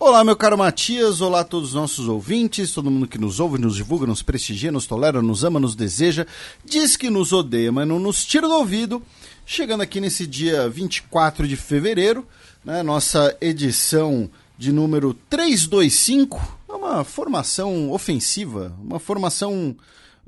Olá, meu caro Matias, olá a todos os nossos ouvintes, todo mundo que nos ouve, nos divulga, nos prestigia, nos tolera, nos ama, nos deseja, diz que nos odeia, mas não nos tira do ouvido. Chegando aqui nesse dia 24 de fevereiro, né, nossa edição de número 325, é uma formação ofensiva, uma formação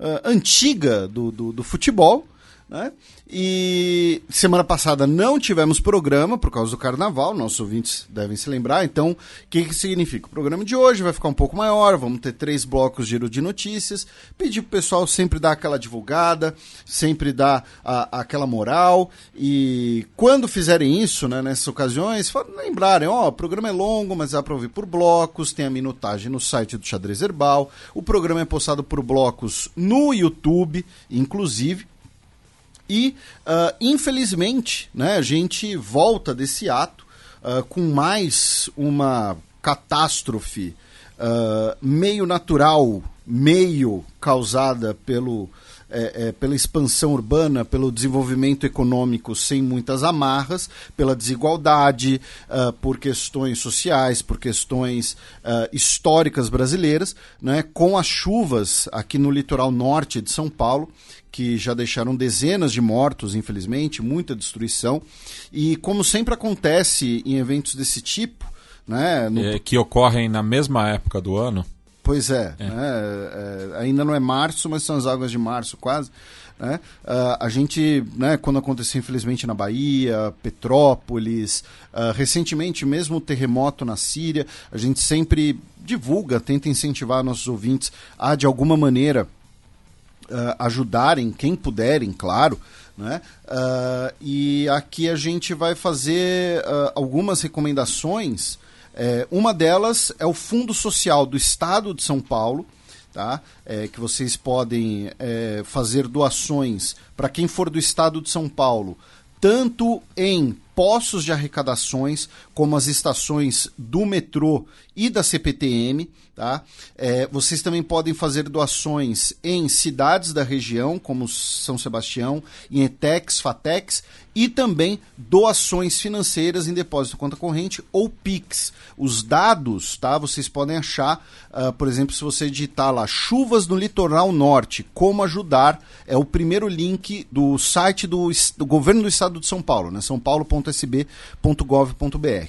uh, antiga do, do, do futebol, né? E semana passada não tivemos programa por causa do carnaval, nossos ouvintes devem se lembrar. Então, o que, que significa? O programa de hoje vai ficar um pouco maior, vamos ter três blocos de giro de notícias. Pedir pro pessoal sempre dar aquela divulgada, sempre dar a, aquela moral. E quando fizerem isso, né, nessas ocasiões, lembrarem: ó, o programa é longo, mas dá para ouvir por blocos, tem a minutagem no site do Xadrez Herbal. O programa é postado por blocos no YouTube, inclusive. E, uh, infelizmente, né, a gente volta desse ato uh, com mais uma catástrofe uh, meio natural, meio causada pelo, é, é, pela expansão urbana, pelo desenvolvimento econômico sem muitas amarras, pela desigualdade, uh, por questões sociais, por questões uh, históricas brasileiras, né, com as chuvas aqui no litoral norte de São Paulo, que já deixaram dezenas de mortos, infelizmente, muita destruição. E como sempre acontece em eventos desse tipo, né, no... é, que ocorrem na mesma época do ano. Pois é, é. Né, é, ainda não é março, mas são as águas de março quase. Né? Uh, a gente, né, quando aconteceu infelizmente na Bahia, Petrópolis, uh, recentemente mesmo o terremoto na Síria, a gente sempre divulga, tenta incentivar nossos ouvintes a de alguma maneira ajudarem quem puderem, claro. Né? Uh, e aqui a gente vai fazer uh, algumas recomendações. É, uma delas é o Fundo Social do Estado de São Paulo, tá? É, que vocês podem é, fazer doações para quem for do Estado de São Paulo, tanto em postos de arrecadações, como as estações do metrô e da CPTM. Tá? É, vocês também podem fazer doações em cidades da região, como São Sebastião, em ETEX, FATEX, e também doações financeiras em depósito conta corrente ou PIX. Os dados, tá? Vocês podem achar, uh, por exemplo, se você digitar lá chuvas no litoral norte, como ajudar, é o primeiro link do site do, do governo do estado de São Paulo, né? sãopaulo.sb.gov.br.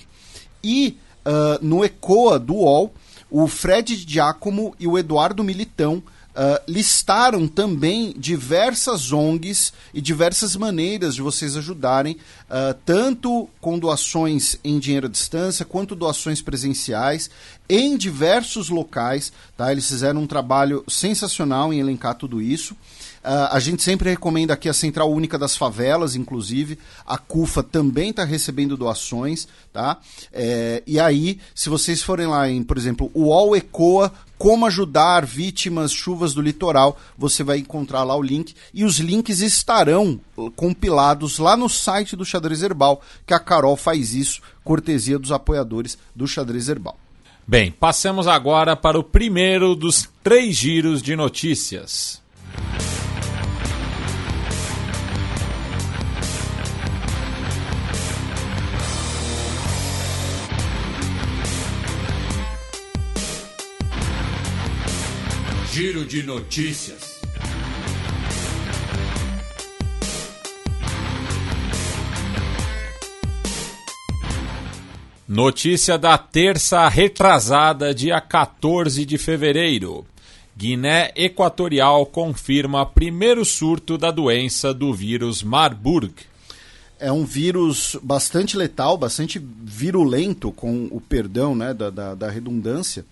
E uh, no ECOA do UOL, o Fred Giacomo e o Eduardo Militão Uh, listaram também diversas ONGs e diversas maneiras de vocês ajudarem, uh, tanto com doações em dinheiro à distância, quanto doações presenciais, em diversos locais. Tá? Eles fizeram um trabalho sensacional em elencar tudo isso. Uh, a gente sempre recomenda aqui a Central Única das Favelas, inclusive. A CUFA também está recebendo doações, tá? É, e aí, se vocês forem lá em, por exemplo, o UOL Ecoa, como ajudar vítimas chuvas do litoral, você vai encontrar lá o link. E os links estarão compilados lá no site do Xadrez Herbal, que a Carol faz isso, cortesia dos apoiadores do Xadrez Herbal. Bem, passemos agora para o primeiro dos três giros de notícias. Giro de notícias. Notícia da terça retrasada, dia 14 de fevereiro. Guiné Equatorial confirma primeiro surto da doença do vírus Marburg. É um vírus bastante letal, bastante virulento, com o perdão né, da, da, da redundância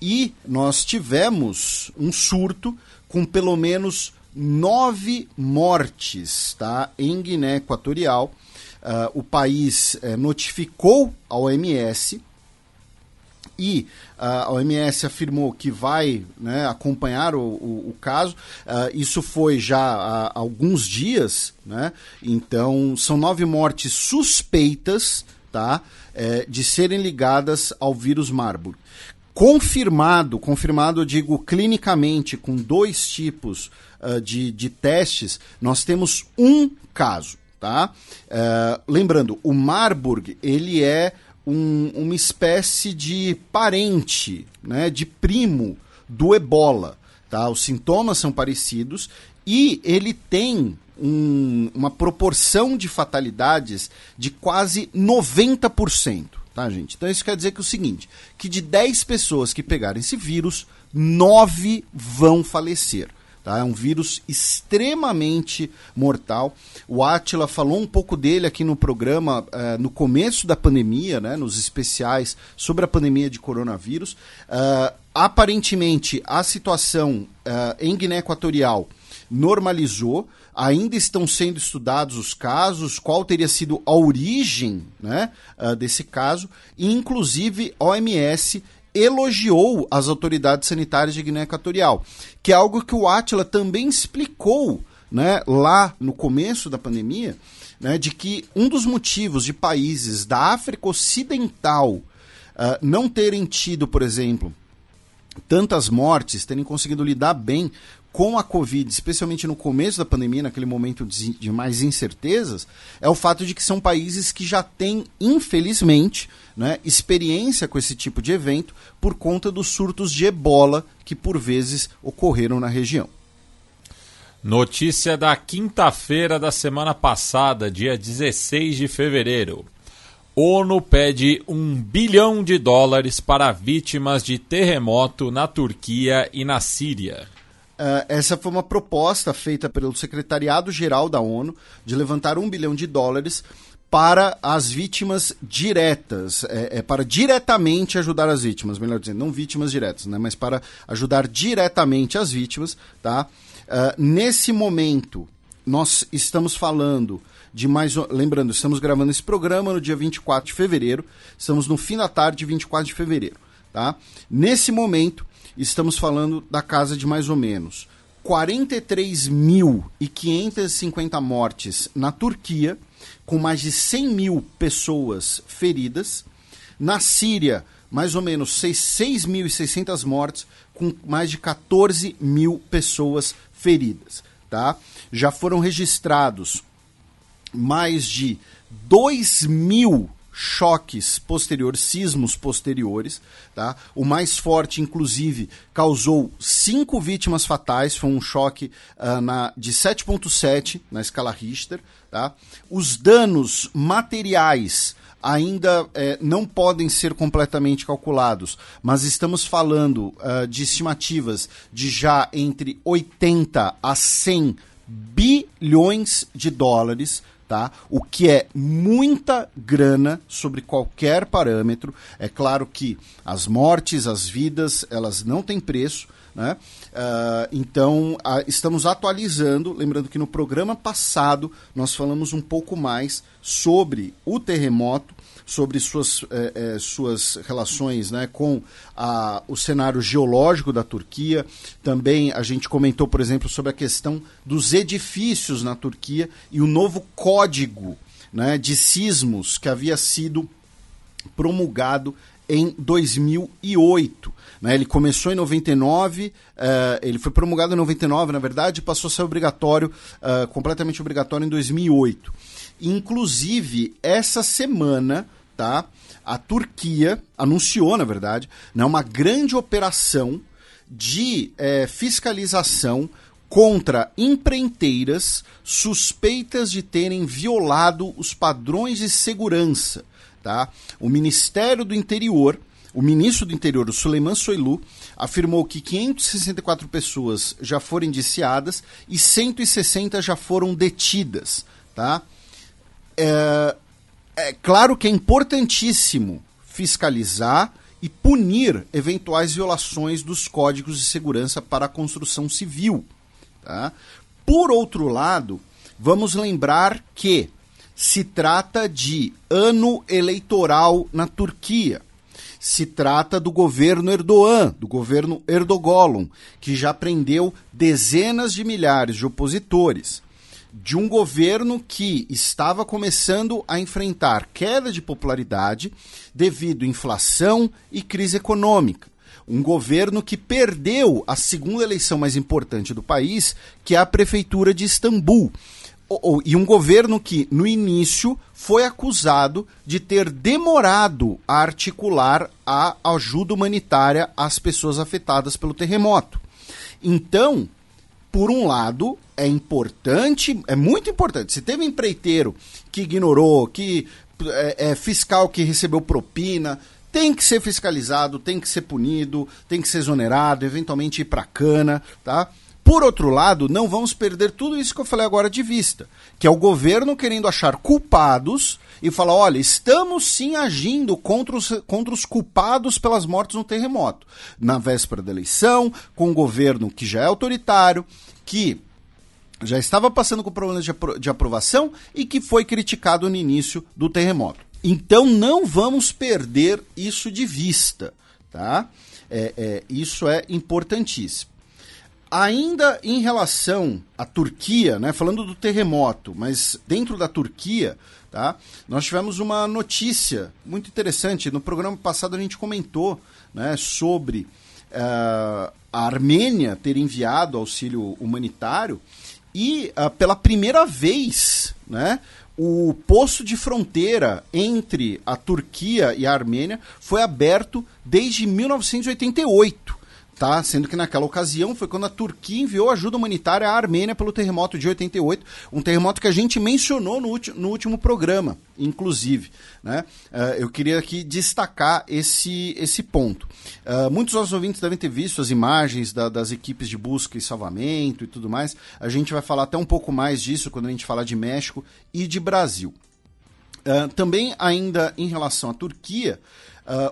e nós tivemos um surto com pelo menos nove mortes tá, em Guiné Equatorial. Uh, o país uh, notificou a OMS e uh, a OMS afirmou que vai né, acompanhar o, o, o caso. Uh, isso foi já há alguns dias, né? então são nove mortes suspeitas tá, é, de serem ligadas ao vírus Marburg. Confirmado, confirmado, eu digo clinicamente, com dois tipos uh, de, de testes, nós temos um caso. Tá? lembrando, o Marburg ele é um, uma espécie de parente, né, de primo do ebola. Tá? Os sintomas são parecidos e ele tem um, uma proporção de fatalidades de quase 90%. Tá, gente? Então isso quer dizer que é o seguinte, que de 10 pessoas que pegarem esse vírus, 9 vão falecer. Tá? É um vírus extremamente mortal. O Atila falou um pouco dele aqui no programa uh, no começo da pandemia, né, nos especiais sobre a pandemia de coronavírus. Uh, aparentemente, a situação uh, em Guiné Equatorial normalizou. Ainda estão sendo estudados os casos, qual teria sido a origem né, desse caso, e inclusive OMS elogiou as autoridades sanitárias de Guiné Equatorial, que é algo que o Atila também explicou né, lá no começo da pandemia, né, de que um dos motivos de países da África Ocidental uh, não terem tido, por exemplo, tantas mortes, terem conseguido lidar bem com a Covid, especialmente no começo da pandemia, naquele momento de mais incertezas, é o fato de que são países que já têm, infelizmente, né, experiência com esse tipo de evento por conta dos surtos de ebola que por vezes ocorreram na região. Notícia da quinta-feira da semana passada, dia 16 de fevereiro. ONU pede um bilhão de dólares para vítimas de terremoto na Turquia e na Síria. Uh, essa foi uma proposta feita pelo Secretariado-Geral da ONU de levantar um bilhão de dólares para as vítimas diretas, é, é, para diretamente ajudar as vítimas, melhor dizendo, não vítimas diretas, né, mas para ajudar diretamente as vítimas, tá? Uh, nesse momento, nós estamos falando de mais. Lembrando, estamos gravando esse programa no dia 24 de fevereiro, estamos no fim da tarde de 24 de fevereiro, tá? Nesse momento, estamos falando da casa de mais ou menos 43.550 mortes na Turquia, com mais de 100 mil pessoas feridas. Na Síria, mais ou menos 6.600 mortes, com mais de 14 mil pessoas feridas. Tá? Já foram registrados mais de 2 mil choques posteriores, sismos posteriores. Tá? O mais forte, inclusive, causou cinco vítimas fatais. Foi um choque uh, na, de 7,7 na escala Richter. Tá? Os danos materiais ainda eh, não podem ser completamente calculados, mas estamos falando uh, de estimativas de já entre 80 a 100 bilhões de dólares tá? O que é muita grana sobre qualquer parâmetro. É claro que as mortes, as vidas, elas não têm preço, né? Uh, então, uh, estamos atualizando. Lembrando que no programa passado nós falamos um pouco mais sobre o terremoto sobre suas, eh, eh, suas relações né, com a, o cenário geológico da Turquia. Também a gente comentou, por exemplo, sobre a questão dos edifícios na Turquia e o novo código né, de sismos que havia sido promulgado em 2008. Né? Ele começou em 99, uh, eh, ele foi promulgado em 99, na verdade, passou a ser obrigatório, uh, completamente obrigatório em 2008. Inclusive, essa semana, tá? A Turquia anunciou, na verdade, né, uma grande operação de é, fiscalização contra empreiteiras suspeitas de terem violado os padrões de segurança. Tá? O Ministério do Interior, o ministro do Interior, o Suleiman Soilu, afirmou que 564 pessoas já foram indiciadas e 160 já foram detidas. Tá? É, é claro que é importantíssimo fiscalizar e punir eventuais violações dos códigos de segurança para a construção civil. Tá? Por outro lado, vamos lembrar que se trata de ano eleitoral na Turquia. Se trata do governo Erdogan, do governo Erdogan, que já prendeu dezenas de milhares de opositores. De um governo que estava começando a enfrentar queda de popularidade devido à inflação e crise econômica. Um governo que perdeu a segunda eleição mais importante do país, que é a prefeitura de Istambul e um governo que, no início, foi acusado de ter demorado a articular a ajuda humanitária às pessoas afetadas pelo terremoto. Então, por um lado, é importante, é muito importante. Se teve empreiteiro que ignorou, que é, é fiscal que recebeu propina, tem que ser fiscalizado, tem que ser punido, tem que ser exonerado, eventualmente ir para cana, tá? Por outro lado, não vamos perder tudo isso que eu falei agora de vista, que é o governo querendo achar culpados e falar: olha, estamos sim agindo contra os, contra os culpados pelas mortes no terremoto. Na véspera da eleição, com um governo que já é autoritário, que já estava passando com problemas de, apro de aprovação e que foi criticado no início do terremoto. Então não vamos perder isso de vista, tá? É, é, isso é importantíssimo. Ainda em relação à Turquia, né, falando do terremoto, mas dentro da Turquia, tá, nós tivemos uma notícia muito interessante. No programa passado a gente comentou né, sobre uh, a Armênia ter enviado auxílio humanitário e uh, pela primeira vez, né, o posto de fronteira entre a Turquia e a Armênia foi aberto desde 1988 tá? Sendo que naquela ocasião foi quando a Turquia enviou ajuda humanitária à Armênia pelo terremoto de 88, um terremoto que a gente mencionou no, no último programa, inclusive, né? Uh, eu queria aqui destacar esse, esse ponto. Uh, muitos dos ouvintes devem ter visto as imagens da, das equipes de busca e salvamento e tudo mais. A gente vai falar até um pouco mais disso quando a gente falar de México e de Brasil. Uh, também ainda em relação à Turquia,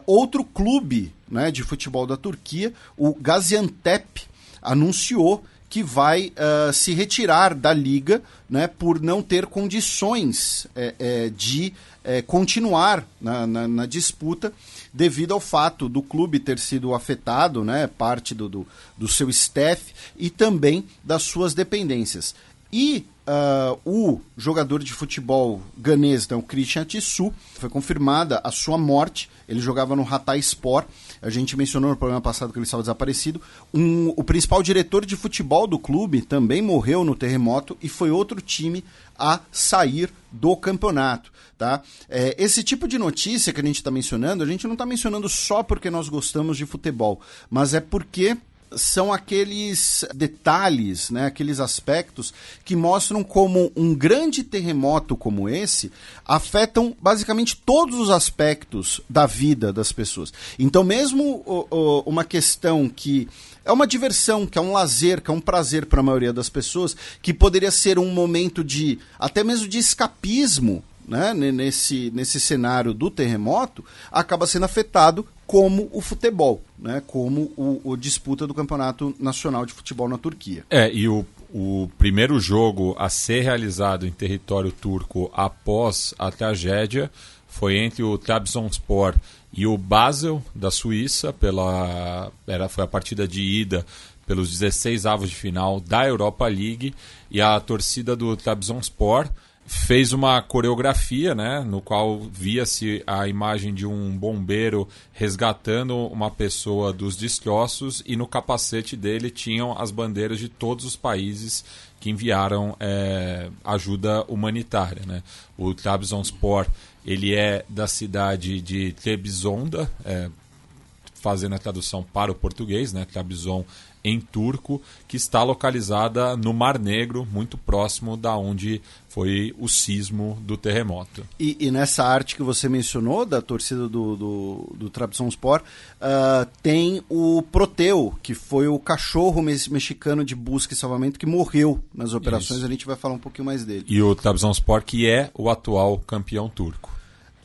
outro clube né, de futebol da Turquia, o Gaziantep, anunciou que vai uh, se retirar da liga né, por não ter condições é, é, de é, continuar na, na, na, disputa devido ao fato do clube ter sido afetado, né, parte do, do, do seu staff e também das suas dependências. E uh, o jogador de futebol ganês, então, Christian Tissu, foi confirmada a sua morte. Ele jogava no Hatay Sport. A gente mencionou no programa passado que ele estava desaparecido. Um, o principal diretor de futebol do clube também morreu no terremoto e foi outro time a sair do campeonato. Tá? É, esse tipo de notícia que a gente está mencionando, a gente não está mencionando só porque nós gostamos de futebol, mas é porque são aqueles detalhes, né, aqueles aspectos que mostram como um grande terremoto como esse afetam basicamente todos os aspectos da vida das pessoas. Então, mesmo o, o, uma questão que é uma diversão, que é um lazer, que é um prazer para a maioria das pessoas, que poderia ser um momento de até mesmo de escapismo né, nesse, nesse cenário do terremoto, acaba sendo afetado como o futebol, né, como o, o, disputa do Campeonato Nacional de Futebol na Turquia. É, e o, o primeiro jogo a ser realizado em território turco após a tragédia foi entre o Trabzonspor e o Basel da Suíça pela era foi a partida de ida pelos 16 avos de final da Europa League e a torcida do Trabzonspor fez uma coreografia, né, no qual via-se a imagem de um bombeiro resgatando uma pessoa dos destroços e no capacete dele tinham as bandeiras de todos os países que enviaram é, ajuda humanitária, né. O Trabzonspor ele é da cidade de Trebizonda, é, fazendo a tradução para o português, né, Trabzon em turco, que está localizada no Mar Negro, muito próximo da onde foi o sismo do terremoto. E, e nessa arte que você mencionou, da torcida do, do, do Trabzonspor, uh, tem o Proteu, que foi o cachorro mexicano de busca e salvamento que morreu nas operações. Isso. A gente vai falar um pouquinho mais dele. E o Trabzonspor, que é o atual campeão turco.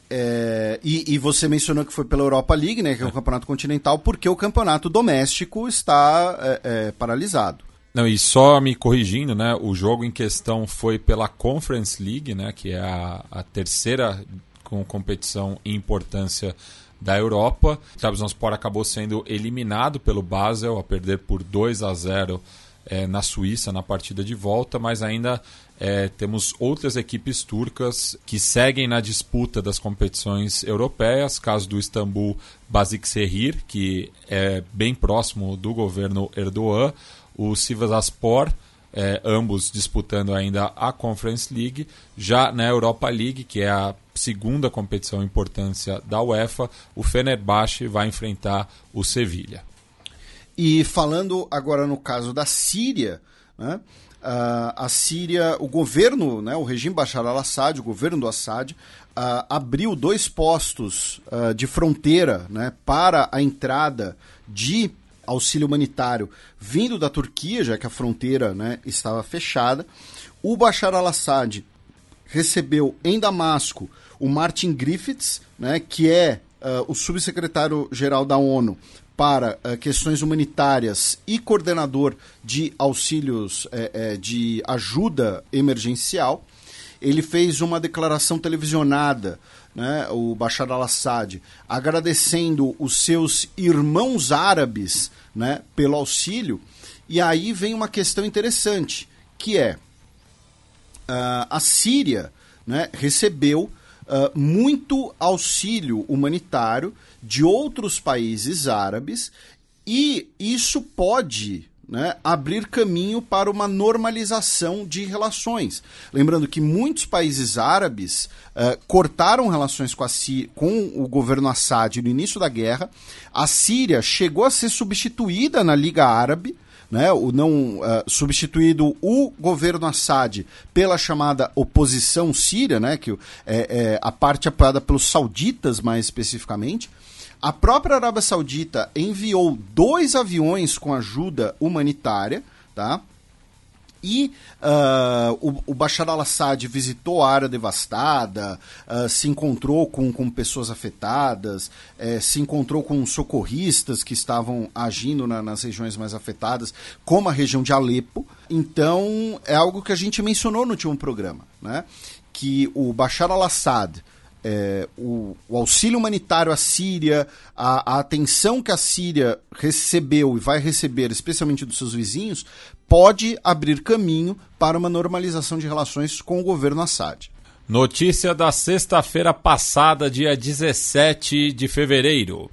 É, e, e, você mencionou que foi pela Europa League, né, que é o campeonato continental, porque o campeonato doméstico está é, é, paralisado. Não, e só me corrigindo, né, o jogo em questão foi pela Conference League, né, que é a, a terceira com competição em importância da Europa. O Trabzonspor acabou sendo eliminado pelo Basel a perder por 2 a 0 é, na Suíça na partida de volta, mas ainda é, temos outras equipes turcas que seguem na disputa das competições europeias, caso do Istambul Basaksehir, que é bem próximo do governo Erdogan, o Sivasspor, é, ambos disputando ainda a Conference League, já na Europa League, que é a segunda competição em importância da UEFA, o Fenerbahçe vai enfrentar o Sevilha. E falando agora no caso da Síria, né, a Síria, o governo, né, o regime Bashar al-Assad, o governo do Assad, uh, abriu dois postos uh, de fronteira né, para a entrada de auxílio humanitário vindo da Turquia, já que a fronteira né, estava fechada. O Bashar al-Assad recebeu em Damasco o Martin Griffiths, né, que é uh, o subsecretário-geral da ONU para uh, questões humanitárias e coordenador de auxílios eh, eh, de ajuda emergencial. Ele fez uma declaração televisionada, né, o Bashar al-Assad, agradecendo os seus irmãos árabes né, pelo auxílio. E aí vem uma questão interessante, que é uh, a Síria né, recebeu uh, muito auxílio humanitário de outros países árabes e isso pode né, abrir caminho para uma normalização de relações. Lembrando que muitos países árabes uh, cortaram relações com, a com o governo Assad no início da guerra. A Síria chegou a ser substituída na Liga Árabe. Né, o não uh, substituído o governo Assad pela chamada oposição síria, né, que é, é a parte apoiada pelos sauditas mais especificamente. A própria Arábia Saudita enviou dois aviões com ajuda humanitária, tá? E uh, o, o, Bashar al-Assad visitou a área devastada, uh, se encontrou com, com pessoas afetadas, uh, se encontrou com socorristas que estavam agindo na, nas regiões mais afetadas, como a região de Alepo. Então, é algo que a gente mencionou no último programa, né? que o Bashar al-Assad é, o, o, auxílio humanitário à Síria, a, a, atenção que a Síria recebeu e vai receber, especialmente dos seus vizinhos, pode abrir caminho para uma normalização de relações com o governo Assad. Notícia da sexta-feira passada, dia 17 de fevereiro.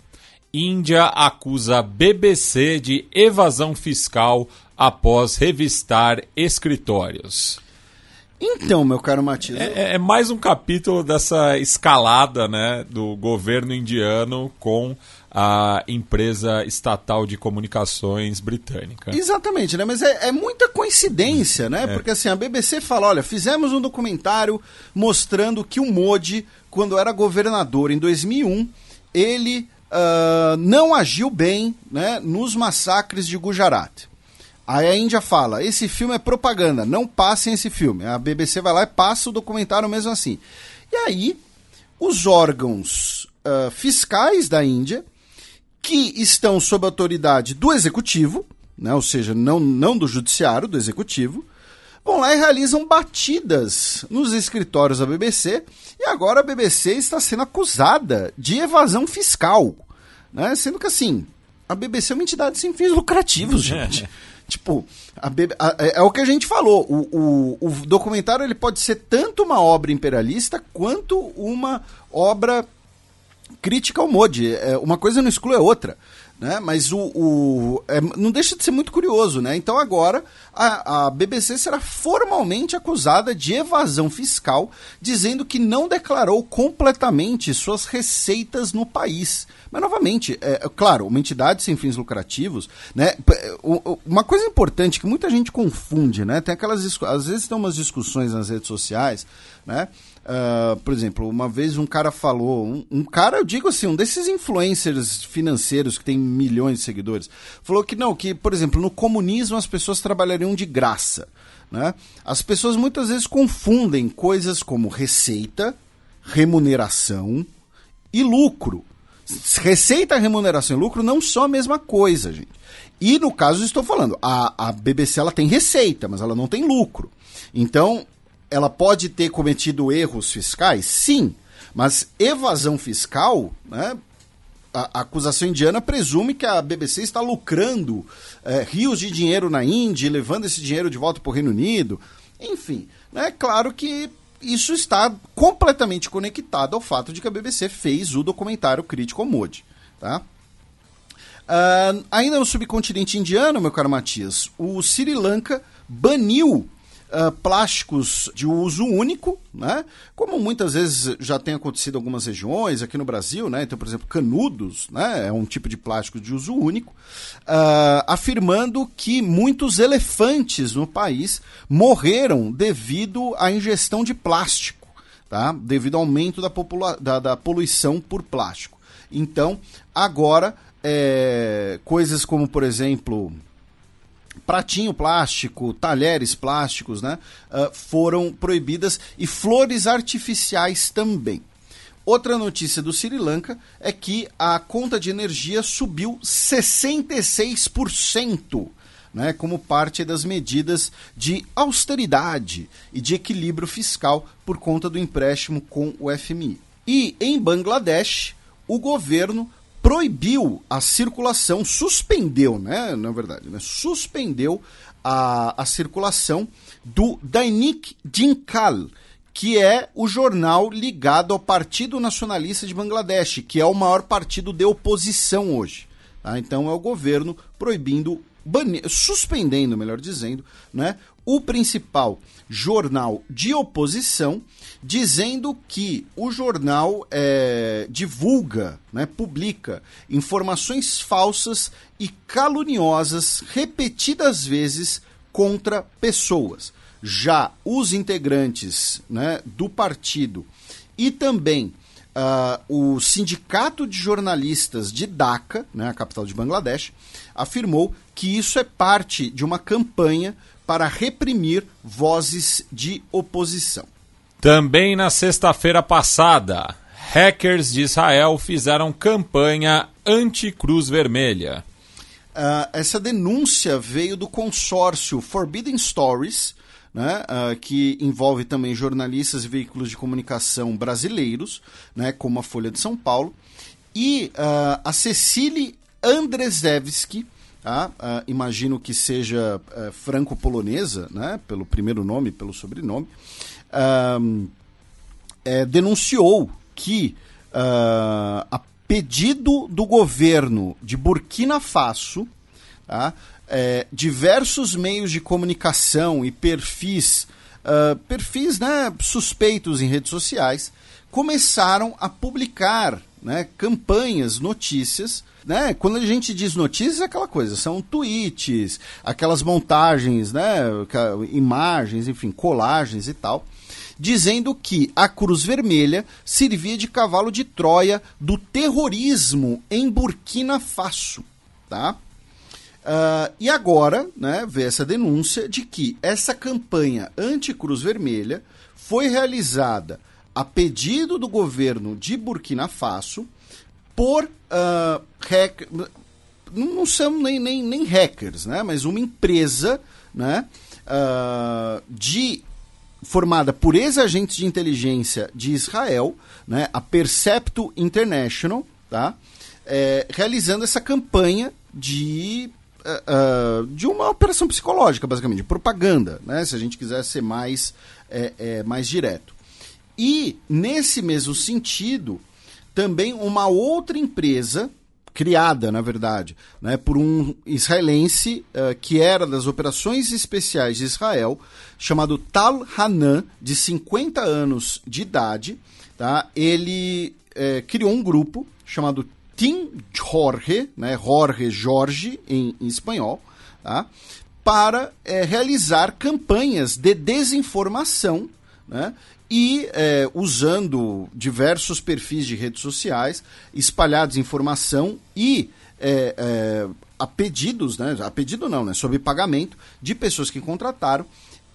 Índia acusa BBC de evasão fiscal após revistar escritórios. Então, meu caro Matias. É, é, é, mais um capítulo dessa escalada né, do governo indiano com a empresa estatal de comunicações britânica. Exatamente, né? Mas é, é muita coincidência, né? É. Porque assim, a BBC fala: olha, fizemos um documentário mostrando que o Modi, quando era governador em 2001, ele uh, não agiu bem né, nos massacres de Gujarat. Aí a Índia fala: esse filme é propaganda, não passem esse filme. A BBC vai lá e passa o documentário mesmo assim. E aí, os órgãos uh, fiscais da Índia, que estão sob a autoridade do executivo, né, ou seja, não, não do judiciário, do executivo, vão lá e realizam batidas nos escritórios da BBC. E agora a BBC está sendo acusada de evasão fiscal. Né? Sendo que assim, a BBC é uma entidade sem fins lucrativos, gente. Tipo, a, é, é o que a gente falou. O, o, o documentário ele pode ser tanto uma obra imperialista quanto uma obra crítica ao Modi. É, uma coisa não exclui a outra. Né? Mas o, o é, não deixa de ser muito curioso, né? Então agora a, a BBC será formalmente acusada de evasão fiscal, dizendo que não declarou completamente suas receitas no país. Mas, novamente, é, é claro, uma entidade sem fins lucrativos, né? Uma coisa importante que muita gente confunde, né? Tem aquelas. Às vezes tem umas discussões nas redes sociais, né? Uh, por exemplo, uma vez um cara falou, um, um, cara, eu digo assim, um desses influencers financeiros que tem milhões de seguidores, falou que não, que, por exemplo, no comunismo as pessoas trabalhariam de graça. Né? As pessoas muitas vezes confundem coisas como receita, remuneração e lucro. Receita, remuneração e lucro não são a mesma coisa, gente. E no caso, estou falando, a, a BBC ela tem receita, mas ela não tem lucro. Então, ela pode ter cometido erros fiscais? Sim. Mas evasão fiscal, né, a, acusação indiana presume que a BBC está lucrando é, rios de dinheiro na Índia, levando esse dinheiro de volta para o Reino Unido. Enfim, é né, claro que isso está completamente conectado ao fato de que a BBC fez o documentário Crítico Mode. Tá? Uh, ainda no subcontinente indiano, meu caro Matias, o Sri Lanka baniu uh, plásticos de uso único, né? Como muitas vezes já tem acontecido em algumas regiões, aqui no Brasil, né? Então, por exemplo, canudos, né? É um tipo de plástico de uso único, uh, afirmando que muitos elefantes no país morreram devido à ingestão de plástico, tá? Devido ao aumento da, da, da poluição por plástico. Então, agora é, coisas como, por exemplo, pratinho plástico, talheres plásticos, né, uh, foram proibidas e flores artificiais também. Outra notícia do Sri Lanka é que a conta de energia subiu 66%, né, como parte das medidas de austeridade e de equilíbrio fiscal por conta do empréstimo com o FMI. E em Bangladesh, o governo proibiu a circulação, suspendeu, né, na verdade, né, suspendeu a, a circulação do Dainik Dinkal, que é o jornal ligado ao Partido Nacionalista de Bangladesh, que é o maior partido de oposição hoje. Tá? Então é o governo proibindo, suspendendo, melhor dizendo, né, o principal jornal de oposição, dizendo que o jornal é, divulga, né, publica informações falsas e caluniosas repetidas vezes contra pessoas. Já os integrantes né, do partido e também uh, o Sindicato de Jornalistas de Dhaka, né, a capital de Bangladesh, afirmou que isso é parte de uma campanha para reprimir vozes de oposição. Também na sexta-feira passada, hackers de Israel fizeram campanha anti-Cruz Vermelha. Uh, essa denúncia veio do consórcio Forbidden Stories, né, uh, que envolve também jornalistas e veículos de comunicação brasileiros, né, como a Folha de São Paulo, e uh, a Cecília Andrzejewski, Tá? Uh, imagino que seja uh, franco-polonesa, né? pelo primeiro nome, pelo sobrenome, é, denunciou que, ah, a pedido do governo de Burkina Faso, é, diversos meios de comunicação e perfis, perfis né, suspeitos em redes sociais, começaram a publicar né, campanhas, notícias né? Quando a gente diz notícias, é aquela coisa, são tweets, aquelas montagens, né? Imagens, enfim, colagens e tal, dizendo que a Cruz Vermelha servia de cavalo de Troia do terrorismo em Burkina Faso, tá? Uh, e agora, né, vê essa denúncia de que essa campanha anti-Cruz Vermelha foi realizada a pedido do governo de Burkina Faso por uh, não, não são nem, nem, nem hackers, né? mas uma empresa né? Uh, de formada por ex-agentes de inteligência de Israel, né? a Percepto International, tá? É, realizando essa campanha de, uh, de uma operação psicológica, basicamente, de propaganda, né? se a gente quiser ser mais, é, é, mais direto. E, nesse mesmo sentido, também uma outra empresa criada, na verdade, né, por um israelense uh, que era das operações especiais de Israel, chamado Tal Hanan, de 50 anos de idade. Tá? Ele uh, criou um grupo chamado Team Jorge, né, Jorge Jorge em, em espanhol, tá? para uh, realizar campanhas de desinformação né? E é, usando diversos perfis de redes sociais, espalhados informação e é, é, a pedidos, né, a pedido não, né, sob pagamento de pessoas que contrataram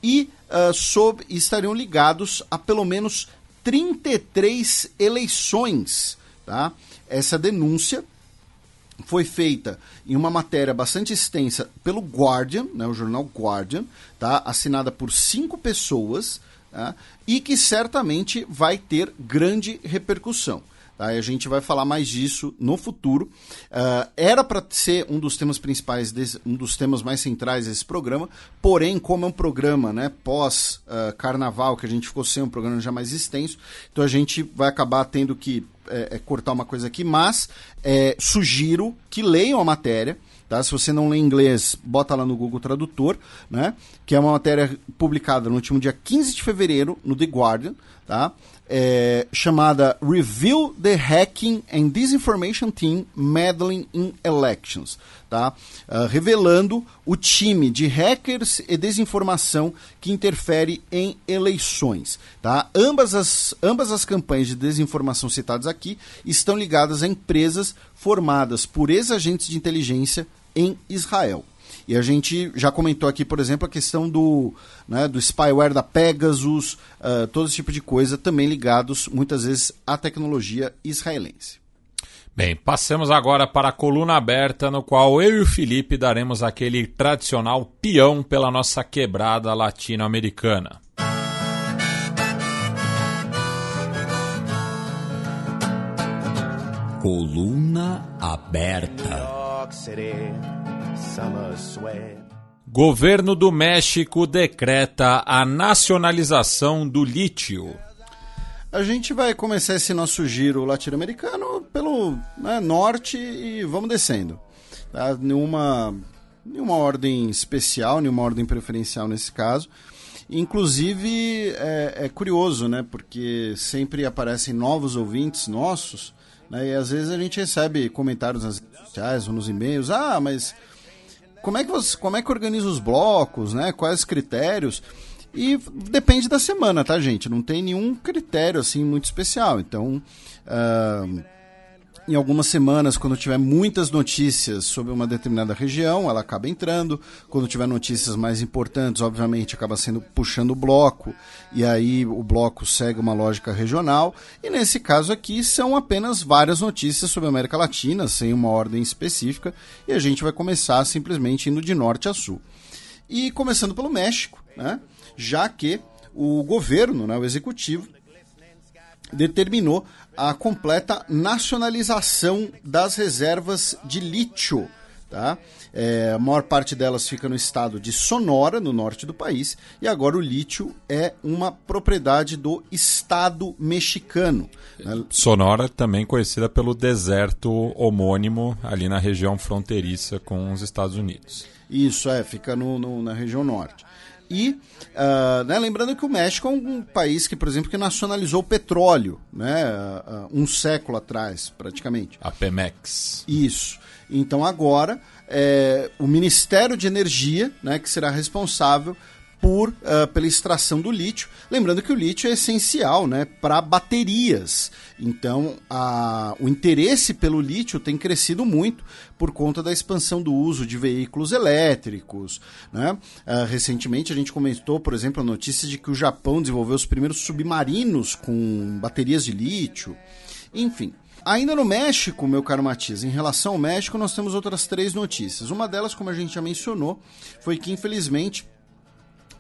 e uh, sob, estariam ligados a pelo menos 33 eleições. Tá? Essa denúncia foi feita em uma matéria bastante extensa pelo Guardian, né, o jornal Guardian, tá, assinada por cinco pessoas, tá, e que certamente vai ter grande repercussão. Tá? a gente vai falar mais disso no futuro. Uh, era para ser um dos temas principais, desse, um dos temas mais centrais desse programa, porém, como é um programa né, pós-carnaval, uh, que a gente ficou sem um programa já mais extenso, então a gente vai acabar tendo que é, é, cortar uma coisa aqui, mas é, sugiro que leiam a matéria. Tá? Se você não lê inglês, bota lá no Google Tradutor, né? que é uma matéria publicada no último dia 15 de fevereiro no The Guardian. Tá? é, chamada Review the Hacking and Disinformation Team Meddling in Elections, tá? Uh, revelando o time de hackers e desinformação que interfere em eleições. Tá? Ambas, as, ambas as campanhas de desinformação citadas aqui estão ligadas a empresas formadas por ex-agentes de inteligência em Israel. E a gente já comentou aqui, por exemplo, a questão do, né, do spyware da Pegasus, uh, todo esse tipo de coisa, também ligados muitas vezes à tecnologia israelense. Bem, passemos agora para a coluna aberta, no qual eu e o Felipe daremos aquele tradicional peão pela nossa quebrada latino-americana. Coluna aberta. Governo do México decreta a nacionalização do lítio. A gente vai começar esse nosso giro latino-americano pelo né, norte e vamos descendo. Tá? Nenhuma, nenhuma ordem especial, nenhuma ordem preferencial nesse caso. Inclusive, é, é, curioso, né? Porque sempre aparecem novos ouvintes nossos, né? E às vezes a gente recebe comentários nas redes sociais ou nos e-mails. Ah, mas como é que você, como é que organiza os blocos, né? Quais os critérios? E depende da semana, tá, gente? Não tem nenhum critério assim muito especial. Então, uh, em algumas semanas, quando tiver muitas notícias sobre uma determinada região, ela acaba entrando. Quando tiver notícias mais importantes, obviamente, acaba sendo puxando o bloco, e aí o bloco segue uma lógica regional. E nesse caso aqui, são apenas várias notícias sobre a América Latina, sem uma ordem específica, e a gente vai começar simplesmente indo de norte a sul. E começando pelo México, né? já que o governo, né, o executivo, determinou a completa nacionalização das reservas de lítio. Tá? É, a maior parte delas fica no estado de Sonora, no norte do país, e agora o lítio é uma propriedade do Estado mexicano. Né? Sonora, também conhecida pelo deserto homônimo, ali na região fronteiriça com os Estados Unidos. Isso, é, fica no, no na região norte. E uh, né, lembrando que o México é um país que, por exemplo, que nacionalizou o petróleo, né, uh, um século atrás, praticamente. A Pemex. Isso. Então agora é, o Ministério de Energia, né, que será responsável por, uh, pela extração do lítio. Lembrando que o lítio é essencial né, para baterias. Então, a, o interesse pelo lítio tem crescido muito por conta da expansão do uso de veículos elétricos. Né? Uh, recentemente, a gente comentou, por exemplo, a notícia de que o Japão desenvolveu os primeiros submarinos com baterias de lítio. Enfim, Ainda no México, meu caro Matias, em relação ao México, nós temos outras três notícias. Uma delas, como a gente já mencionou, foi que infelizmente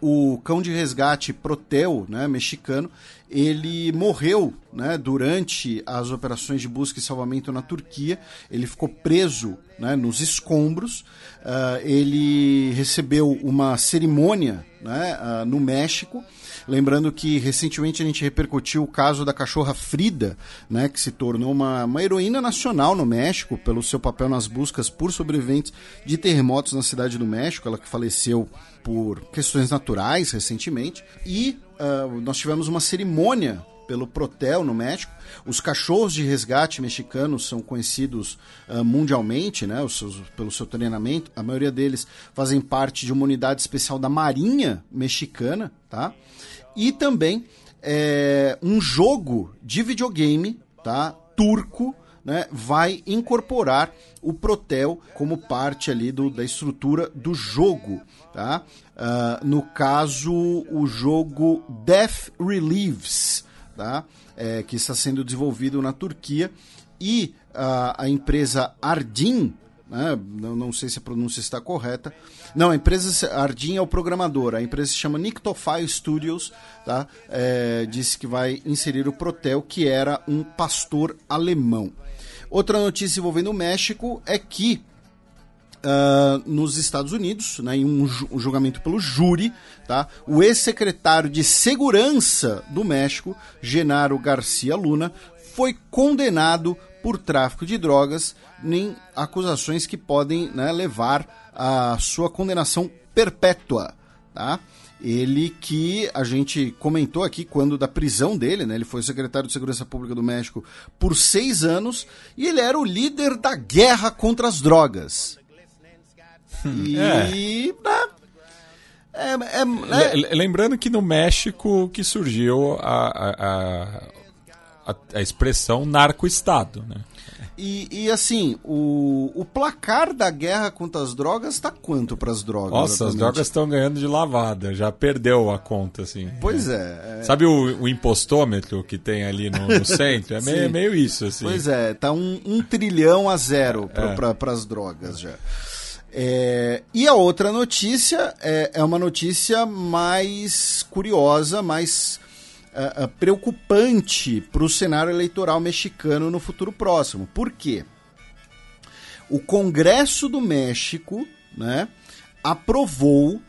o cão de resgate Protel, né, mexicano, ele morreu né, durante as operações de busca e salvamento na Turquia. Ele ficou preso né, nos escombros. Uh, ele recebeu uma cerimônia né, uh, no México. Lembrando que recentemente a gente repercutiu o caso da cachorra Frida, né, que se tornou uma, uma heroína nacional no México pelo seu papel nas buscas por sobreviventes de terremotos na cidade do México. Ela que faleceu por questões naturais recentemente. E uh, nós tivemos uma cerimônia pelo Protel no México. Os cachorros de resgate mexicanos são conhecidos uh, mundialmente, né, seus, pelo seu treinamento. A maioria deles fazem parte de uma unidade especial da Marinha Mexicana, tá? E também é, um jogo de videogame, tá? Turco né, vai incorporar o Protel como parte ali do, da estrutura do jogo. Tá? Uh, no caso, o jogo Death Relieves. Tá? É, que está sendo desenvolvido na Turquia. E a, a empresa Ardin, né? não, não sei se a pronúncia está correta. Não, a empresa Ardin é o programador. A empresa se chama Nictofile Studios. Tá? É, disse que vai inserir o Protel, que era um pastor alemão. Outra notícia envolvendo o México é que uh, nos Estados Unidos, né, em um, um, julgamento pelo júri, tá, o ex-secretário de Segurança do México, Genaro Garcia Luna, foi condenado por tráfico de drogas em acusações que podem né, levar à sua condenação perpétua. Tá? Ele que a gente comentou aqui quando da prisão dele, né? Ele foi secretário de Segurança Pública do México por seis anos e ele era o líder da guerra contra as drogas. E. É. Né, é, é, né? Lembrando que no México que surgiu a, a, a, a expressão narco-estado, né? E, e, assim, o, o placar da guerra contra as drogas está quanto para as drogas? Nossa, exatamente? as drogas estão ganhando de lavada, já perdeu a conta, assim. Pois é. é... Sabe o, o, impostômetro que tem ali no, no centro? É meio, meio, isso, assim. Pois é, tá um, um trilhão a zero para é. as drogas já. É, e a outra notícia é, é uma notícia mais curiosa, mais uh, uh, preocupante para o cenário eleitoral mexicano no futuro próximo. Por quê? O Congresso do México né, aprovou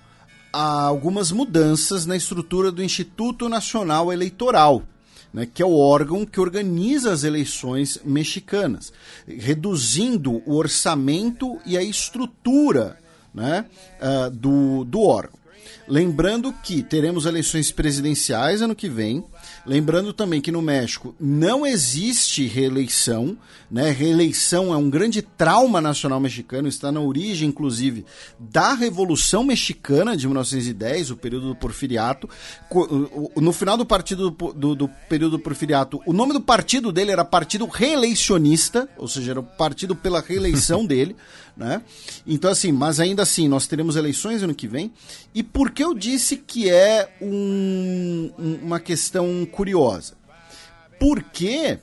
algumas mudanças na estrutura do Instituto Nacional Eleitoral né, que é o órgão que organiza as eleições mexicanas, reduzindo o orçamento e a estrutura né, uh, do, do órgão. Lembrando que teremos eleições presidenciais ano que vem. Lembrando também que no México não existe reeleição, né? Reeleição é um grande trauma nacional mexicano, está na origem, inclusive, da Revolução Mexicana de 1910, o período do Porfiriato. No final do partido do, do, do período do Porfiriato, o nome do partido dele era Partido Reeleicionista, ou seja, era o partido pela reeleição dele né? Então, assim, mas ainda assim, nós teremos eleições ano que vem. E por que eu disse que é um, uma questão curiosa? Porque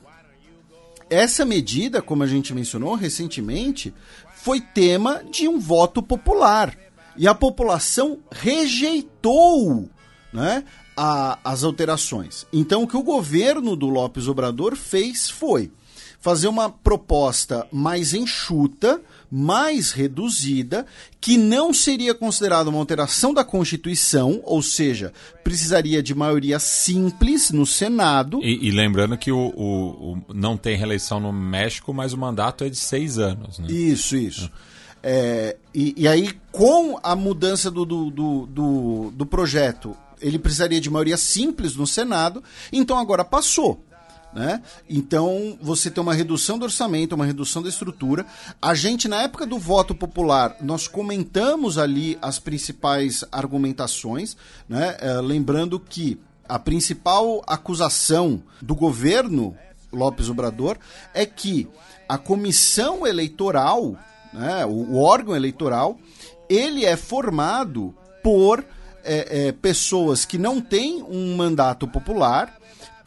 essa medida, como a gente mencionou recentemente, foi tema de um voto popular. E a população rejeitou né, a, as alterações. Então, o que o governo do Lopes Obrador fez foi fazer uma proposta mais enxuta, mais reduzida, que não seria considerada uma alteração da Constituição, ou seja, precisaria de maioria simples no Senado. E, e lembrando que o, o, o, não tem reeleição no México, mas o mandato é de seis anos. Né? Isso, isso. É, e, e, aí, com a mudança do, do, do, do, do projeto, ele precisaria de maioria simples no Senado, então agora passou. Né? Então você tem uma redução do orçamento, uma redução da estrutura. A gente, na época do voto popular, nós comentamos ali as principais argumentações, né? É, lembrando que a principal acusação do governo Lopes Obrador é que a comissão eleitoral, né, o, o órgão eleitoral, ele é formado por é, é, pessoas que não têm um mandato popular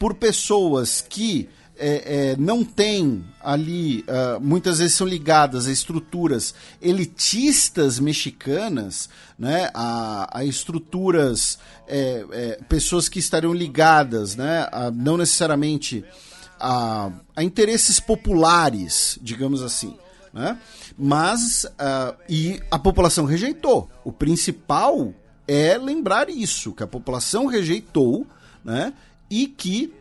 por pessoas que é, é, não têm ali, uh, muitas vezes são ligadas a estruturas elitistas mexicanas, né, a, a estruturas, é, é pessoas que estariam ligadas, né, a, não necessariamente a, a, interesses populares, digamos assim. Né? Mas, uh, e a população rejeitou. O principal é lembrar isso, que a população rejeitou, né? E que,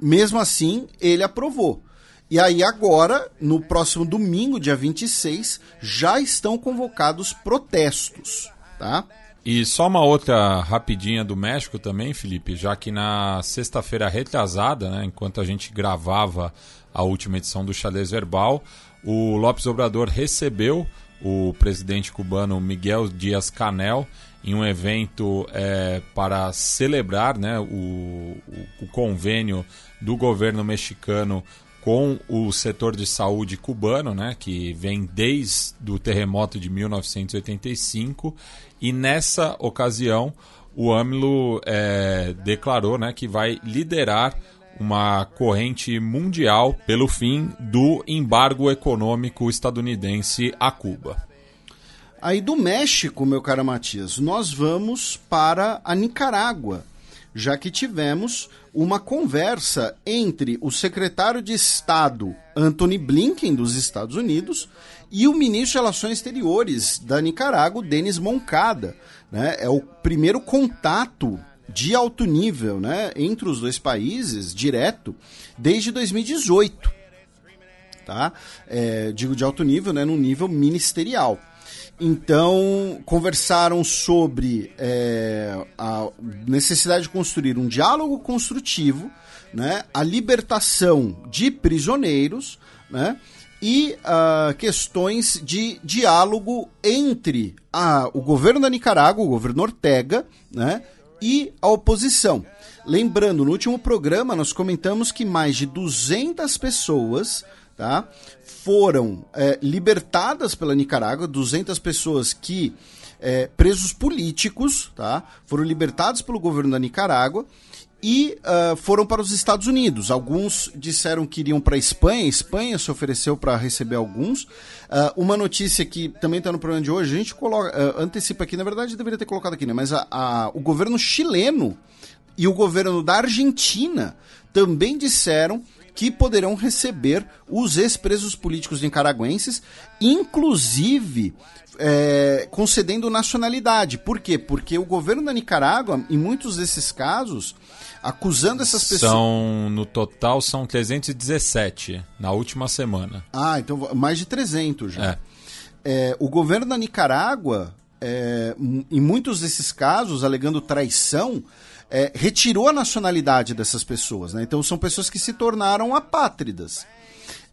mesmo assim, ele aprovou. E aí agora, no próximo domingo, dia 26, já estão convocados protestos, tá? E só uma outra rapidinha do México também, Felipe, já que na sexta-feira retrasada, né, enquanto a gente gravava a última edição do Xadrez Verbal, o Lopes Obrador recebeu o presidente cubano Miguel Dias Canel em um evento é, para celebrar né, o, o, o, convênio do governo mexicano com o setor de saúde cubano, né, que vem desde o terremoto de 1985, e nessa ocasião o AMLO é, declarou né, que vai liderar uma corrente mundial pelo fim do embargo econômico estadunidense a Cuba. Aí do México, meu caro Matias, nós vamos para a Nicarágua, já que tivemos uma conversa entre o secretário de Estado Anthony Blinken dos Estados Unidos e o ministro de Relações Exteriores da Nicarágua, Denis Moncada. Né? É o primeiro contato de alto nível né, entre os dois países, direto, desde 2018. Tá? É, digo de alto nível, né, no nível ministerial. Então, conversaram sobre é, a necessidade de construir um diálogo construtivo, né, a libertação de prisioneiros né, e uh, questões de diálogo entre a, o governo da Nicarágua, o governo Ortega, né, e a oposição. Lembrando, no último programa nós comentamos que mais de 200 pessoas tá, foram é, libertadas pela Nicarágua, 200 pessoas que é, presos políticos, tá, foram libertados pelo governo da Nicarágua e uh, foram para os Estados Unidos. Alguns disseram que iriam para a Espanha, a Espanha se ofereceu para receber alguns. Uh, uma notícia que também está no programa de hoje, a gente coloca, uh, antecipa aqui, na verdade deveria ter colocado aqui, né? mas a, a, o governo chileno e o governo da Argentina também disseram que poderão receber os ex-presos políticos nicaragüenses, inclusive é, concedendo nacionalidade. Por quê? Porque o governo da Nicarágua, em muitos desses casos, acusando essas pessoas. São, no total, são 317 na última semana. Ah, então mais de 300 já. É. É, o governo da Nicarágua, é, em muitos desses casos, alegando traição, é, retirou a nacionalidade dessas pessoas. Né? Então são pessoas que se tornaram apátridas.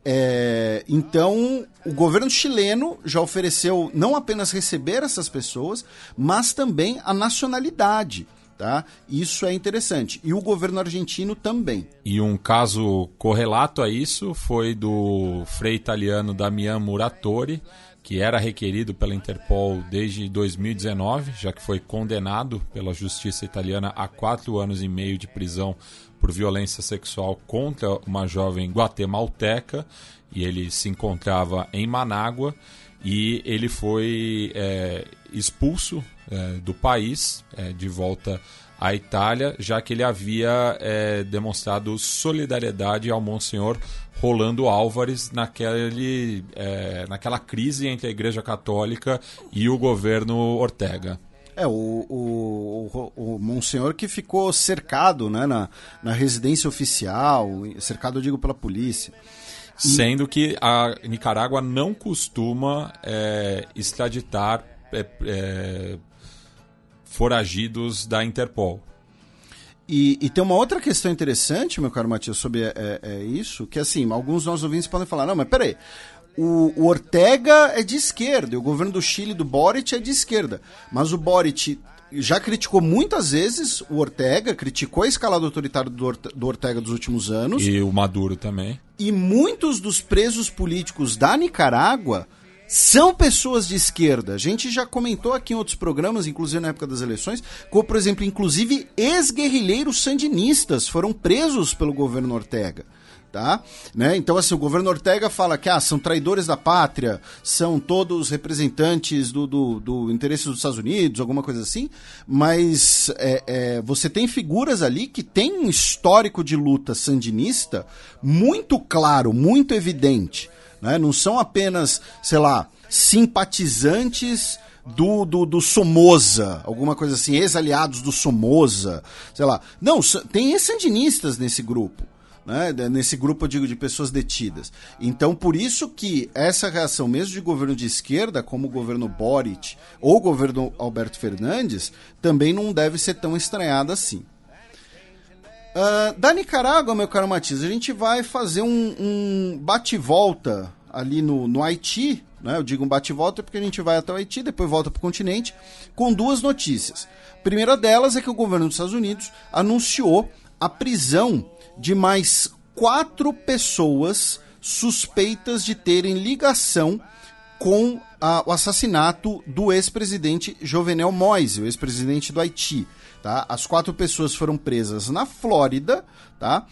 É, então, o governo chileno já ofereceu não apenas receber essas pessoas, mas também a nacionalidade. Tá? Isso é interessante. E o governo argentino também. E um caso correlato a isso foi do frei italiano Damian Muratori, que era requerido pela Interpol desde 2019, já que foi condenado pela justiça italiana a quatro anos e meio de prisão por violência sexual contra uma jovem guatemalteca, e ele se encontrava em Manágua, e ele foi é, expulso é, do país, é, de volta à Itália, já que ele havia é, demonstrado solidariedade ao Monsenhor Rolando Álvares naquele, é, naquela crise entre a Igreja Católica e o governo Ortega. É, o, o, o, o Monsenhor que ficou cercado né, na, na residência oficial, cercado, eu digo, pela polícia. E... Sendo que a Nicarágua não costuma é, extraditar é, é, foragidos da Interpol. E, e, tem uma outra questão interessante, meu caro Matias, sobre é, é, é isso, que assim, alguns nossos ouvintes podem falar, não, mas peraí, o, o Ortega é de esquerda, e o governo do Chile do Boric é de esquerda, mas o Boric já criticou muitas vezes o Ortega, criticou a escalada autoritária do, do Ortega dos últimos anos. E o Maduro também. E muitos dos presos políticos da Nicarágua são pessoas de esquerda. A gente já comentou aqui em outros programas, inclusive na época das eleições, como, por exemplo, inclusive ex-guerrilheiros sandinistas foram presos pelo governo Ortega. Tá? Né? Então, assim, o governo Ortega fala que ah, são traidores da pátria, são todos representantes do, do, do interesse dos Estados Unidos, alguma coisa assim, mas é, é, você tem figuras ali que têm um histórico de luta sandinista muito claro, muito evidente. Né? Não são apenas, sei lá, simpatizantes do, do, do Somoza, alguma coisa assim, ex-aliados do Somoza, sei lá. Não, tem ex-sandinistas nesse grupo. Né, nesse grupo, eu digo, de pessoas detidas. Então, por isso que essa reação, mesmo de governo de esquerda, como o governo Boric ou o governo Alberto Fernandes, também não deve ser tão estranhada assim. Uh, da Nicarágua, meu caro Matias, a gente vai fazer um, um bate-volta ali no, no Haiti, né? Eu digo um bate-volta porque a gente vai até o Haiti, depois volta para o continente, com duas notícias. A primeira delas é que o governo dos Estados Unidos anunciou a prisão de mais quatro pessoas suspeitas de terem ligação com uh, o assassinato do ex-presidente Jovenel Moise, o ex-presidente do Haiti. Tá? As quatro pessoas foram presas na Flórida, tá?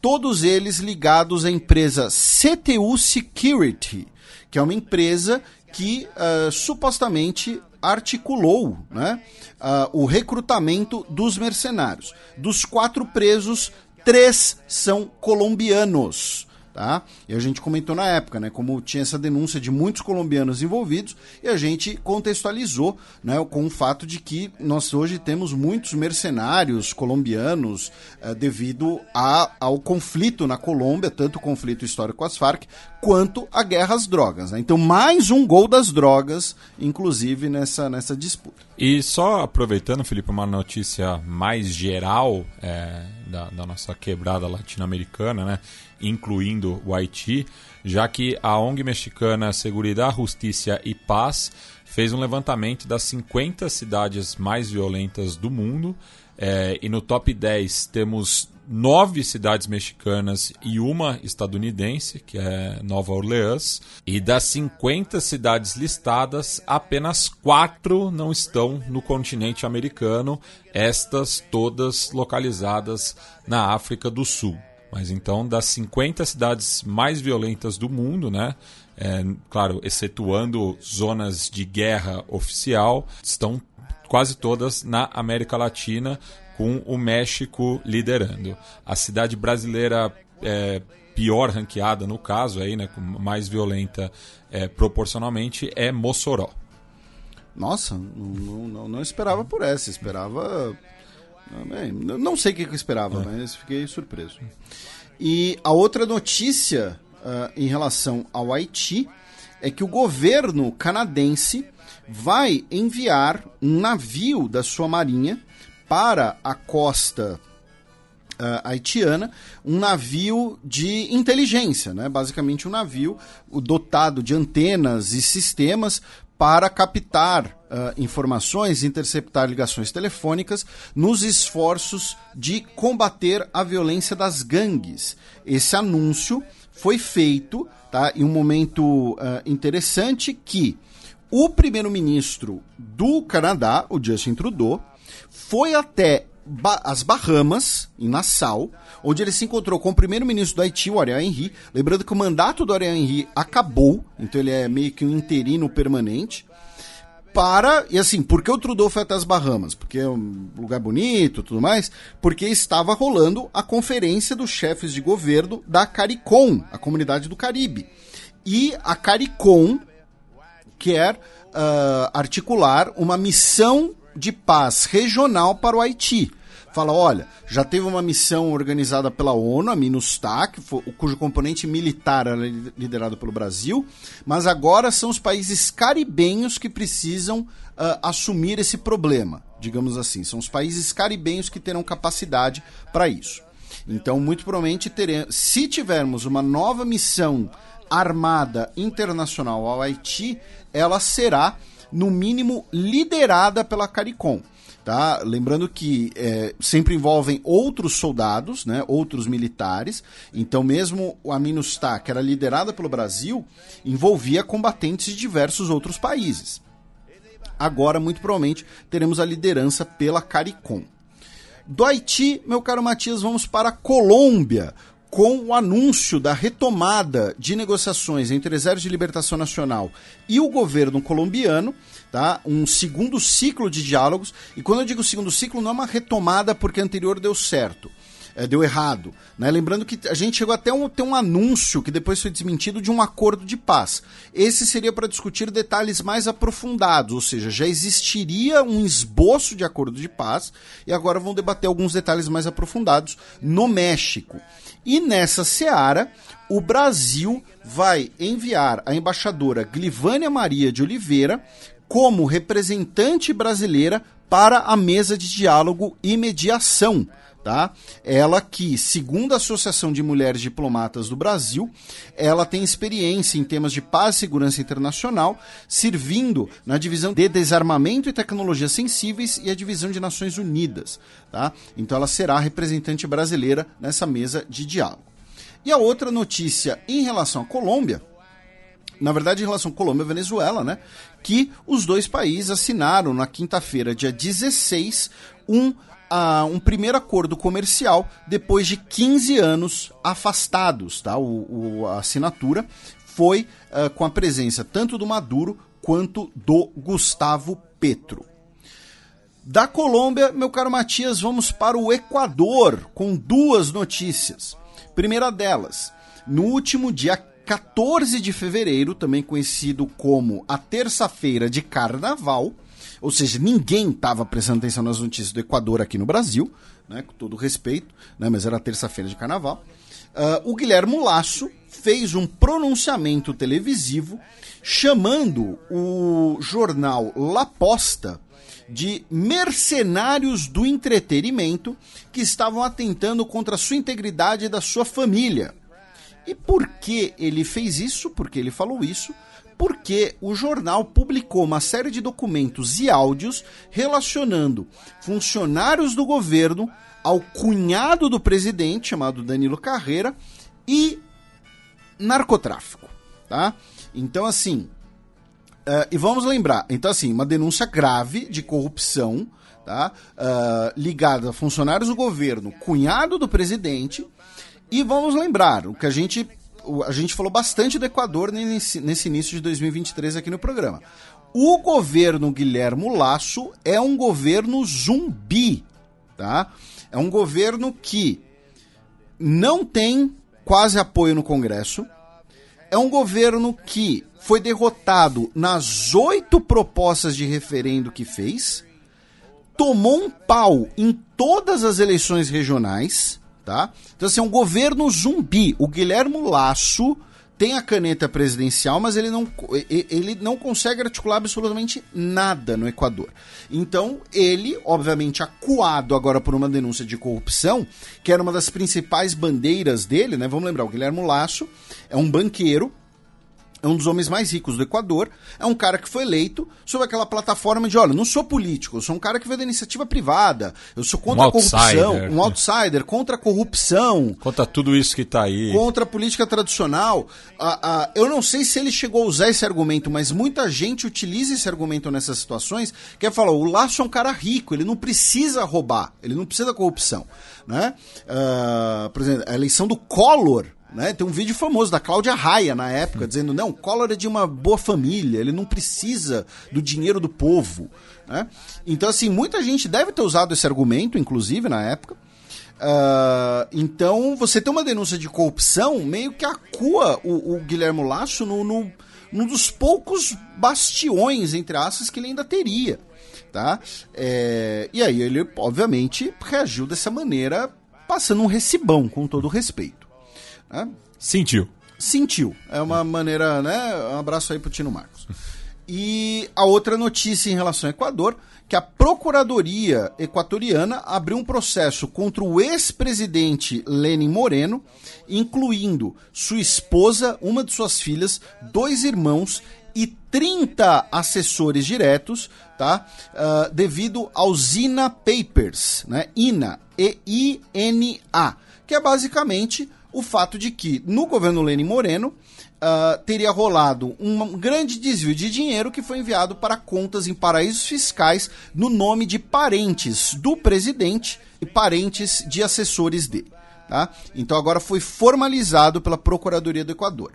todos eles ligados à empresa CTU Security, que é uma empresa que uh, supostamente articulou né, uh, o recrutamento dos mercenários. Dos quatro presos, três são colombianos tá? E a gente comentou na época, né, como tinha essa denúncia de muitos colombianos envolvidos e a gente contextualizou, né, com o fato de que nós hoje temos muitos mercenários colombianos eh, devido a, ao conflito na Colômbia, tanto o conflito histórico com as Farc quanto a guerra às drogas. Né? Então, mais um gol das drogas, inclusive nessa, nessa disputa. E só aproveitando, Felipe, uma notícia mais geral é, da, da nossa quebrada latino-americana, né? Incluindo o Haiti, já que a ONG mexicana Seguridad, Justiça e Paz fez um levantamento das 50 cidades mais violentas do mundo. É, e no top 10 temos nove cidades mexicanas e uma estadunidense, que é Nova Orleans. E das 50 cidades listadas, apenas quatro não estão no continente americano, estas todas localizadas na África do Sul. Mas então, das 50 cidades mais violentas do mundo, né? É, claro, excetuando zonas de guerra oficial, estão quase todas na América Latina, com o México liderando. A cidade brasileira é, pior ranqueada no caso, aí, né, mais violenta é, proporcionalmente, é Mossoró. Nossa, não, não, não esperava por essa, esperava Bem, não sei o que eu esperava, é. mas fiquei surpreso. E a outra notícia uh, em relação ao Haiti é que o governo canadense vai enviar um navio da sua marinha para a costa uh, haitiana, um navio de inteligência, né? basicamente um navio dotado de antenas e sistemas para captar uh, informações, interceptar ligações telefônicas nos esforços de combater a violência das gangues. Esse anúncio foi feito tá, em um momento uh, interessante que o primeiro-ministro do Canadá, o Justin Trudeau, foi até ba as Bahamas, em Nassau, onde ele se encontrou com o primeiro-ministro do Haiti, o Ariel Henry. Lembrando que o mandato do Ariel Henry acabou, então ele é meio que um interino permanente. Para, e assim, por que o Trudeau foi até as Bahamas? Porque é um lugar bonito tudo mais? Porque estava rolando a conferência dos chefes de governo da CARICOM, a comunidade do Caribe. E a CARICOM quer uh, articular uma missão de paz regional para o Haiti. Fala, olha, já teve uma missão organizada pela ONU, a MINUSTAH, cujo componente militar era liderado pelo Brasil, mas agora são os países caribenhos que precisam uh, assumir esse problema, digamos assim. São os países caribenhos que terão capacidade para isso. Então, muito provavelmente, teremos, se tivermos uma nova missão armada internacional ao Haiti, ela será no mínimo liderada pela CARICOM. Tá? Lembrando que é, sempre envolvem outros soldados, né, outros militares. Então, mesmo a MINUSTAH, que era liderada pelo Brasil, envolvia combatentes de diversos outros países. Agora, muito provavelmente, teremos a liderança pela CARICOM. Do Haiti, meu caro Matias, vamos para a Colômbia, com o anúncio da retomada de negociações entre o Exército de Libertação Nacional e o governo colombiano, tá? Um segundo ciclo de diálogos. E quando eu digo segundo ciclo, não é uma retomada porque anterior deu certo. É, deu errado. Né? Lembrando que a gente chegou até um, ter um anúncio que depois foi desmentido de um acordo de paz. Esse seria para discutir detalhes mais aprofundados, ou seja, já existiria um esboço de acordo de paz e agora vão debater alguns detalhes mais aprofundados no México. E nessa seara, o Brasil vai enviar a embaixadora Glivânia Maria de Oliveira como representante brasileira para a mesa de diálogo e mediação. Tá? Ela que, segundo a Associação de Mulheres Diplomatas do Brasil, ela tem experiência em temas de paz e segurança internacional, servindo na divisão de desarmamento e tecnologias sensíveis e a divisão de Nações Unidas. Tá? Então ela será representante brasileira nessa mesa de diálogo. E a outra notícia em relação à Colômbia na verdade, em relação a Colômbia e Venezuela, né? Que os dois países assinaram na quinta-feira, dia 16, um, um primeiro acordo comercial depois de 15 anos afastados, tá? O, o a assinatura foi uh, com a presença tanto do Maduro quanto do Gustavo Petro. Da Colômbia, meu caro Matias, vamos para o Equador com duas notícias. Primeira delas, no último dia 14 de fevereiro, também conhecido como a terça-feira de carnaval, ou seja, ninguém estava prestando atenção nas notícias do Equador aqui no Brasil, né, com todo respeito, né, mas era terça-feira de carnaval. Uh, o Guilherme Lasso fez um pronunciamento televisivo chamando o jornal La Posta de mercenários do entretenimento que estavam atentando contra a sua integridade e da sua família. E por que ele fez isso? Porque ele falou isso? Porque o jornal publicou uma série de documentos e áudios relacionando funcionários do governo ao cunhado do presidente, chamado Danilo Carreira, e narcotráfico, tá? Então, assim, uh, e vamos lembrar, então, assim, uma denúncia grave de corrupção, tá? Uh, ligada a funcionários do governo, cunhado do presidente, e vamos lembrar, o que a gente, a gente falou bastante do Equador nesse, nesse início de 2023 aqui no programa. O governo Guilhermo Lasso é um governo zumbi, tá? É um governo que não tem quase apoio no Congresso. É um governo que foi derrotado nas oito propostas de referendo que fez, tomou um pau em todas as eleições regionais tá? Então, assim, é um governo zumbi. O Guilhermo Lasso tem a caneta presidencial, mas ele não, ele não consegue articular absolutamente nada no Equador. Então, ele, obviamente, acuado agora por uma denúncia de corrupção, que era uma das principais bandeiras dele, né? Vamos lembrar, o Guilhermo Lasso é um banqueiro é um dos homens mais ricos do Equador, é um cara que foi eleito sob aquela plataforma de, olha, não sou político, eu sou um cara que veio da iniciativa privada, eu sou contra um a corrupção, outsider. um outsider, contra a corrupção. Contra tudo isso que está aí. Contra a política tradicional. Ah, ah, eu não sei se ele chegou a usar esse argumento, mas muita gente utiliza esse argumento nessas situações, que é falar, o Laço é um cara rico, ele não precisa roubar, ele não precisa da corrupção. Né? Ah, por exemplo, a eleição do Collor, né? Tem um vídeo famoso da Cláudia Raia na época, dizendo: não, Collor é de uma boa família, ele não precisa do dinheiro do povo. Né? Então, assim, muita gente deve ter usado esse argumento, inclusive, na época. Uh, então, você tem uma denúncia de corrupção, meio que acua o, o Guilherme Lasso no, no, num dos poucos bastiões, entre aspas, que ele ainda teria. Tá? É, e aí ele, obviamente, reagiu dessa maneira, passando um recibão, com todo respeito. Né? Sentiu. Sentiu. É uma maneira, né? Um abraço aí pro Tino Marcos. E a outra notícia em relação ao Equador, que a Procuradoria Equatoriana abriu um processo contra o ex-presidente Lenin Moreno, incluindo sua esposa, uma de suas filhas, dois irmãos e 30 assessores diretos, tá? Uh, devido aos INA Papers, né? INA, E-I-N-A, que é basicamente o fato de que no governo Lenin Moreno uh, teria rolado um grande desvio de dinheiro que foi enviado para contas em paraísos fiscais no nome de parentes do presidente e parentes de assessores dele. Tá? Então agora foi formalizado pela Procuradoria do Equador.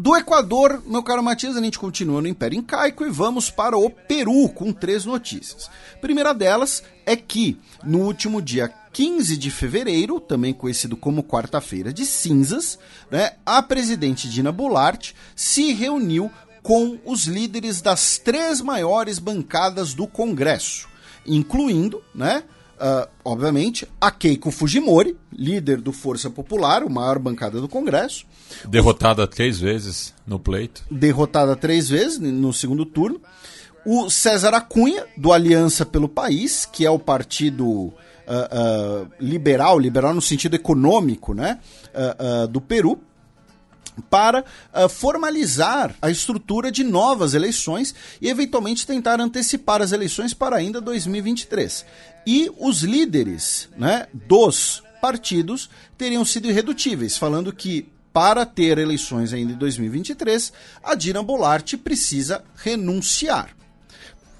Do Equador, meu caro Matias, a gente continua no Império Incaico e vamos para o Peru com três notícias. Primeira delas é que no último dia 15 de fevereiro, também conhecido como Quarta-feira de Cinzas, né, a presidente Dina Boulart se reuniu com os líderes das três maiores bancadas do Congresso, incluindo, né, uh, obviamente, a Keiko Fujimori, líder do Força Popular, a maior bancada do Congresso. Derrotada três vezes no pleito. Derrotada três vezes no segundo turno. O César Acunha, do Aliança pelo País, que é o partido uh, uh, liberal, liberal no sentido econômico, né, uh, do Peru, para formalizar a estrutura de novas eleições e eventualmente tentar antecipar as eleições para ainda 2023. E os líderes né, dos partidos teriam sido irredutíveis, falando que para ter eleições ainda em 2023, a Dina Bolart precisa renunciar.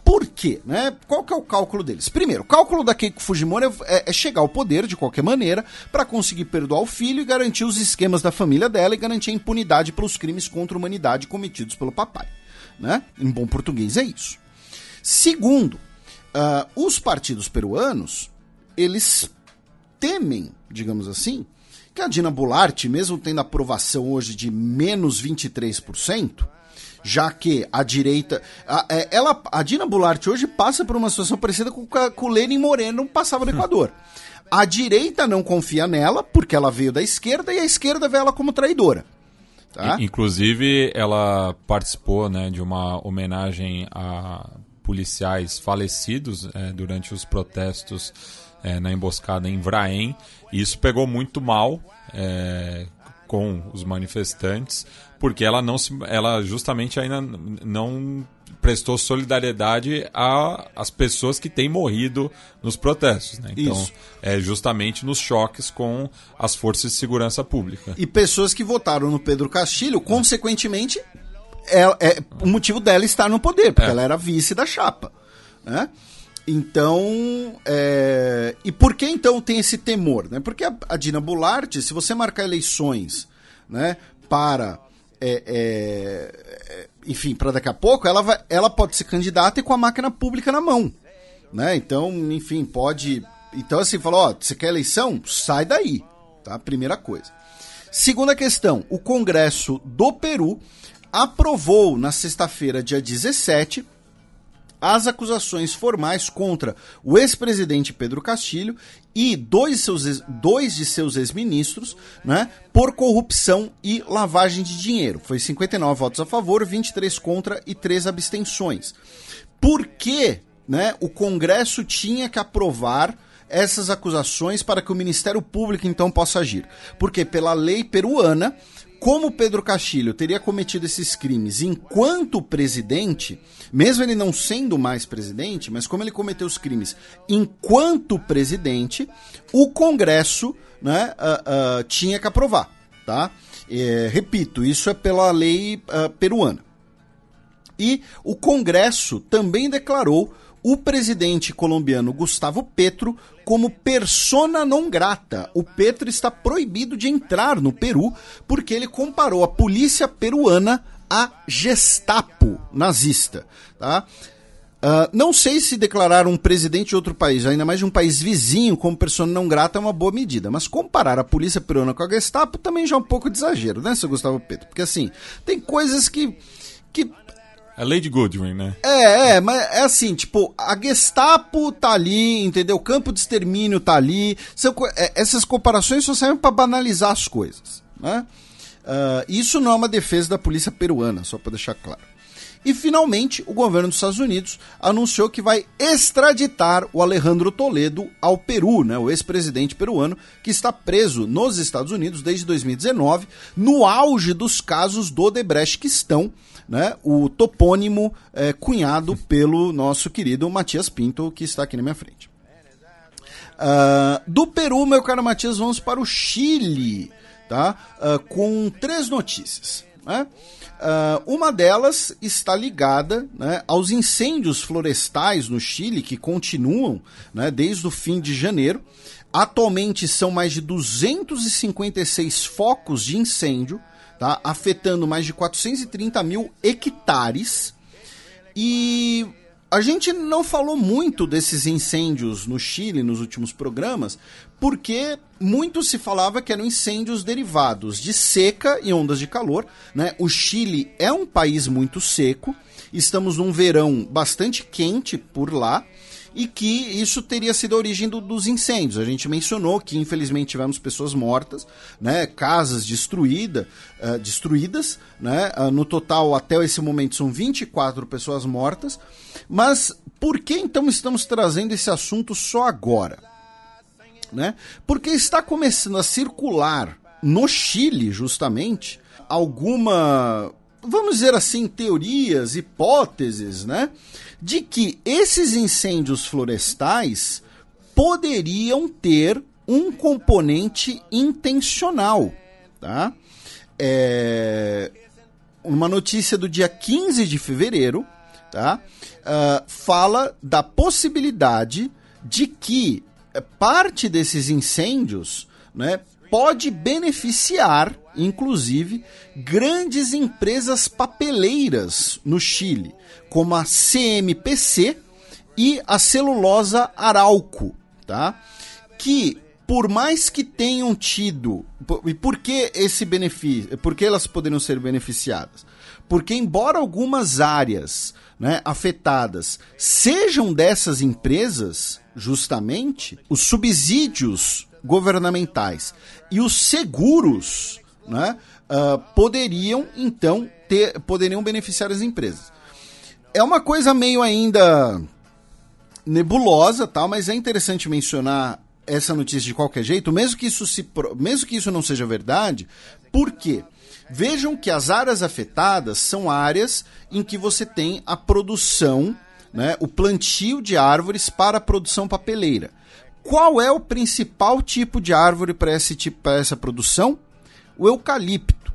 Por quê? Né? Qual que é o cálculo deles? Primeiro, o cálculo da Keiko Fujimori é, é chegar ao poder de qualquer maneira para conseguir perdoar o filho e garantir os esquemas da família dela e garantir a impunidade pelos crimes contra a humanidade cometidos pelo papai. Né? Em bom português é isso. Segundo, uh, os partidos peruanos, eles temem, digamos assim, que a Dina Boulart, mesmo tendo aprovação hoje de menos 23%, já que a direita. A, é, ela, a Dina Boulart hoje passa por uma situação parecida com, com o Lenin Moreno passava no Equador. A direita não confia nela, porque ela veio da esquerda, e a esquerda vê ela como traidora. Tá? Inclusive, ela participou né, de uma homenagem a policiais falecidos é, durante os protestos é, na emboscada em Vraém. E isso pegou muito mal é, com os manifestantes, porque ela não se, ela justamente ainda não prestou solidariedade às pessoas que têm morrido nos protestos. Né? Então, Isso. é justamente nos choques com as forças de segurança pública. E pessoas que votaram no Pedro Castilho, consequentemente, é, é o motivo dela estar no poder, porque é. ela era vice da chapa. Né? Então, é... e por que então tem esse temor? Né? Porque a, a Dina Boulart, se você marcar eleições né, para é, é, enfim, para daqui a pouco, ela, vai, ela pode ser candidata e com a máquina pública na mão. Né? Então, enfim, pode. Então, assim, falou: ó, você quer eleição? Sai daí. Tá? Primeira coisa. Segunda questão: o Congresso do Peru aprovou na sexta-feira, dia 17, as acusações formais contra o ex-presidente Pedro Castilho e dois de seus, dois de seus ex-ministros né, por corrupção e lavagem de dinheiro. Foi 59 votos a favor, 23 contra e 3 abstenções. Por que né, o Congresso tinha que aprovar essas acusações para que o Ministério Público então possa agir? Porque pela lei peruana como Pedro Castilho teria cometido esses crimes enquanto presidente, mesmo ele não sendo mais presidente, mas como ele cometeu os crimes enquanto presidente, o Congresso né, uh, uh, tinha que aprovar. Tá? É, repito, isso é pela lei uh, peruana. E o Congresso também declarou o presidente colombiano Gustavo Petro como persona non grata. O Petro está proibido de entrar no Peru porque ele comparou a polícia peruana à Gestapo nazista, tá? Uh, não sei se declarar um presidente de outro país, ainda mais de um país vizinho, como persona não grata é uma boa medida. Mas comparar a polícia peruana com a Gestapo também já é um pouco de exagero, né, seu Gustavo Petro? Porque assim, tem coisas que, que é Lady Goodwin, né? É, é, mas é assim, tipo, a Gestapo tá ali, entendeu? O campo de extermínio tá ali. São, é, essas comparações só servem para banalizar as coisas, né? Uh, isso não é uma defesa da polícia peruana, só para deixar claro. E finalmente, o governo dos Estados Unidos anunciou que vai extraditar o Alejandro Toledo ao Peru, né, o ex-presidente peruano, que está preso nos Estados Unidos desde 2019, no auge dos casos do Debrecht que estão né, o topônimo é, cunhado pelo nosso querido Matias Pinto, que está aqui na minha frente. Uh, do Peru, meu caro Matias, vamos para o Chile, tá? Uh, com três notícias. Né? Uh, uma delas está ligada né, aos incêndios florestais no Chile, que continuam né, desde o fim de janeiro. Atualmente são mais de 256 focos de incêndio tá? afetando mais de 430 mil hectares. E a gente não falou muito desses incêndios no Chile nos últimos programas, porque muito se falava que eram incêndios derivados de seca e ondas de calor. Né? O Chile é um país muito seco, estamos num verão bastante quente por lá e que isso teria sido a origem do, dos incêndios. A gente mencionou que infelizmente tivemos pessoas mortas, né, casas destruída, uh, destruídas, né, uh, no total até esse momento são 24 pessoas mortas. Mas por que então estamos trazendo esse assunto só agora? Né? Porque está começando a circular no Chile, justamente, alguma vamos dizer assim, teorias, hipóteses, né? De que esses incêndios florestais poderiam ter um componente intencional, tá? é, uma notícia do dia 15 de fevereiro, tá? Uh, fala da possibilidade de que eh, parte desses incêndios né, pode beneficiar, inclusive, grandes empresas papeleiras no Chile, como a CMPC e a celulosa Arauco, tá? Que por mais que tenham tido, e por que esse benefício, por que elas poderiam ser beneficiadas? Porque embora algumas áreas né, afetadas sejam dessas empresas, justamente, os subsídios governamentais e os seguros né, uh, poderiam, então, ter, poderiam beneficiar as empresas. É uma coisa meio ainda nebulosa, tal, mas é interessante mencionar essa notícia de qualquer jeito, mesmo que isso, se, mesmo que isso não seja verdade, por quê? Vejam que as áreas afetadas são áreas em que você tem a produção, né, o plantio de árvores para a produção papeleira. Qual é o principal tipo de árvore para esse tipo, essa produção? O eucalipto.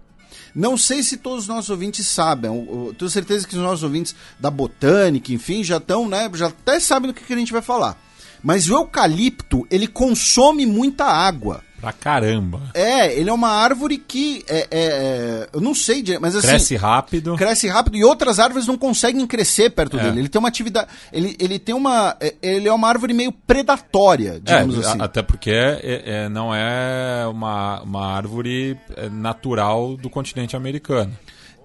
Não sei se todos os nossos ouvintes sabem, eu tenho certeza que os nossos ouvintes da botânica, enfim, já estão, né, já até sabem do que, que a gente vai falar. Mas o eucalipto, ele consome muita água. Pra caramba. É, ele é uma árvore que é, é, é eu não sei, mas assim cresce rápido. Cresce rápido e outras árvores não conseguem crescer perto é. dele. Ele tem uma atividade, ele, ele tem uma, é, ele é uma árvore meio predatória, digamos é, assim. Até porque é, não é uma, uma árvore natural do continente americano.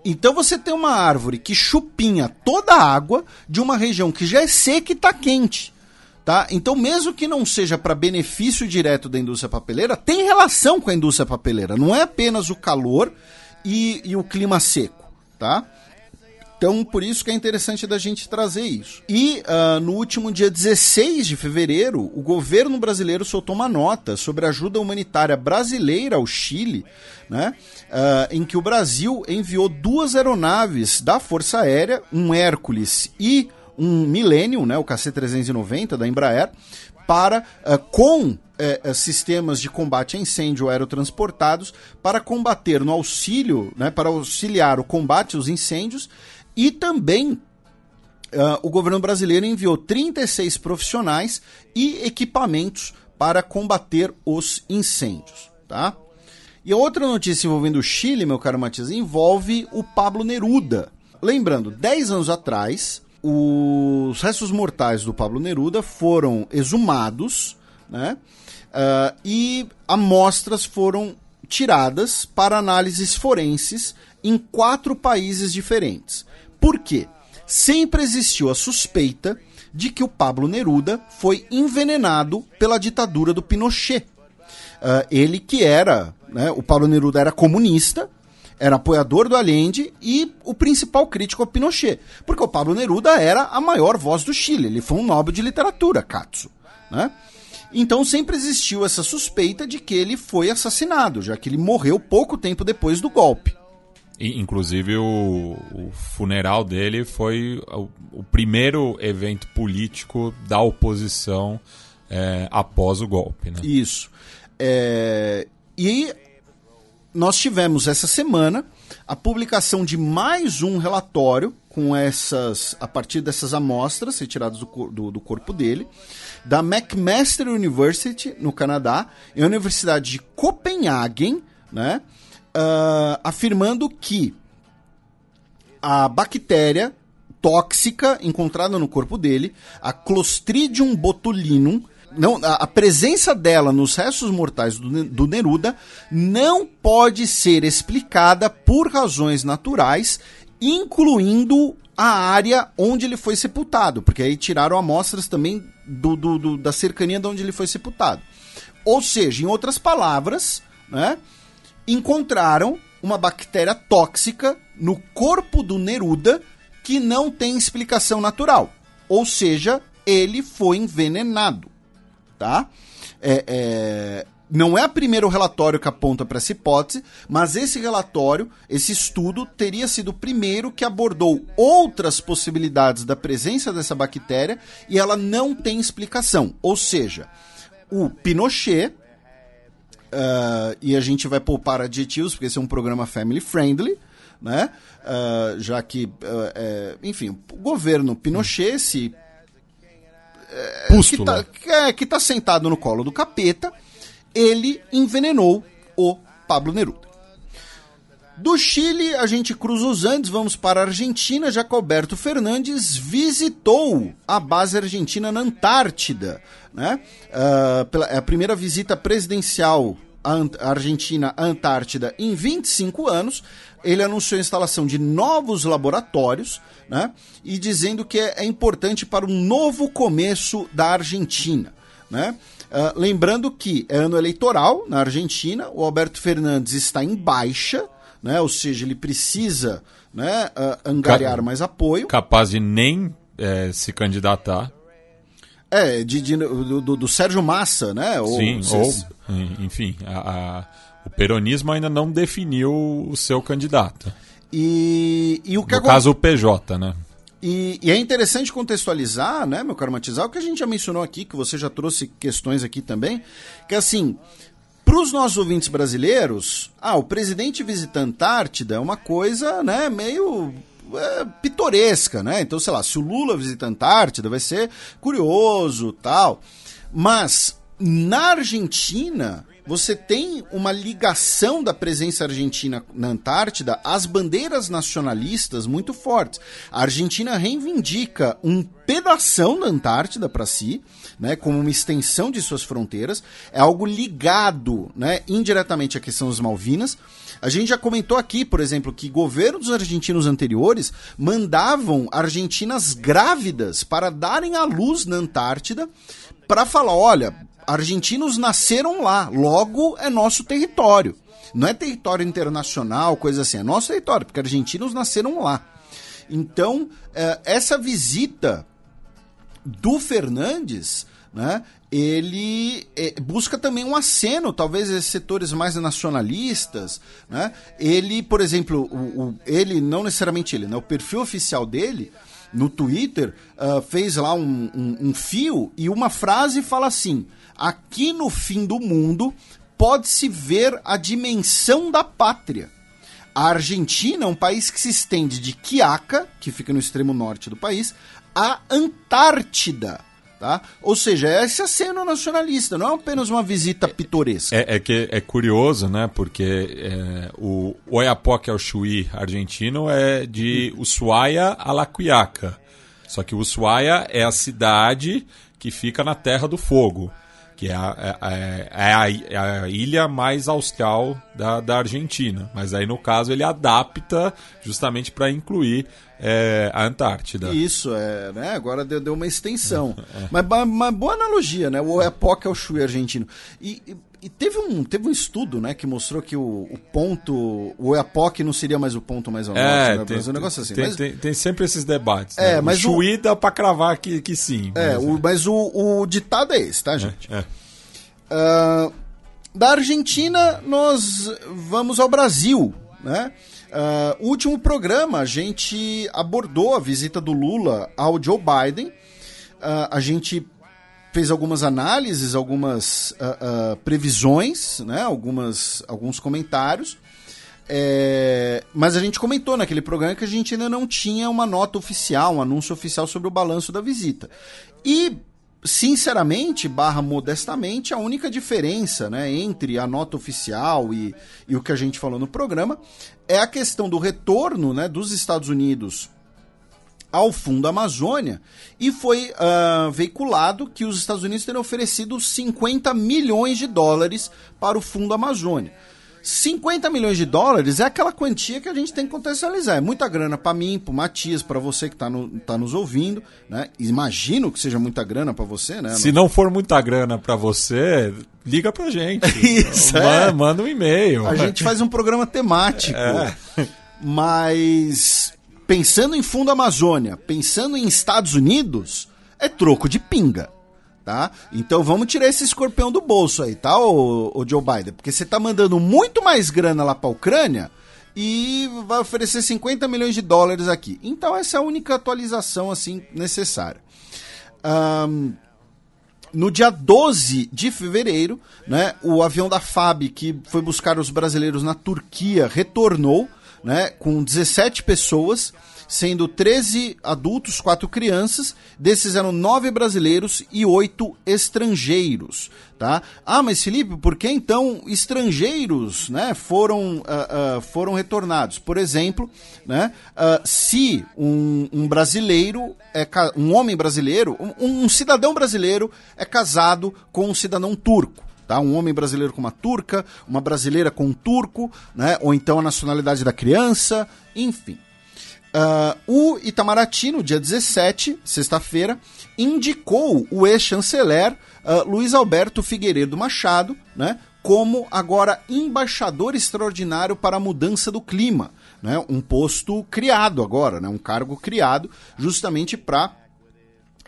Então você tem uma árvore que chupinha toda a água de uma região que já é seca e está quente. Tá? Então, mesmo que não seja para benefício direto da indústria papeleira, tem relação com a indústria papeleira. Não é apenas o calor e, e o clima seco. Tá? Então, por isso que é interessante da gente trazer isso. E uh, no último dia 16 de fevereiro, o governo brasileiro soltou uma nota sobre a ajuda humanitária brasileira ao Chile, né, uh, em que o Brasil enviou duas aeronaves da Força Aérea, um Hércules e um Millennium, né, o KC-390 da Embraer, para uh, com uh, sistemas de combate a incêndio aerotransportados para combater no auxílio, né, para auxiliar o combate aos incêndios e também Uh, o governo brasileiro enviou 36 profissionais e equipamentos para combater os incêndios. Tá? E outra notícia envolvendo o Chile, meu caro Matias, envolve o Pablo Neruda. Lembrando, 10 anos atrás, os restos mortais do Pablo Neruda foram exumados, né? Uh, e amostras foram tiradas para análises forenses em quatro países diferentes. Por quê? Sempre existiu a suspeita de que o Pablo Neruda foi envenenado pela ditadura do Pinochet. Uh, ele que era, né, o Pablo Neruda era comunista, era apoiador do Allende e o principal crítico ao Pinochet. Porque o Pablo Neruda era a maior voz do Chile, ele foi um Nobel de literatura, Katsu. Né? Então sempre existiu essa suspeita de que ele foi assassinado, já que ele morreu pouco tempo depois do golpe. Inclusive o, o, funeral dele foi o, o, primeiro evento político da oposição é, após o golpe. Né? Isso. É, e nós tivemos essa semana a publicação de mais um relatório com essas a partir dessas amostras retiradas do, do, do corpo dele da McMaster University no Canadá e a Universidade de Copenhagen, né, uh, afirmando que a bactéria tóxica encontrada no corpo dele, a Clostridium botulinum, não, a, a, presença dela nos restos mortais do, do Neruda não pode ser explicada por razões naturais, incluindo a área onde ele foi sepultado, porque aí tiraram amostras também do, do, do, da cercania de onde ele foi sepultado. Ou seja, em outras palavras, né, encontraram uma bactéria tóxica no corpo do Neruda que não tem explicação natural. Ou seja, ele foi envenenado tá? É, é, não é o primeiro relatório que aponta para essa hipótese, mas esse relatório, esse estudo, teria sido o primeiro que abordou outras possibilidades da presença dessa bactéria e ela não tem explicação. Ou seja, o Pinochet uh, e a gente vai poupar adjetivos, porque esse é um programa family friendly, né? Uh, já que, uh, é, enfim, o governo Pinochet se. É, que, tá, é, que tá sentado no colo do capeta, ele envenenou o Pablo Neruda. Do Chile, a gente cruza os Andes, vamos para a Argentina, Alberto Fernandes visitou a base argentina na Antártida. Né? Uh, pela, é a primeira visita presidencial à Argentina à Antártida em 25 anos. Ele anunciou a instalação de novos laboratórios né? e dizendo que é, é importante para um novo começo da Argentina. Né? Uh, lembrando que é ano eleitoral na Argentina, o Alberto Fernandes está em baixa né? Ou seja, ele precisa né, uh, angariar mais apoio. Capaz de nem é, se candidatar. É, de, de do, do, Sérgio Massa, né? Ou, Sim, ou, enfim, a, a, o peronismo ainda não definiu o seu candidato. E, e o que no caso, o PJ, né? E, e, é interessante contextualizar, né, meu caro Matizal, o que a gente já mencionou aqui, que você já trouxe questões aqui também, que assim, para os nossos ouvintes brasileiros, ah, o presidente visita a Antártida é uma coisa, né, meio é, pitoresca, né? Então, sei lá, se o Lula visita a Antártida, vai ser curioso, tal. Mas na Argentina, você tem uma ligação da presença argentina na Antártida às bandeiras nacionalistas muito fortes. A Argentina reivindica um pedação da Antártida para si, né, como uma extensão de suas fronteiras, é algo ligado, né, indiretamente à questão das Malvinas. A gente já comentou aqui, por exemplo, que governos argentinos anteriores mandavam argentinas grávidas para darem à luz na Antártida para falar, olha, argentinos nasceram lá, logo é nosso território. Não é território internacional, coisa assim, é nosso território, porque argentinos nasceram lá. Então, é, essa visita do Fernandes, né, ele é, busca também um aceno, talvez esses setores mais nacionalistas, né? Ele, por exemplo, o, o, ele não necessariamente ele, né? O perfil oficial dele no Twitter uh, fez lá um, um, um fio e uma frase fala assim: aqui no fim do mundo pode-se ver a dimensão da pátria. A Argentina é um país que se estende de Quiaca, que fica no extremo norte do país, à Antártida. Tá? Ou seja, esse aceno nacionalista, não é apenas uma visita pitoresca. É, é que é curioso, né? Porque é, o Oiapoque ao Chuí argentino é de Ushuaia a La Quiaca. Só que Ushuaia é a cidade que fica na Terra do Fogo que é a, é, é, a, é a, ilha mais austral da, da Argentina. Mas aí, no caso, ele adapta justamente para incluir é, a Antártida. Isso, é, né? agora deu, deu uma extensão. É. Mas uma boa analogia, né? O Epoca é o Chuí argentino. E, e, e, teve, um, teve um estudo né, que mostrou que o, o ponto, o Epoque não seria mais o ponto mais ao é, norte, né? Tem, um negócio assim. Tem, mas... tem, tem, sempre esses debates. É, né? mas o Chuí dá para cravar que, que sim. É, mas, o, mas o, o ditado é esse, tá, é, gente? É, uh, da Argentina, nós vamos ao Brasil, né? Uh, o último programa, a gente abordou a visita do Lula ao Joe Biden. Uh, a gente fez algumas análises, algumas uh, previsões, né? algumas, alguns comentários. É, mas a gente comentou naquele programa que a gente ainda não tinha uma nota oficial, um anúncio oficial sobre o balanço da visita. E sinceramente, barra modestamente, a única diferença né, entre a nota oficial e, e o que a gente falou no programa é a questão do retorno né, dos Estados Unidos ao Fundo Amazônia e foi uh, veiculado que os Estados Unidos teriam oferecido 50 milhões de dólares para o Fundo Amazônia. 50 milhões de dólares é aquela quantia que a gente tem que contextualizar. É muita grana para mim, para Matias, para você que está no, tá nos ouvindo, né? Imagino que seja muita grana para você, né? Se não for muita grana para você, liga pra gente. Isso, manda, é. manda um e-mail. A gente faz um programa temático. É. Mas pensando em Fundo Amazônia, pensando em Estados Unidos, é troco de pinga tá? Então vamos tirar esse escorpião do bolso aí, tá, o, Joe Biden? Porque você tá mandando muito mais grana lá pra Ucrânia e vai oferecer 50 milhões de dólares aqui. Então essa é a única atualização, assim, necessária. Um, no dia 12 de fevereiro, né, o avião da FAB, que foi buscar os brasileiros na Turquia, retornou né, com 17 pessoas, sendo 13 adultos, 4 crianças. Desses eram 9 brasileiros e 8 estrangeiros. Tá? Ah, mas Felipe, por que então estrangeiros né, foram, uh, uh, foram retornados? Por exemplo, né, uh, se um, um, brasileiro, é, um homem brasileiro, um, um cidadão brasileiro é casado com um cidadão turco. Tá? Um homem brasileiro com uma turca, uma brasileira com um turco, né? ou então a nacionalidade da criança, enfim. Uh, o Itamaraty, no dia 17, sexta-feira, indicou o ex-chanceler uh, Luiz Alberto Figueiredo Machado né, como agora embaixador extraordinário para a mudança do clima. Né, um posto criado agora, né, um cargo criado justamente para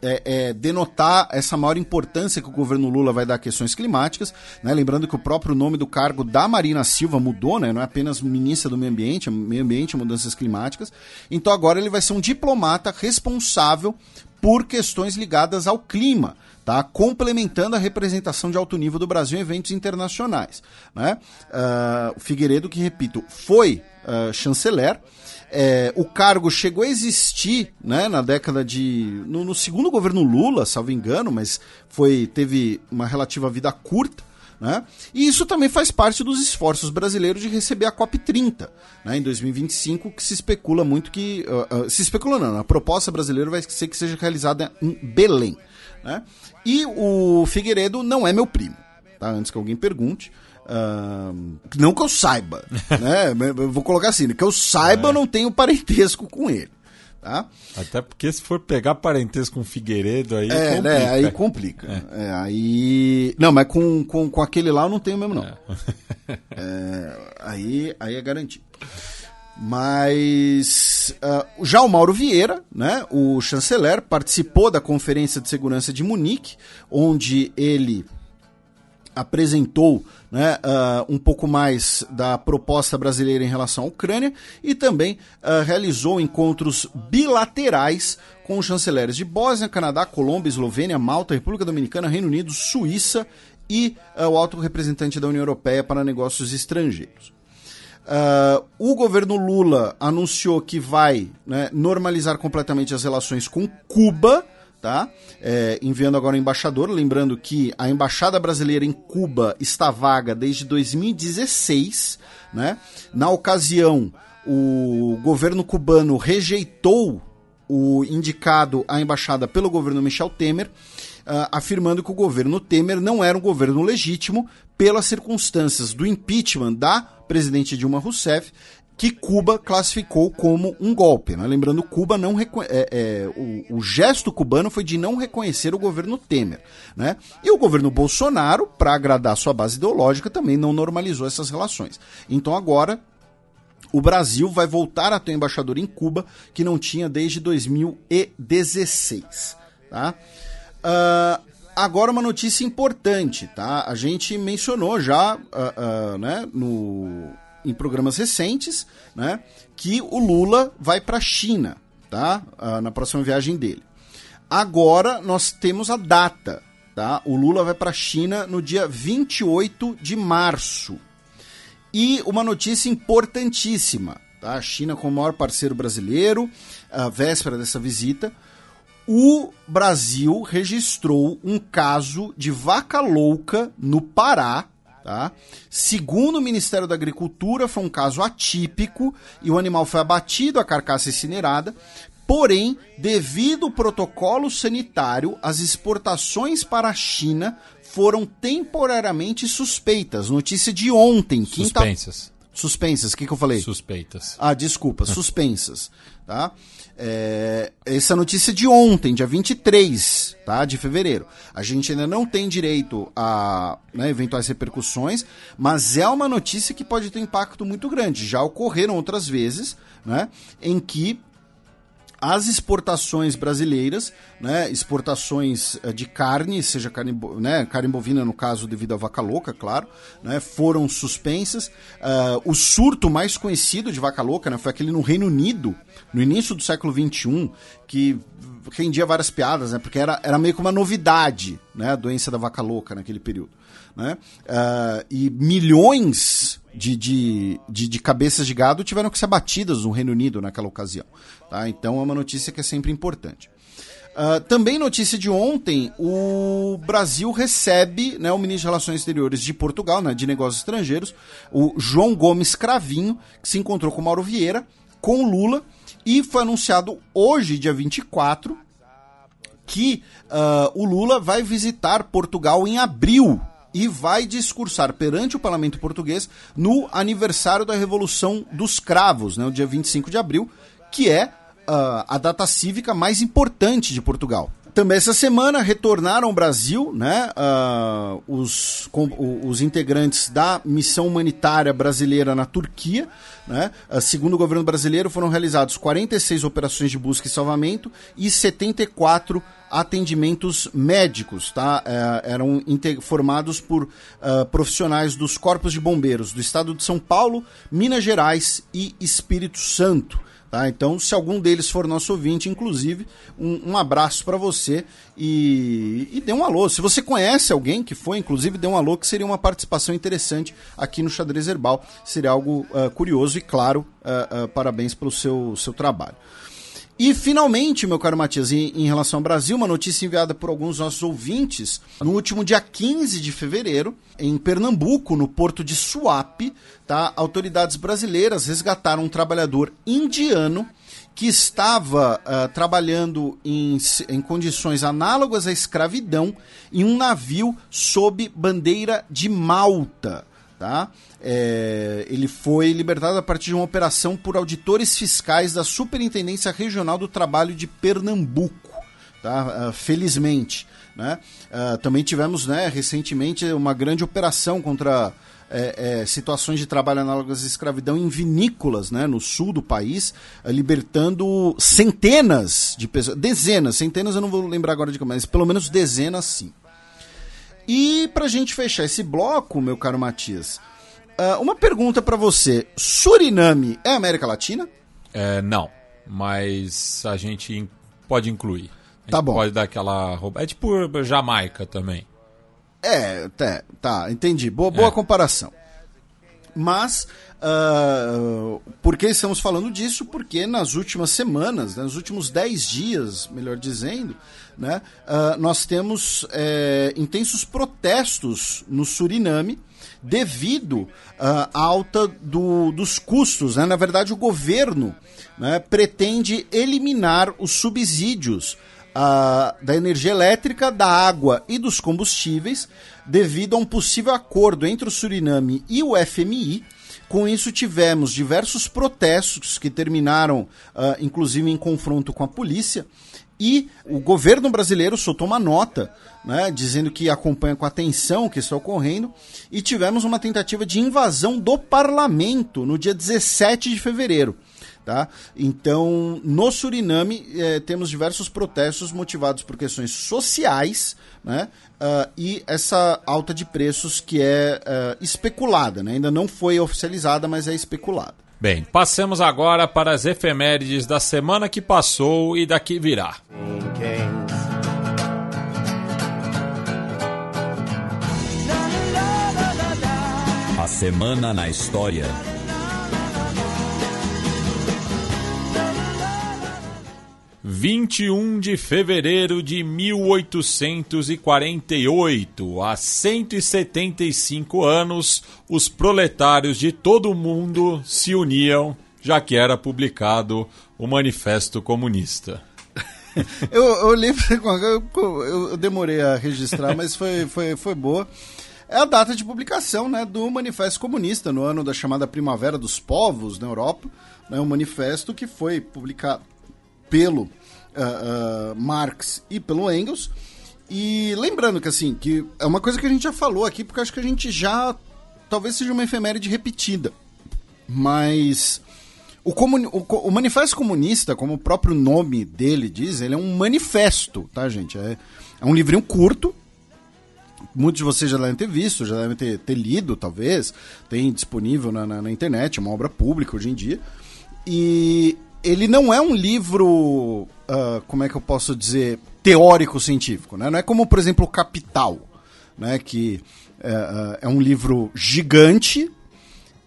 é, é, denotar essa maior importância que o governo Lula vai dar a questões climáticas. Né? Lembrando que o próprio nome do cargo da Marina Silva mudou, né? não é apenas ministra do Meio Ambiente, é Meio Ambiente Mudanças Climáticas. Então agora ele vai ser um diplomata responsável por questões ligadas ao clima. Tá, complementando a representação de alto nível do Brasil em eventos internacionais. Né? Uh, Figueiredo, que repito, foi uh, chanceler, é, o cargo chegou a existir né, na década de. No, no, segundo governo Lula, salvo engano, mas foi teve uma relativa vida curta. Né? E isso também faz parte dos esforços brasileiros de receber a COP30 né, em 2025, que se especula muito que. Uh, uh, se especula não, a proposta brasileira vai ser que seja realizada em Belém. Né? E o Figueiredo não é meu primo, tá? antes que alguém pergunte. Uh, não que eu saiba, né? Eu vou colocar assim, que eu saiba, é. eu não tenho parentesco com ele. Tá? Até porque se for pegar parentesco com Figueiredo, aí é, complica. Né? Aí complica. É. É, aí... Não, mas com, com, com aquele lá eu não tenho mesmo, não. É. é aí, aí é garantido. Mas uh, já o Mauro Vieira, né, o chanceler, participou da Conferência de Segurança de Munique, onde ele apresentou né, uh, um pouco mais da proposta brasileira em relação à Ucrânia e também uh, realizou encontros bilaterais com os chanceleres de Bósnia, Canadá, Colômbia, Eslovênia, Malta, República Dominicana, Reino Unido, Suíça e uh, o alto representante da União Europeia para negócios estrangeiros. o governo Lula anunciou que vai né, normalizar completamente as relações com Cuba tá? É, enviando agora o embaixador, lembrando que a embaixada brasileira em Cuba está vaga desde 2016, né? Na ocasião, o governo cubano rejeitou o indicado à embaixada pelo governo Michel Temer, uh, afirmando que o governo Temer não era um governo legítimo pelas circunstâncias do impeachment da presidente Dilma Rousseff que Cuba classificou como um golpe. Né? Lembrando, Cuba não é, é, o, o, gesto cubano foi de não reconhecer o governo Temer. Né? E o governo Bolsonaro, para agradar sua base ideológica, também não normalizou essas relações. Então agora o Brasil vai voltar a ter um embaixador em Cuba que não tinha desde 2016. Tá? Uh, agora uma notícia importante, tá? A gente mencionou já uh, uh, né, no em programas recentes, né, que o Lula vai para a China, tá? Na próxima viagem dele. Agora nós temos a data, tá? O Lula vai para a China no dia 28 de março. E uma notícia importantíssima, tá? A China como maior parceiro brasileiro, a véspera dessa visita, o Brasil registrou um caso de vaca louca no Pará, Tá? Segundo o Ministério da Agricultura, foi um caso atípico e o animal foi abatido, a carcaça incinerada. Porém, devido ao protocolo sanitário, as exportações para a China foram temporariamente suspeitas. Notícia de ontem, quinta. Suspensas. Suspensas, o que, que eu falei? Suspeitas. Ah, desculpa, suspensas. tá? É, essa notícia de ontem, dia 23 tá, de fevereiro. A gente ainda não tem direito a né, eventuais repercussões, mas é uma notícia que pode ter impacto muito grande. Já ocorreram outras vezes né, em que as exportações brasileiras, né, exportações eh, de carne, seja carne, né, carne bovina no caso devido à vaca louca, claro, né, foram suspensas. Uh, o surto mais conhecido de vaca louca né, foi aquele no Reino Unido, no início do século XXI, que rendia várias piadas, né, porque era, era meio que uma novidade né, a doença da vaca louca naquele período. Né? Uh, e milhões de, de, de, de, cabeças de gado tiveram que ser abatidas no Reino Unido naquela ocasião. Tá? Então é uma notícia que é sempre importante. Uh, também notícia de ontem, o Brasil recebe né, o ministro de Relações Exteriores de Portugal, né, de Negócios Estrangeiros, o João Gomes Cravinho, que se encontrou com Mauro Vieira, com Lula, e foi anunciado hoje, dia 24, que uh, o Lula vai visitar Portugal em abril e vai discursar perante o parlamento português no aniversário da Revolução dos Cravos, né, o dia 25 de abril, que é uh, a data cívica mais importante de Portugal. Também essa semana retornaram ao Brasil né, uh, os, com, os integrantes da missão humanitária brasileira na Turquia. Né? Uh, segundo o governo brasileiro, foram realizados 46 operações de busca e salvamento e 74 atendimentos médicos. Tá? Uh, eram formados por uh, profissionais dos corpos de bombeiros do estado de São Paulo, Minas Gerais e Espírito Santo. Tá? Então, se algum deles for nosso ouvinte, inclusive, um, um abraço para você e, e dê um alô. Se você conhece alguém que foi, inclusive, dê um alô, que seria uma participação interessante aqui no Xadrez Herbal. Seria algo uh, curioso e, claro, uh, uh, parabéns pelo seu, seu trabalho. E finalmente, meu caro Matias, em, em, relação ao Brasil, uma notícia enviada por alguns nossos ouvintes. No último dia 15 de fevereiro, em Pernambuco, no porto de Suape, tá, autoridades brasileiras resgataram um trabalhador indiano que estava uh, trabalhando em, em condições análogas à escravidão em um navio sob bandeira de Malta. Tá? É, ele foi libertado a partir de uma operação por auditores fiscais da Superintendência Regional do Trabalho de Pernambuco. Tá? Uh, felizmente. Né? Uh, também tivemos né, recentemente uma grande operação contra é, é, situações de trabalho análogas à escravidão em vinícolas né, no sul do país, uh, libertando centenas de pessoas, dezenas, centenas eu não vou lembrar agora de como, mas pelo menos dezenas sim. E para a gente fechar esse bloco, meu caro Matias, Uh, uma pergunta para você: Suriname é América Latina? É, não, mas a gente pode incluir. tá bom. Pode dar aquela. É tipo Jamaica também. É, tá, tá entendi. Boa, boa é. comparação. Mas, uh, por que estamos falando disso? Porque nas últimas semanas, né, nos últimos 10 dias, melhor dizendo, né, uh, nós temos é, intensos protestos no Suriname devido uh, à alta do, dos custos. Né? Na verdade, o governo né, pretende eliminar os subsídios uh, da energia elétrica, da água e dos combustíveis devido a um possível acordo entre o Suriname e o FMI. Com isso, tivemos diversos protestos que terminaram, uh, inclusive, em confronto com a polícia. E o governo brasileiro soltou uma nota né, dizendo que acompanha com atenção o que está ocorrendo. E tivemos uma tentativa de invasão do parlamento no dia 17 de fevereiro. Tá? Então, no Suriname, eh, temos diversos protestos motivados por questões sociais né? Uh, e essa alta de preços que é uh, especulada. Né? Ainda não foi oficializada, mas é especulada. Bem, passemos agora para as efemérides da semana que passou e da que virá. A semana na história. 21 de fevereiro de 1848, há 175 anos, os proletários de todo o mundo se uniam, já que era publicado o Manifesto Comunista. eu, eu lembro, eu, eu demorei a registrar, mas foi, foi, foi boa. É a data de publicação né, do Manifesto Comunista, no ano da chamada Primavera dos Povos na Europa. Né, um manifesto que foi publicado pelo uh, uh, Marx e pelo Engels. E lembrando que assim, que é uma coisa que a gente já falou aqui, porque acho que a gente já talvez seja uma efeméride repetida. Mas o, comuni o, o, Manifesto Comunista, como o próprio nome dele diz, ele é um manifesto, tá, gente? É, é um livrinho curto. Muitos de vocês já devem ter visto, já devem ter, ter lido, talvez. Tem disponível na, na, na internet, é uma obra pública hoje em dia. E ele não é um livro, uh, como é que eu posso dizer, teórico-científico. Né? Não é como, por exemplo, o Capital, né? que uh, é um livro gigante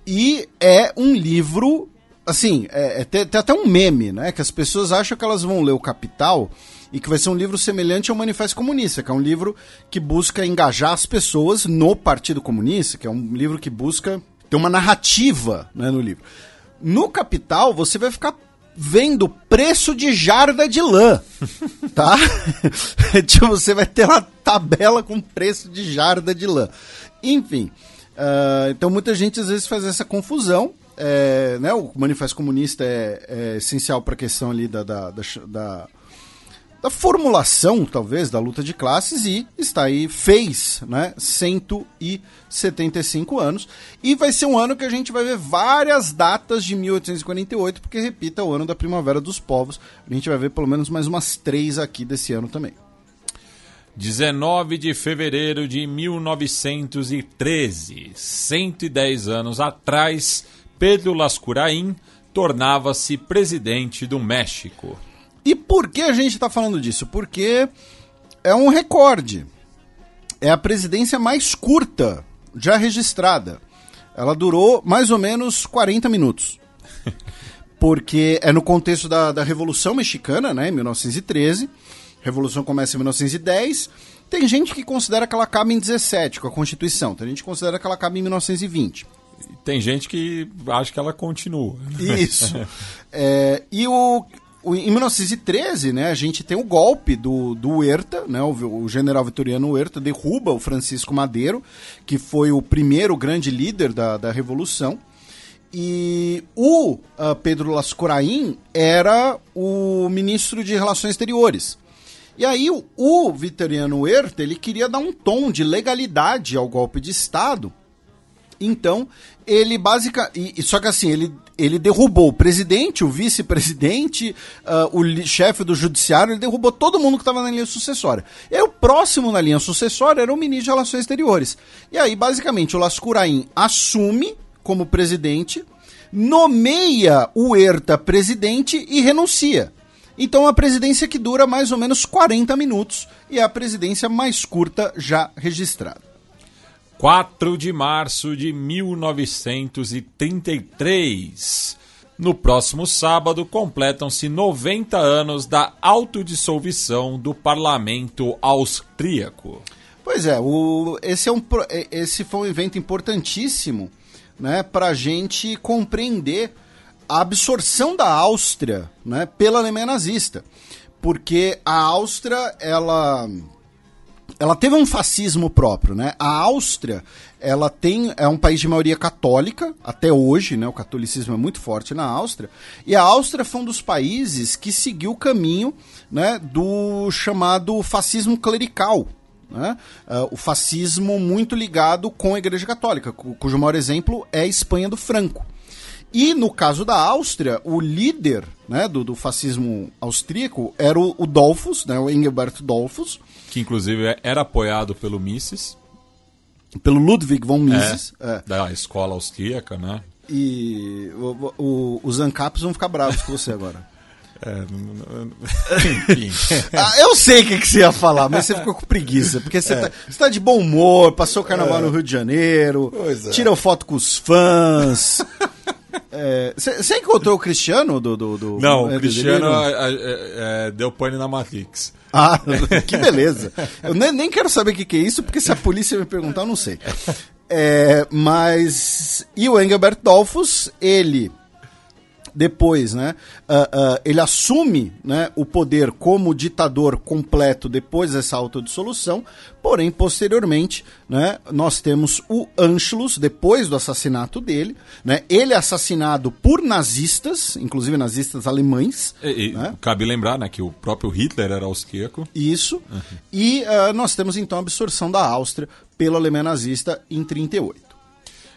e é um livro, assim, é, é, tem, tem até um meme, né? que as pessoas acham que elas vão ler o Capital e que vai ser um livro semelhante ao Manifesto Comunista, que é um livro que busca engajar as pessoas no Partido Comunista, que é um livro que busca ter uma narrativa né, no livro. No Capital, você vai ficar vendo preço de jarda de lã, tá? tipo, você vai ter uma tabela com preço de jarda de lã. Enfim, uh, então muita gente às vezes faz essa confusão. É, né, o Manifesto Comunista é, é essencial para a questão ali da, da, da, da da formulação, talvez, da luta de classes e está aí, fez, né, 175 anos. E vai ser um ano que a gente vai ver várias datas de 1848, porque, repita, o ano da Primavera dos Povos. A gente vai ver pelo menos mais umas três aqui desse ano também. 19 de fevereiro de 1913, 110 anos atrás, Pedro Lascurain tornava-se presidente do México. E por que a gente está falando disso? Porque é um recorde. É a presidência mais curta já registrada. Ela durou mais ou menos 40 minutos. Porque é no contexto da, da Revolução Mexicana, né, em 1913. A Revolução começa em 1910. Tem gente que considera que ela acaba em 17 com a Constituição. Tem gente que considera que ela acaba em 1920. Tem gente que acha que ela continua. Isso. é, e o, em 1913, né, a gente tem o golpe do, do Huerta, né, o, o, general vitoriano Huerta derruba o Francisco Madeiro, que foi o primeiro grande líder da, da Revolução. E o uh, Pedro Lascorain era o ministro de Relações Exteriores. E aí o, o Vitoriano Huerta ele queria dar um tom de legalidade ao golpe de Estado. Então, ele basicamente. Só que assim, ele ele derrubou o presidente, o vice-presidente, uh, o chefe do judiciário, ele derrubou todo mundo que estava na linha sucessória. E aí o próximo na linha sucessória era o ministro de Relações Exteriores. E aí, basicamente, o Lascurain assume como presidente, nomeia o Herta presidente e renuncia. Então a presidência que dura mais ou menos 40 minutos e é a presidência mais curta já registrada. 4 de março de 1933. No próximo sábado, completam-se 90 anos da autodissolução do parlamento austríaco. Pois é, o, esse, é um, esse foi um evento importantíssimo né, para a gente compreender a absorção da Áustria né, pela Alemanha nazista. Porque a Áustria, ela ela teve um fascismo próprio, né? A Áustria, ela tem é um país de maioria católica até hoje, né? O catolicismo é muito forte na Áustria. E a Áustria foi um dos países que seguiu o caminho, né, do chamado fascismo clerical, né? Uh, o fascismo muito ligado com a Igreja Católica, cujo maior exemplo é a Espanha do Franco. E no caso da Áustria, o líder né, do, do fascismo austríaco era o, o Dolphus, né, o Engelbert Dolphus, que inclusive era apoiado pelo Mises. Pelo Ludwig von Mises. É, é. Da escola austríaca, né? E o, o, os ANCAPs vão ficar bravos com você agora. É, enfim. ah, eu sei o que, que, você ia falar, mas você ficou com preguiça. Porque você, é. tá, você tá de bom humor, passou o carnaval é. no Rio de Janeiro, é. tirou foto com os fãs. Você é, encontrou o Cristiano do. do, do Não, o Cristiano deu pane na Matrix. Ah, que beleza. Eu nem, nem quero saber o que, que, é isso, porque se a polícia me perguntar, eu não sei. É, mas. E o Engelbert Dolphus, ele depois, né, uh, uh, ele assume né, o poder como ditador completo depois dessa autodissolução, porém, posteriormente, né, nós temos o Anschluss, depois do assassinato dele, né, ele é assassinado por nazistas, inclusive nazistas alemães. E, e, né? Cabe lembrar né, que o próprio Hitler era austríaco. Isso, uhum. e uh, nós temos então a absorção da Áustria pela Alemanha nazista em 38.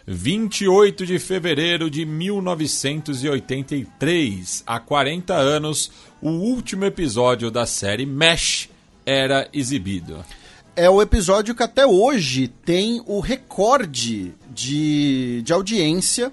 28 de fevereiro de 1983, há 40 anos, o último episódio da série Mesh era exibido. É o episódio que até hoje tem o recorde de, de audiência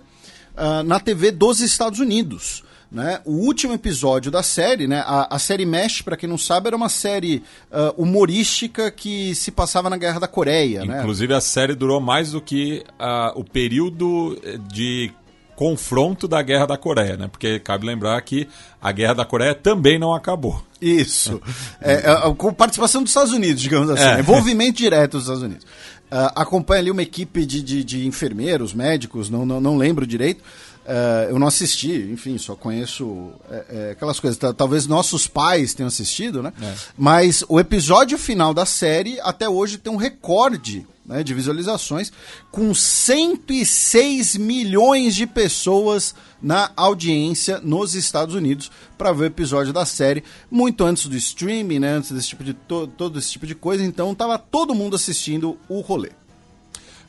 uh, na TV dos Estados Unidos. Né, o último episódio da série, né, a, a série Mesh, para quem não sabe, era uma série uh, humorística que se passava na Guerra da Coreia. Né? Inclusive, né? a série durou mais do que uh, o período de confronto da Guerra da Coreia, né? Porque cabe lembrar que a Guerra da Coreia também não acabou. Isso. é, é, com participação dos Estados Unidos, digamos assim. É. Envolvimento direto dos Estados Unidos. Uh, acompanha ali uma equipe de, de, de enfermeiros, médicos, não, não, não lembro direito. Uh, eu não assisti, enfim, só conheço é, é, aquelas coisas. Talvez nossos pais tenham assistido, né? É. Mas o episódio final da série até hoje tem um recorde né, de visualizações, com 106 milhões de pessoas na audiência nos Estados Unidos para ver o episódio da série, muito antes do streaming, né, antes desse tipo de to todo esse tipo de coisa, então tava todo mundo assistindo o rolê.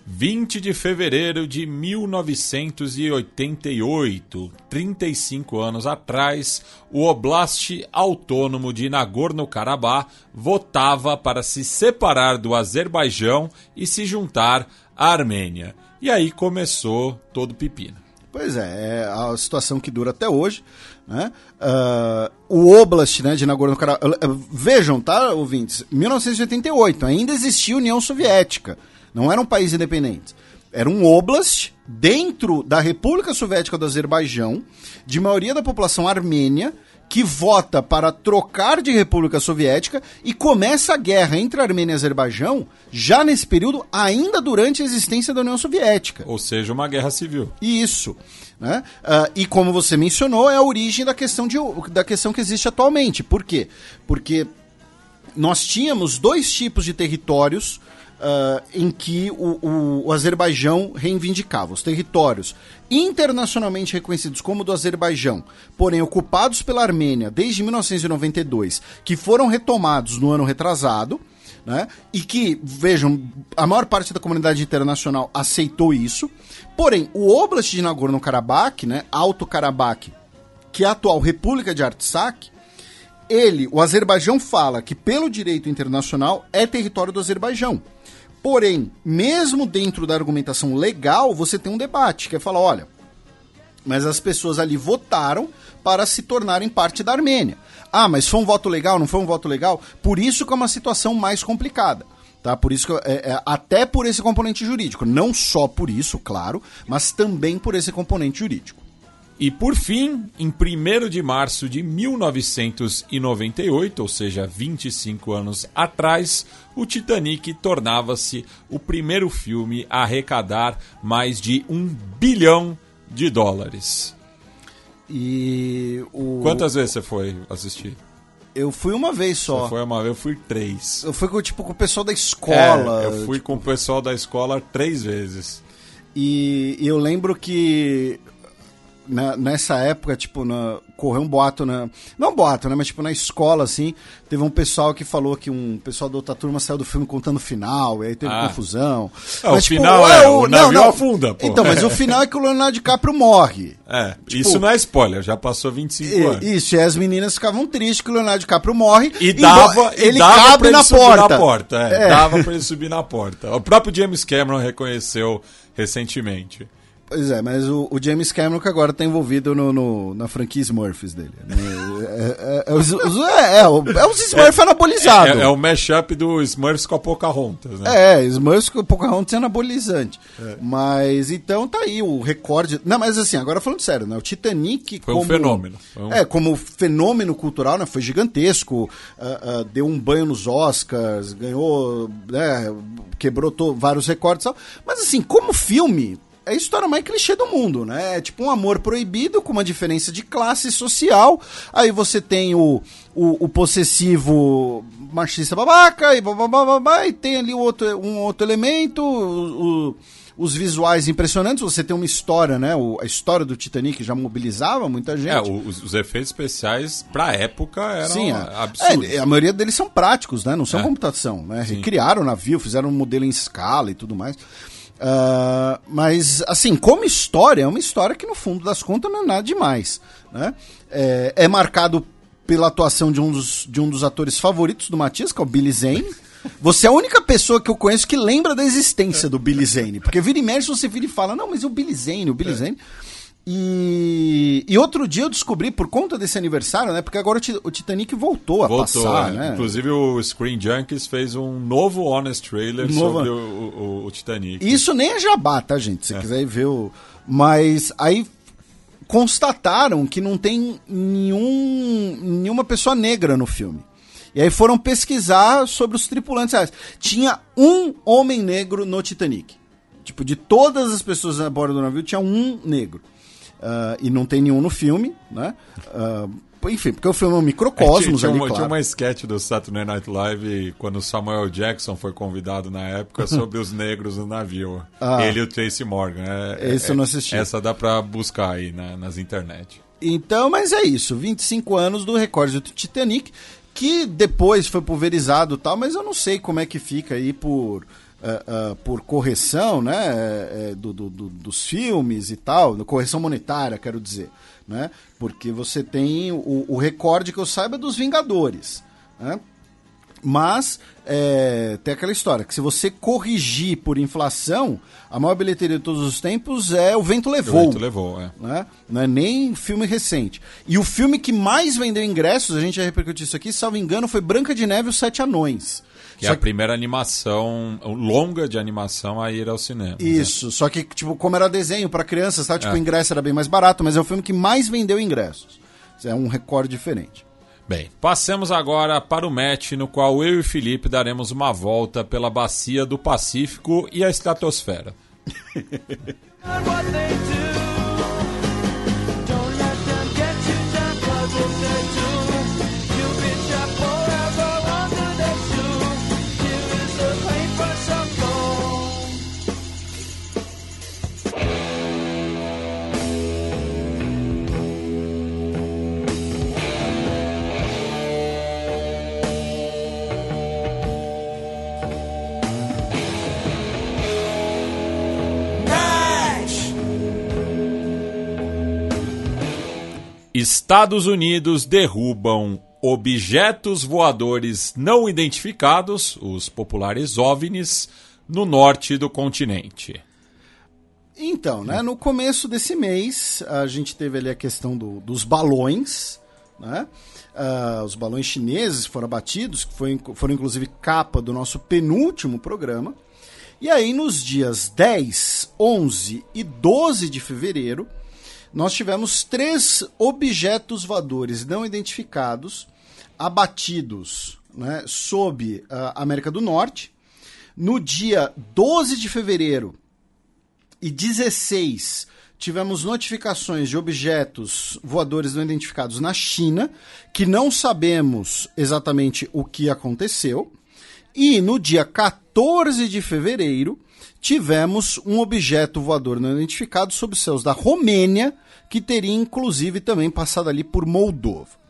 20 de fevereiro de 1988, 35 anos atrás, o Oblast Autônomo de Nagorno-Karabakh votava para se separar do Azerbaijão e se juntar à Armênia. E aí começou todo o pepino. Pois é, é a situação que dura até hoje. Né? Uh, o Oblast né, de Nagorno-Karabakh. Vejam, tá, ouvintes? 1988, ainda existia União Soviética. Não era um país independente. Era um oblast dentro da República Soviética do Azerbaijão, de maioria da população armênia, que vota para trocar de República Soviética e começa a guerra entre Armênia e Azerbaijão já nesse período, ainda durante a existência da União Soviética. Ou seja, uma guerra civil. Isso. Né? Uh, e como você mencionou, é a origem da questão, de, da questão que existe atualmente. Por quê? Porque nós tínhamos dois tipos de territórios uh, em que o, o, o, Azerbaijão reivindicava os territórios internacionalmente reconhecidos como do Azerbaijão, porém ocupados pela Armênia desde 1992, que foram retomados no ano retrasado. Né? E que, vejam, a maior parte da comunidade internacional aceitou isso. Porém, o Oblast de Nagorno-Karabakh, né, Alto Karabakh, que é a atual República de Artsakh, ele, o Azerbaijão fala que pelo direito internacional é território do Azerbaijão. Porém, mesmo dentro da argumentação legal, você tem um debate, que é falar, olha, mas as pessoas ali votaram para se tornarem parte da Armênia. Ah, mas foi um voto legal, não foi um voto legal? Por isso que é uma situação mais complicada. Tá? Por isso que, é, é, até por esse componente jurídico. Não só por isso, claro, mas também por esse componente jurídico. E por fim, em 1 de março de 1998, ou seja, 25 anos atrás, o Titanic tornava-se o primeiro filme a arrecadar mais de um bilhão de dólares. E o... Quantas vezes você foi assistir? Eu fui uma vez só. Você foi uma vez, eu fui três. Eu fui com, tipo, com o pessoal da escola. É, eu fui tipo... com o pessoal da escola três vezes. E, e eu lembro que na, nessa época, tipo, na, correu um boato na. Não um boato, né? Mas tipo, na escola, assim, teve um pessoal que falou que um pessoal da outra turma saiu do filme contando o final, e aí teve ah. confusão. É, mas, o tipo, final é, o, o navio não, não. afunda, pô. Então, mas o final é que o Leonardo DiCaprio morre. É, tipo, isso não é spoiler, já passou 25 e, anos. Isso, e as meninas ficavam tristes que o Leonardo DiCaprio morre. E dava, ele dava cabe na porta. na porta. É, é. Dava pra ele subir na porta. O próprio James Cameron reconheceu recentemente. Pois é, mas o, o, James Cameron que agora está envolvido no, no, na franquia Smurfs dele. Né? É, é, é, os, os, é, é, os Smurfs anabolizados. É, é, o mashup do Smurfs com a Pocahontas, né? É, Smurfs com a Pocahontas é anabolizante. Mas então tá aí o recorde. Não, mas assim, agora falando sério, né? O Titanic. Foi como, um fenômeno. Foi um... É, como fenômeno cultural, né? Foi gigantesco. Uh, uh, deu um banho nos Oscars, ganhou. Né, quebrou vários recordes e tal. Mas assim, como filme é a história mais clichê do mundo, né? É tipo um amor proibido com uma diferença de classe social. Aí você tem o, o, o possessivo machista babaca e babá, e tem ali outro, um outro elemento, o, o, os visuais impressionantes. Você tem uma história, né? O, a história do Titanic já mobilizava muita gente. É, os, os efeitos especiais pra época eram Sim, é. absurdos. É, a maioria deles são práticos, né? Não são é. computação, né? Recriaram o navio, fizeram um modelo em escala e tudo mais. Uh, mas, assim, como história, é uma história que no fundo das contas não é nada demais. Né? É, é marcado pela atuação de um, dos, de um dos atores favoritos do Matias, que é o Billy Zane. Você é a única pessoa que eu conheço que lembra da existência do Billy Zane. Porque vira e mexe, você vira e fala, não, mas o Billy Zane, o Billy é. Zane. E, e outro dia eu descobri, por conta desse aniversário, né? Porque agora o, Ti- o Titanic voltou a Voltou, passar, é. né? Inclusive o Screen Junkies fez um novo Honest Trailer Novo- sobre o, o- o Titanic. Isso nem é jabá, tá, gente? Se você quiser ver o. Mas aí constataram que não tem nenhum, nenhuma pessoa negra no filme. E aí foram pesquisar sobre os tripulantes. reais. Tinha um homem negro no Titanic. Tipo, de todas as pessoas a bordo do navio, tinha um negro. Ah, e não tem nenhum no filme, né? Ah, enfim, porque o filme é um microcosmos tinha, ali, uma, claro. tinha uma sketch do Saturday Night Live quando o Samuel Jackson foi convidado na época sobre os negros no navio. Ah. Ele e o Tracy Morgan. É, Esse eu não assisti. Essa dá pra buscar aí na- nas internet. Então, mas é isso, 25 anos do recorde do Titanic, que depois foi pulverizado e tal, mas eu não sei como é que fica aí por, ah, por correção, né, eh, do, do- do- dos filmes e tal, correção monetária, quero dizer, né, porque você tem o, o recorde que eu saiba é dos Vingadores, né, mas é, tem aquela história que se você corrigir por inflação, a maior bilheteria de todos os tempos é O Vento Levou O vento levou, é. né? Não é nem filme recente. E o filme que mais vendeu ingressos, a gente já repercutiu isso aqui, salvo engano, foi Branca de Neve e os Sete Anões. Que é a primeira animação, longa de animação a ir ao cinema. Isso, só que, tipo, como era desenho para crianças, tá? tipo, É. o ingresso era bem mais barato, mas é o filme que mais vendeu ingressos. É um recorde diferente. Bem, passemos agora para o match no qual eu e o Felipe daremos uma volta pela bacia do Pacífico e a estratosfera. Estados Unidos derrubam objetos voadores não identificados, os populares OVNIs, no norte do continente. Então, né, no começo desse mês, a gente teve ali a questão do- dos balões, né? Ah, os balões chineses foram abatidos, que foi, foram inclusive capa do nosso penúltimo programa. E aí, nos dias 10, 11 e 12 de fevereiro, nós tivemos três objetos voadores não identificados abatidos né, sob a América do Norte. No dia 12 de fevereiro, e 16 tivemos notificações de objetos voadores não identificados na China, que não sabemos exatamente o que aconteceu. E no dia 14 de fevereiro, tivemos um objeto voador não identificado sob os céus da Romênia, que teria inclusive também passado ali por Moldova.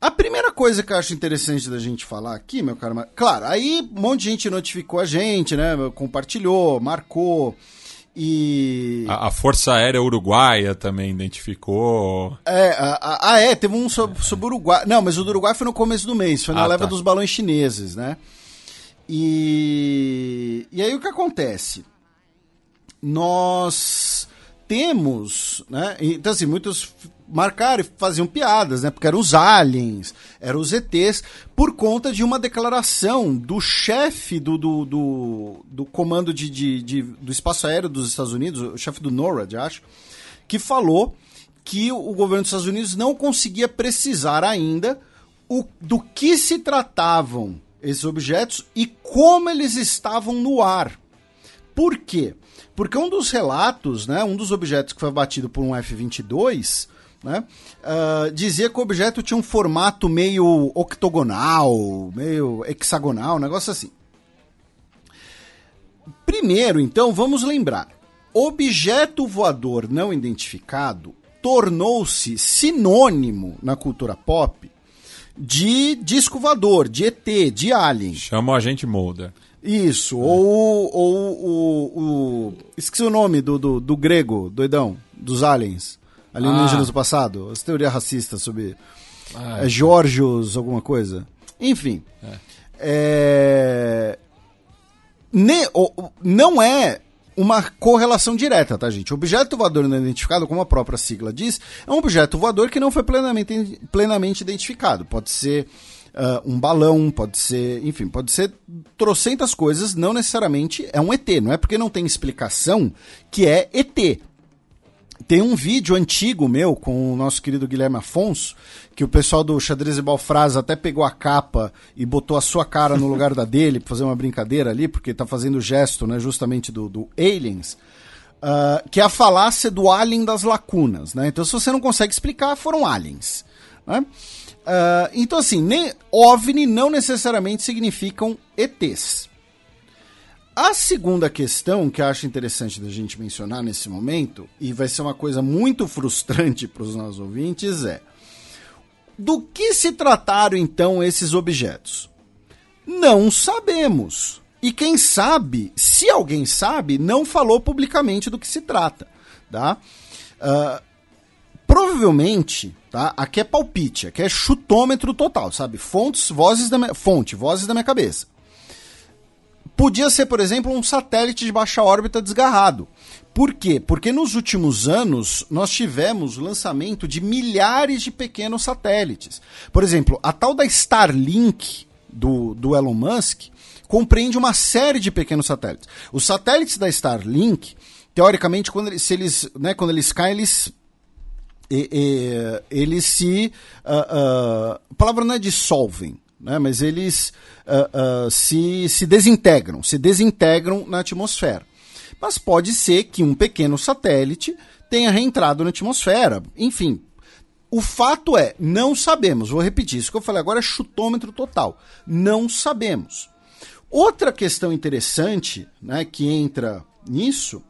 A primeira coisa que eu acho interessante da gente falar aqui, meu cara, claro, aí um monte de gente notificou a gente, né? Compartilhou, marcou. E. A, a Força Aérea Uruguaia também identificou. É, ah, é, teve um sobre, sobre o Uruguai. Não, mas o do Uruguai foi no começo do mês, foi na Ah, leva tá. dos balões chineses, né? E, e aí o que acontece? Nós temos, né? Então, assim, muitos marcaram e faziam piadas, né? Porque eram os aliens, eram os ETs, por conta de uma declaração do chefe do, do, do, do comando de, de- de- do espaço aéreo dos Estados Unidos, o chefe do NORAD, acho, que falou que o governo dos Estados Unidos não conseguia precisar ainda o, do que se tratavam esses objetos e como eles estavam no ar. Por quê? Porque um dos relatos, né, um dos objetos que foi abatido por um F-22, né, ah, dizia que o objeto tinha um formato meio octogonal, meio hexagonal, um negócio assim. Primeiro, então, vamos lembrar: objeto voador não identificado tornou-se sinônimo na cultura pop de disco voador, de ET, de alien. Chama o agente Mulder. Isso, ou, ou o, o. Esqueci o nome do, do, do grego, doidão, dos aliens. Alienígenas Ah. do passado. As teorias racistas sobre. Ah, É, Georgios, alguma coisa. Enfim. É, ne- o- o- não é uma correlação direta, tá, gente? Objeto voador não identificado, como a própria sigla diz, é um objeto voador que não foi plenamente, plenamente identificado. Pode ser ah, um balão, pode ser, enfim, pode ser trocentas coisas, não necessariamente é um ET. Não é porque não tem explicação que é ET. Tem um vídeo antigo meu com o nosso querido Guilherme Afonso, que o pessoal do Xadrez e Balfraz até pegou a capa e botou a sua cara no lugar da dele, pra fazer uma brincadeira ali, porque tá fazendo o gesto, né, justamente do, do Aliens, ah, que é a falácia do alien das lacunas, né? Então, se você não consegue explicar, foram aliens, né? Ah, então, assim, nem, OVNI não necessariamente significam ETs. A segunda questão que acho interessante da gente mencionar nesse momento, e vai ser uma coisa muito frustrante para os nossos ouvintes, é do que se trataram então esses objetos? Não sabemos. E quem sabe, se alguém sabe, não falou publicamente do que se trata. Tá? Ah, provavelmente, tá? Aqui é palpite, aqui é chutômetro total, sabe? Fontes, vozes da minha, fonte, vozes da minha cabeça. Podia ser, por exemplo, um satélite de baixa órbita desgarrado. Por quê? Porque nos últimos anos nós tivemos o lançamento de milhares de pequenos satélites. Por exemplo, a tal da Starlink do, do Elon Musk compreende uma série de pequenos satélites. Os satélites da Starlink, teoricamente, quando eles, se eles, né, quando eles caem, eles e- e- eles se. ah, ah, a palavra não é dissolvem, né, mas eles ah, ah, se, se desintegram, se desintegram na atmosfera. Mas pode ser que um pequeno satélite tenha reentrado na atmosfera. Enfim, o fato é, não sabemos. Vou repetir, isso que eu falei agora é chutômetro total. Não sabemos. Outra questão interessante né, que entra nisso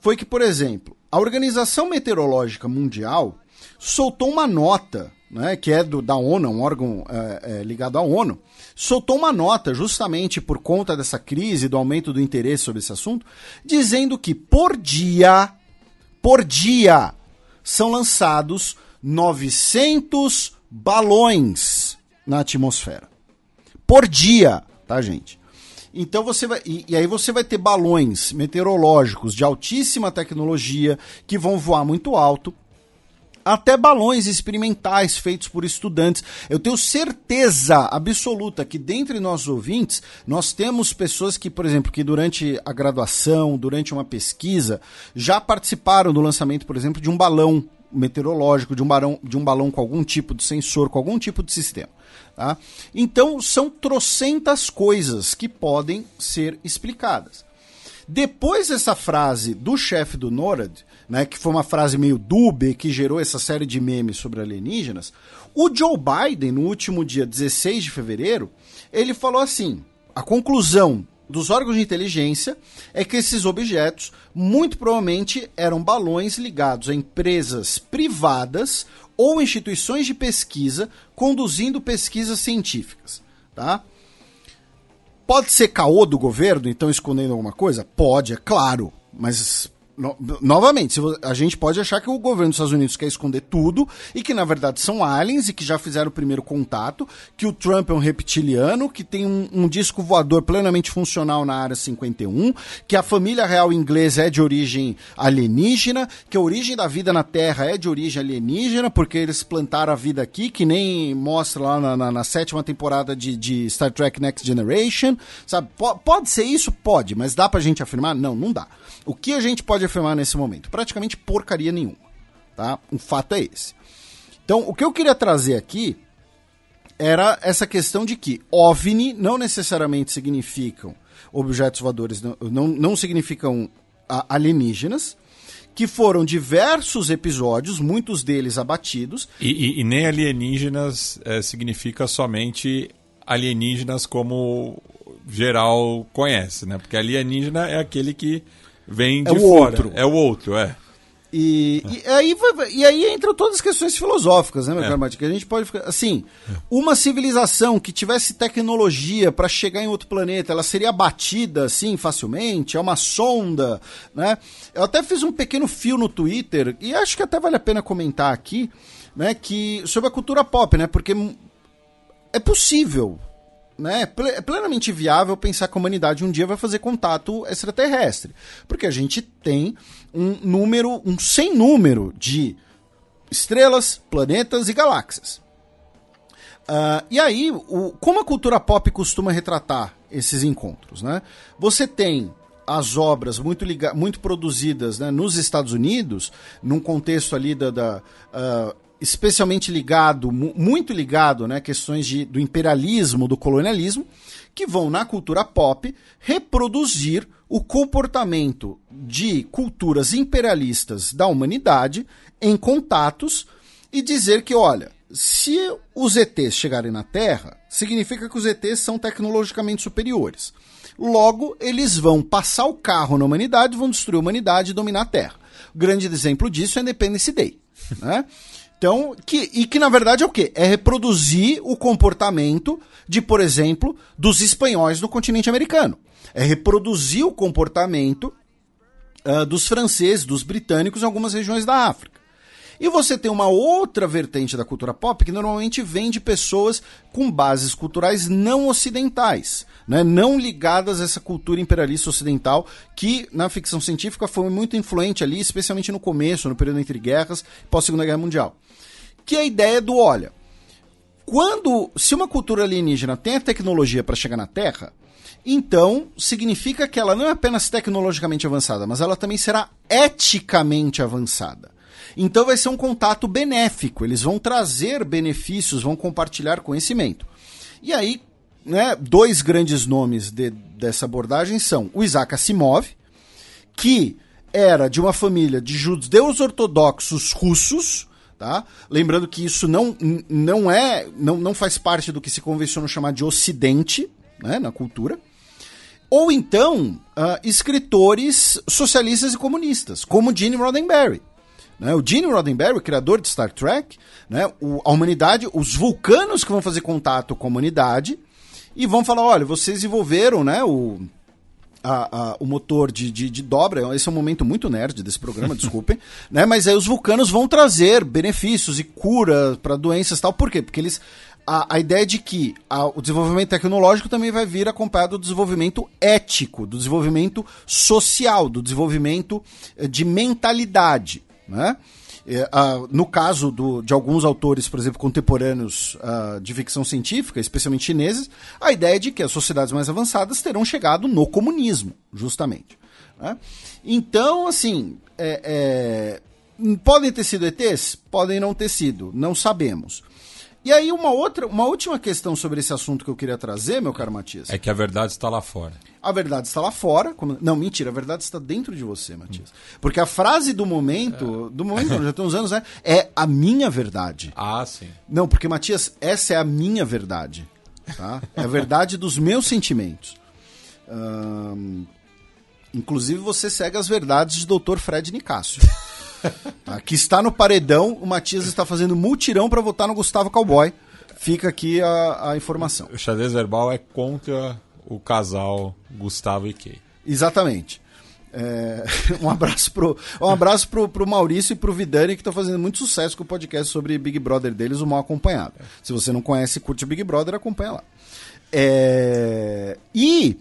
foi que, por exemplo, a Organização Meteorológica Mundial soltou uma nota, né, que é do, da ONU, um órgão é, é, ligado à ONU, soltou uma nota justamente por conta dessa crise, do aumento do interesse sobre esse assunto, dizendo que por dia, por dia, são lançados 900 balões na atmosfera. Por dia, tá, gente? Então você vai. E, e aí você vai ter balões meteorológicos de altíssima tecnologia que vão voar muito alto. Até balões experimentais feitos por estudantes. Eu tenho certeza absoluta que dentre nossos ouvintes, nós temos pessoas que, por exemplo, que durante a graduação, durante uma pesquisa, já participaram do lançamento, por exemplo, de um balão meteorológico, de um, balão, de um balão com algum tipo de sensor, com algum tipo de sistema. Tá? Então, são trocentas coisas que podem ser explicadas. Depois dessa frase do chefe do NORAD, né, que foi uma frase meio dúbia que gerou essa série de memes sobre alienígenas, o Joe Biden, no último dia 16 de fevereiro, ele falou assim: a conclusão dos órgãos de inteligência é que esses objetos muito provavelmente eram balões ligados a empresas privadas ou instituições de pesquisa conduzindo pesquisas científicas, tá? Pode ser caô do governo, então escondendo alguma coisa? Pode, é claro. Mas, no- novamente, a gente pode achar que o governo dos Estados Unidos quer esconder tudo e que, na verdade, são aliens e que já fizeram o primeiro contato, que o Trump é um reptiliano, que tem um, um disco voador plenamente funcional na área 51, que a família real inglesa é de origem alienígena, que a origem da vida na Terra é de origem alienígena, porque eles plantaram a vida aqui, que nem mostra lá na, na- na sétima temporada de, de Star Trek Next Generation, sabe? Po- pode ser isso? Pode, mas dá pra gente afirmar? Não, não dá. O que a gente pode afirmar nesse momento? Praticamente porcaria nenhuma, tá? O fato é esse. Então, o que eu queria trazer aqui era essa questão de que OVNI não necessariamente significam objetos voadores, não, não, não significam ah, alienígenas, que foram diversos episódios, muitos deles abatidos, E, e- e nem alienígenas eh, significa somente alienígenas como geral conhece, né? Porque alienígena é aquele que vem de o fora. outro. É o outro, é. E, e aí, e aí entram todas as questões filosóficas, né, meu É. caro? Que a gente pode ficar. Assim, uma civilização que tivesse tecnologia para chegar em outro planeta, ela seria abatida assim facilmente? É uma sonda, né? Eu até fiz um pequeno fio no Twitter, e acho que até vale a pena comentar aqui, né? Que, sobre a cultura pop, né? Porque é possível né, é ple- plenamente viável pensar que a humanidade um dia vai fazer contato extraterrestre. Porque a gente tem um número, um sem número de estrelas, planetas e galáxias. Ah, e aí, o- como a cultura pop costuma retratar esses encontros, né? Você tem as obras muito, muito produzidas né, nos Estados Unidos, num contexto ali da, da, ah, especialmente ligado, mu- muito ligado, né, questões de, do imperialismo, do colonialismo, que vão na cultura pop reproduzir o comportamento de culturas imperialistas da humanidade em contatos e dizer que, olha, se os ETs chegarem na Terra, significa que os ETs são tecnologicamente superiores. Logo, eles vão passar o carro na humanidade, vão destruir a humanidade e dominar a Terra. O grande exemplo disso é Independence Day. Né? Então, que, e que na verdade é o quê? É reproduzir o comportamento de, por exemplo, dos espanhóis no continente americano. É reproduzir o comportamento ah, dos franceses, dos britânicos em algumas regiões da África. E você tem uma outra vertente da cultura pop que normalmente vem de pessoas com bases culturais não ocidentais, né? não ligadas a essa cultura imperialista ocidental que na ficção científica foi muito influente ali, especialmente no começo, no período entre guerras, pós-segunda guerra mundial. Que é a ideia do, olha, quando se uma cultura alienígena tem a tecnologia para chegar na Terra, então significa que ela não é apenas tecnologicamente avançada, mas ela também será eticamente avançada. Então vai ser um contato benéfico, eles vão trazer benefícios, vão compartilhar conhecimento. E aí, né, dois grandes nomes de- dessa abordagem são o Isaac Asimov, que era de uma família de judeus ortodoxos russos, tá? Lembrando que isso não, não é, não, não faz parte do que se convenciona chamar de ocidente, né, na cultura. Ou então, ah, escritores socialistas e comunistas, como Gene Roddenberry. né? O Gene Roddenberry, o criador de Star Trek, né? o- a humanidade, os vulcanos que vão fazer contato com a humanidade e vão falar, olha, vocês desenvolveram né, o, a- a- o motor de, de, de dobra. Esse é um momento muito nerd desse programa, desculpem. Né? Mas aí os vulcanos vão trazer benefícios e cura para doenças e tal. Por quê? Porque eles. A, a ideia de que o desenvolvimento tecnológico também vai vir acompanhado do desenvolvimento ético, do desenvolvimento social, do desenvolvimento eh, de mentalidade. Né? É, ah, no caso do- de alguns autores, por exemplo, contemporâneos ah, de ficção científica, especialmente chineses, a ideia é de que as sociedades mais avançadas terão chegado no comunismo, justamente. né? Então, assim, é, é, podem ter sido ETs? Podem não ter sido, não sabemos. E aí, uma outra, uma última questão sobre esse assunto que eu queria trazer, meu caro Matias. É que a verdade está lá fora. A verdade está lá fora. como- Não, mentira, a verdade está dentro de você, Matias. Porque a frase do momento, do momento, já tem uns anos, né? É a minha verdade. Ah, sim. Não, porque, Matias, essa é a minha verdade. Tá? É a verdade dos meus sentimentos. Ahn, inclusive, você segue as verdades de Dr. Fred Nicásio. Tá? Que está no paredão, o Matias está fazendo mutirão para votar no Gustavo Cowboy. Fica aqui a, a informação. O xadrez verbal é contra o casal Gustavo e Kay. Exatamente. É, um abraço pro um abraço pro, pro Maurício e pro Vidani que estão fazendo muito sucesso com o podcast sobre Big Brother deles, o Mal Acompanhado. Se você não conhece e curte Big Brother, acompanha lá. É, e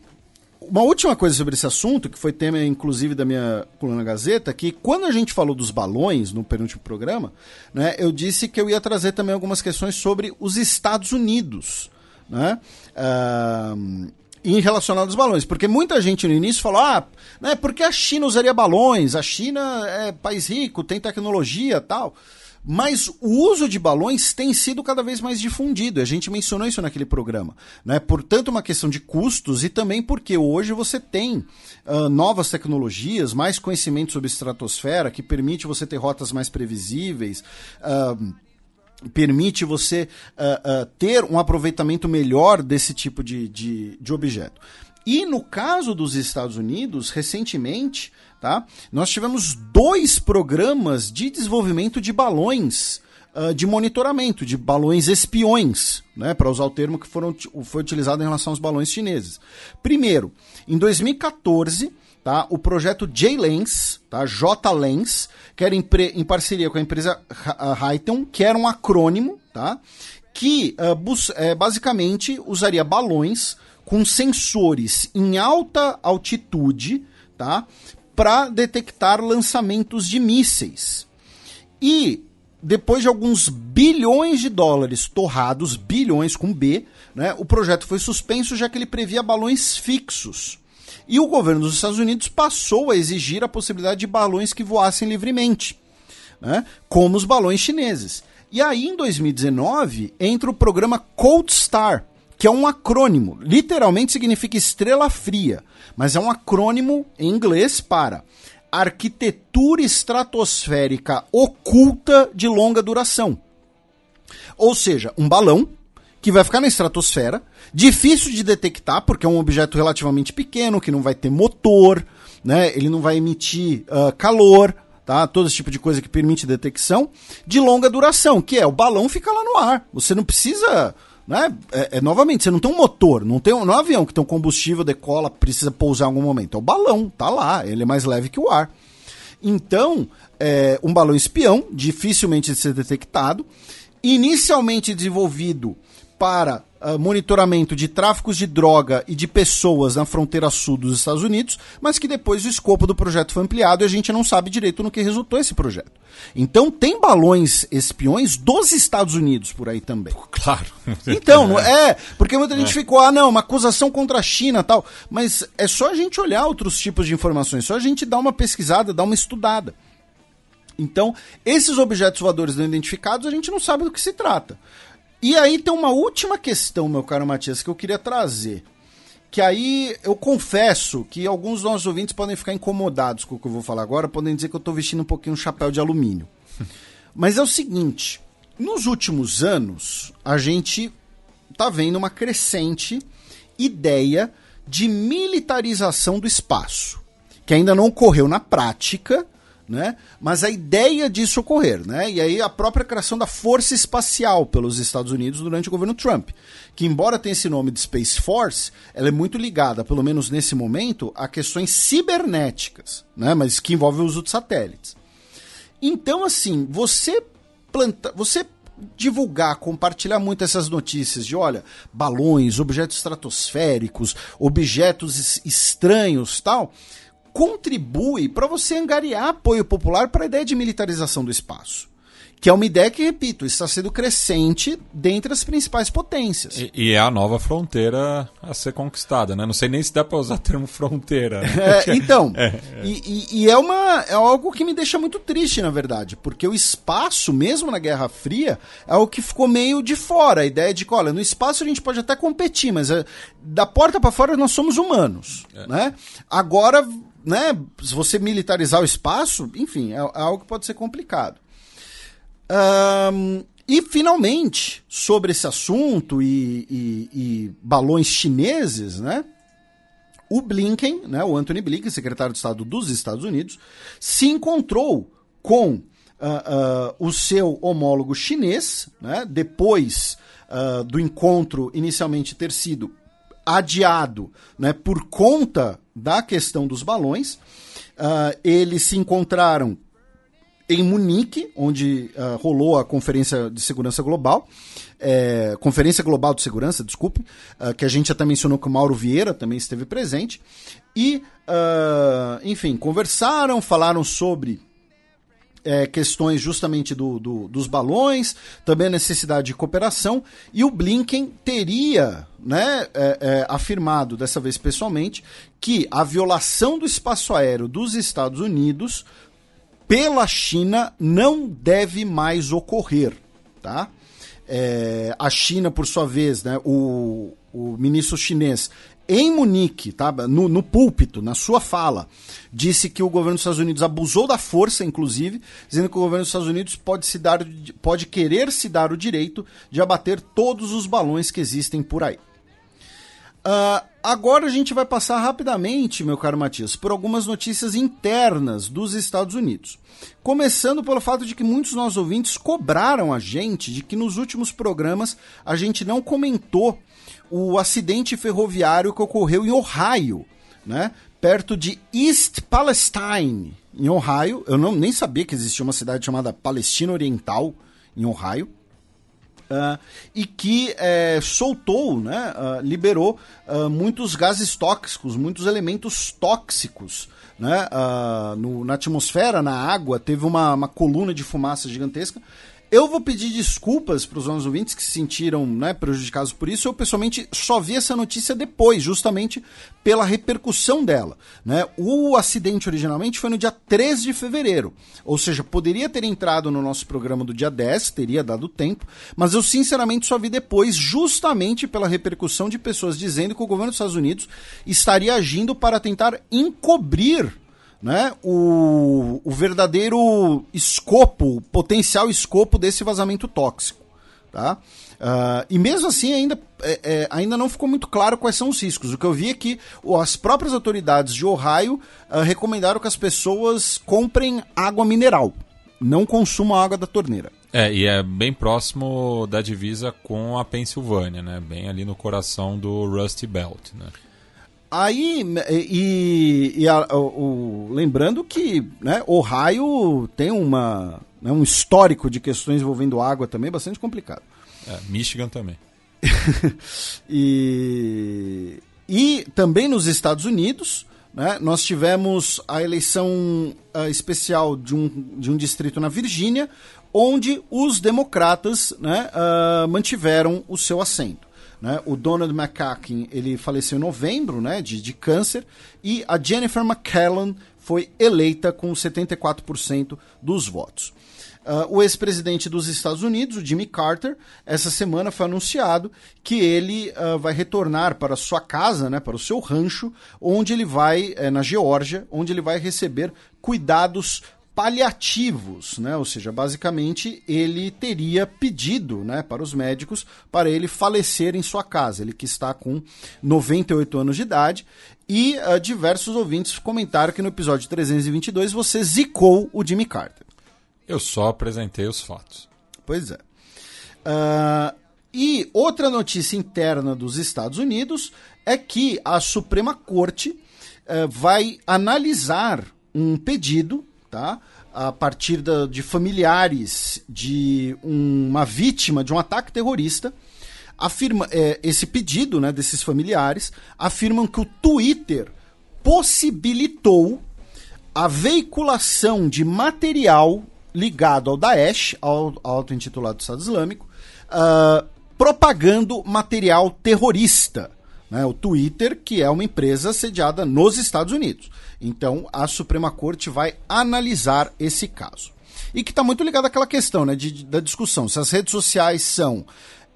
uma última coisa sobre esse assunto, que foi tema inclusive da minha coluna Gazeta, que quando a gente falou dos balões no penúltimo programa, né, eu disse que eu ia trazer também algumas questões sobre os Estados Unidos. Né? Ah, em relacionado aos balões, porque muita gente no início falou, ah, né, porque a China usaria balões, a China é país rico, tem tecnologia tal. Mas o uso de balões tem sido cada vez mais difundido. A gente mencionou isso naquele programa. Né? Portanto, uma questão de custos e também porque hoje você tem ah, novas tecnologias, mais conhecimento sobre estratosfera, que permite você ter rotas mais previsíveis. ah, permite você ah, ter um aproveitamento melhor desse tipo de, de, de objeto. E no caso dos Estados Unidos, recentemente, tá, nós tivemos dois programas de desenvolvimento de balões ah, de monitoramento, de balões espiões, né, para usar o termo que foram, foi utilizado em relação aos balões chineses. Primeiro, em 2014, tá? O projeto J-Lens, tá? J-Lens, que era em, pre- em parceria com a empresa Highton, que era um acrônimo, tá? que ah, bus- é, basicamente usaria balões com sensores em alta altitude, tá? Para detectar lançamentos de mísseis. E depois de alguns bilhões de dólares torrados, bilhões com B, né, o projeto foi suspenso já que ele previa balões fixos. E o governo dos Estados Unidos passou a exigir a possibilidade de balões que voassem livremente, né, como os balões chineses. E aí, em 2019, entra o programa Cold Star, que é um acrônimo, literalmente significa estrela fria, mas é um acrônimo em inglês para arquitetura estratosférica oculta de longa duração. Ou seja, um balão que vai ficar na estratosfera, difícil de detectar, porque é um objeto relativamente pequeno, que não vai ter motor, né? ele não vai emitir ah, calor, tá? todo esse tipo de coisa que permite detecção, de longa duração, que é o balão fica lá no ar. Você não precisa. Né? É, é, novamente, você não tem um motor, não tem um, não é um avião que tem um combustível, decola, precisa pousar em algum momento. É o balão, tá lá, ele é mais leve que o ar. Então, é um balão espião, dificilmente de ser detectado, inicialmente desenvolvido para ah, monitoramento de tráficos de droga e de pessoas na fronteira sul dos Estados Unidos, mas que depois o escopo do projeto foi ampliado e a gente não sabe direito no que resultou esse projeto. Então, tem balões espiões dos Estados Unidos por aí também. Claro. Então, não é, porque muita gente ficou, ah, não, uma acusação contra a China tal. Mas é só a gente olhar outros tipos de informações, só a gente dar uma pesquisada, dar uma estudada. Então, esses objetos voadores não identificados, a gente não sabe do que se trata. E aí tem uma última questão, meu caro Matias, que eu queria trazer. Que aí eu confesso que alguns dos nossos ouvintes podem ficar incomodados com o que eu vou falar agora, podem dizer que eu estou vestindo um pouquinho um chapéu de alumínio. Mas é o seguinte: nos últimos anos, a gente tá vendo uma crescente ideia de militarização do espaço, que ainda não ocorreu na prática, né? Mas a ideia disso ocorrer, né? E aí a própria criação da Força Espacial pelos Estados Unidos durante o governo Trump, que embora tenha esse nome de Space Force, ela é muito ligada, pelo menos nesse momento, a questões cibernéticas, né? Mas que envolvem o uso de satélites. Então, assim, você planta, você divulgar, compartilhar muito essas notícias de, olha, balões, objetos estratosféricos, objetos es- estranhos, tal, contribui para você angariar apoio popular para a ideia de militarização do espaço. Que é uma ideia que, repito, está sendo crescente dentre as principais potências. E, e é a nova fronteira a ser conquistada, né? Não sei nem se dá pra usar o termo fronteira. né? É, então, E, e- e é, uma, é algo que me deixa muito triste, na verdade, porque o espaço, mesmo na Guerra Fria, é algo que ficou meio de fora. A ideia de que, olha, no espaço a gente pode até competir, mas é, da porta para fora nós somos humanos, né? Agora, né, se você militarizar o espaço, enfim, é, é algo que pode ser complicado. Ahn, e finalmente, sobre esse assunto e, e- e balões chineses, né? O Blinken, né, o Anthony Blinken, secretário de Estado dos Estados Unidos, se encontrou com ah, ah, o seu homólogo chinês, né, depois ah, do encontro inicialmente ter sido adiado né, por conta da questão dos balões. Ah, eles se encontraram em Munique, onde ah, rolou a Conferência de Segurança Global, é, Conferência Global de Segurança, desculpe, ah, que a gente até mencionou que o Mauro Vieira também esteve presente. E, ah, enfim, conversaram, falaram sobre é, questões justamente do, do- dos balões, também a necessidade de cooperação, e o Blinken teria né, é, é, afirmado, dessa vez pessoalmente, que a violação do espaço aéreo dos Estados Unidos pela China não deve mais ocorrer, tá? É, a China, por sua vez, né, o, o ministro chinês em Munique, tá, no, no púlpito, na sua fala, disse que o governo dos Estados Unidos abusou da força, inclusive, dizendo que o governo dos Estados Unidos pode, se dar, pode querer se dar o direito de abater todos os balões que existem por aí. Ah, agora a gente vai passar rapidamente, meu caro Matias, por algumas notícias internas dos Estados Unidos. Começando pelo fato de que muitos nossos ouvintes cobraram a gente de que nos últimos programas a gente não comentou o acidente ferroviário que ocorreu em Ohio, né? Perto de East Palestine, em Ohio. Eu não, nem sabia que existia uma cidade chamada Palestina Oriental, em Ohio. ah, e que eh, soltou, né, ah, liberou ah, muitos gases tóxicos, muitos elementos tóxicos né, no- na atmosfera, na água, teve uma, uma coluna de fumaça gigantesca. Eu vou pedir desculpas para os nossos ouvintes que se sentiram né, prejudicados por isso. Eu, pessoalmente, só vi essa notícia depois, justamente pela repercussão dela. Né? O acidente originalmente foi no dia 13 de fevereiro. Ou seja, poderia ter entrado no nosso programa do dia 10, teria dado tempo, mas eu, sinceramente, só vi depois, justamente pela repercussão de pessoas dizendo que o governo dos Estados Unidos estaria agindo para tentar encobrir né, o, o verdadeiro escopo, potencial escopo desse vazamento tóxico. Tá? Ah, e mesmo assim, ainda, é, é, ainda não ficou muito claro quais são os riscos. O que eu vi é que as próprias autoridades de Ohio ah, recomendaram que as pessoas comprem água mineral, não consumam água da torneira. É, e é bem próximo da divisa com a Pensilvânia, né? Bem ali no coração do Rusty Belt, né? Aí, e, e a- o, o- lembrando que né, Ohio tem uma, né, um histórico de questões envolvendo água também bastante complicado. É, Michigan também. E, e também nos Estados Unidos, né, nós tivemos a eleição ah, especial de um, de um distrito na Virgínia, onde os democratas né, ah, mantiveram o seu assento. Né? O Donald McCacken ele faleceu em novembro né, de, de câncer e a Jennifer McClellan foi eleita com 74% dos votos. Ah, o ex-presidente dos Estados Unidos, o Jimmy Carter, essa semana foi anunciado que ele ah, vai retornar para sua casa, né, para o seu rancho, onde ele vai, eh, na Geórgia, onde ele vai receber cuidados paliativos, né? Ou seja, basicamente ele teria pedido, né, para os médicos para ele falecer em sua casa. Ele que está com 98 anos de idade e ah, diversos ouvintes comentaram que no episódio 322 você zicou o Jimmy Carter. Eu só apresentei os fatos. Pois é. Ah, e outra notícia interna dos Estados Unidos é que a Suprema Corte eh, vai analisar um pedido, tá? A partir da- de familiares de um- uma vítima de um ataque terrorista. Afirma, eh, esse pedido né, desses familiares afirmam que o Twitter possibilitou a veiculação de material ligado ao Daesh, ao, ao auto-intitulado Estado Islâmico, ah, propagando material terrorista. Né? O Twitter, que é uma empresa sediada nos Estados Unidos. Então, a Suprema Corte vai analisar esse caso. E que está muito ligado àquela questão né, de- da discussão: se as redes sociais são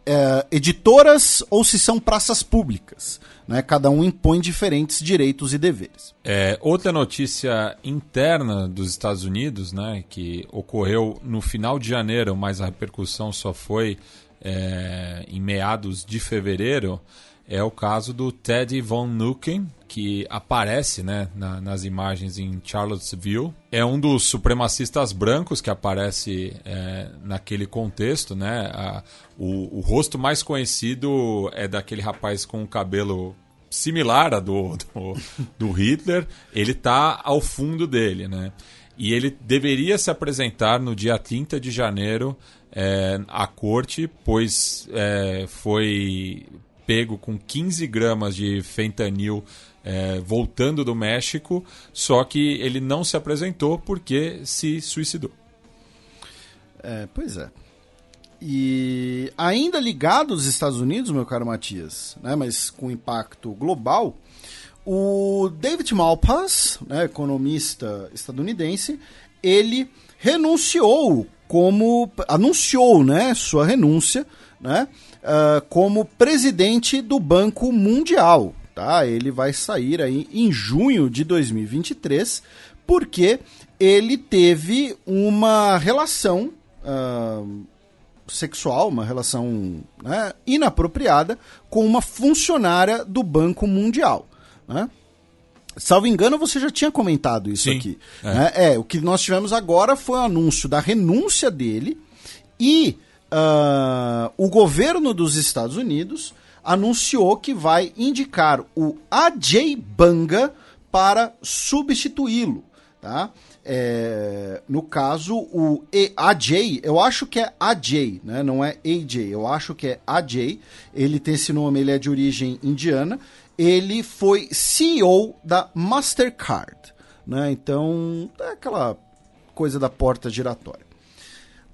eh, editoras ou se são praças públicas. Né? Cada um impõe diferentes direitos e deveres. É, outra notícia interna dos Estados Unidos, né, que ocorreu no final de janeiro, mas a repercussão só foi é, em meados de fevereiro, é o caso do Teddy Von Nuken, que aparece né, na- nas imagens em Charlottesville. É um dos supremacistas brancos que aparece é, naquele contexto. Né? A- o, o rosto mais conhecido é daquele rapaz com o cabelo similar a do, do, do Hitler, ele tá ao fundo dele, né? E ele deveria se apresentar no dia 30 de janeiro é, à corte, pois é, foi pego com 15 gramas de fentanil é, voltando do México, só que ele não se apresentou porque se suicidou. É, pois é. E ainda ligado aos Estados Unidos, meu caro Matias, né, mas com impacto global, o David Malpass, né, economista estadunidense, ele renunciou como anunciou, né, sua renúncia, né, ah, como presidente do Banco Mundial, tá? Ele vai sair aí em junho de 2023, porque ele teve uma relação ah, sexual, uma relação né, inapropriada com uma funcionária do Banco Mundial. Né? Salvo engano, você já tinha comentado isso Sim, aqui. é. né? É, o que nós tivemos agora foi o anúncio da renúncia dele e ah, o governo dos Estados Unidos anunciou que vai indicar o Ajay Banga para substituí-lo. tá? É, no caso, o E- AJ, eu acho que é AJ, né? Não é AJ, eu acho que é AJ. Ele tem esse nome, ele é de origem indiana. Ele foi CEO da Mastercard, né? Então, é aquela coisa da porta giratória.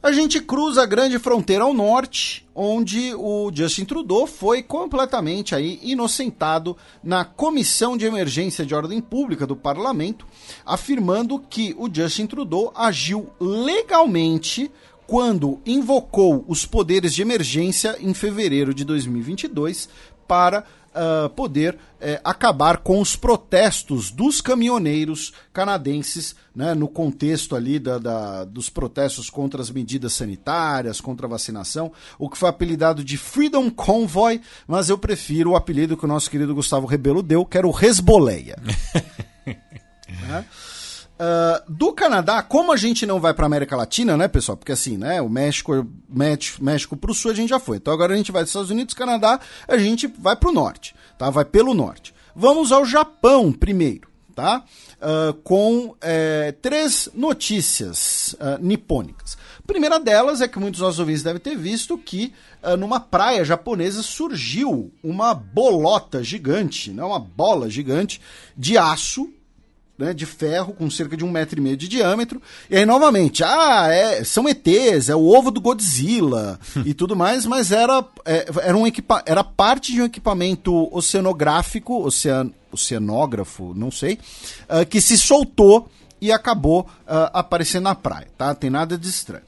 A gente cruza a grande fronteira ao norte, onde o Justin Trudeau foi completamente aí inocentado na Comissão de Emergência de Ordem Pública do Parlamento, afirmando que o Justin Trudeau agiu legalmente quando invocou os poderes de emergência em fevereiro de 2022 para ah, poder eh, acabar com os protestos dos caminhoneiros canadenses, né, no contexto ali da, da- dos protestos contra as medidas sanitárias, contra a vacinação, o que foi apelidado de Freedom Convoy, mas eu prefiro o apelido que o nosso querido Gustavo Rebelo deu, que era o Resboleia. né? Ah, do Canadá, como a gente não vai para América Latina, né, pessoal? Porque assim, né, o México, México, México para o sul a gente já foi. Então agora a gente vai dos Estados Unidos, Canadá, a gente vai para o norte, tá? Vai pelo norte. Vamos ao Japão primeiro, tá? Ah, com eh, três notícias ah, nipônicas. Primeira delas é que muitos nossos ouvintes devem ter visto que numa praia japonesa surgiu uma bolota gigante, né, uma bola gigante de aço né, de ferro com cerca de um metro e meio de diâmetro. E aí, novamente, ah, é, são ETs, é o ovo do Godzilla e tudo mais, mas era, é, era, um equipa era parte de um equipamento oceanográfico, ocean oceanógrafo, não sei, ah, que se soltou e acabou ah, aparecendo na praia, tá? Tem nada de estranho.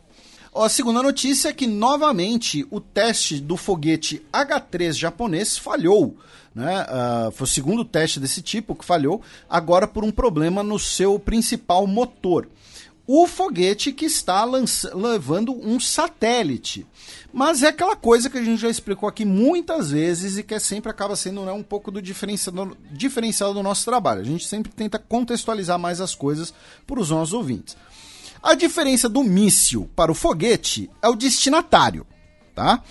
Ó, A segunda notícia é que, novamente, o teste do foguete H3 japonês falhou. Né? Ah, foi o segundo teste desse tipo que falhou, agora por um problema no seu principal motor. O foguete que está levando um satélite. Mas é aquela coisa que a gente já explicou aqui muitas vezes e que é sempre acaba sendo né, um pouco do diferencial do nosso trabalho. A gente sempre tenta contextualizar mais as coisas para os nossos ouvintes. A diferença do míssil para o foguete é o destinatário, tá?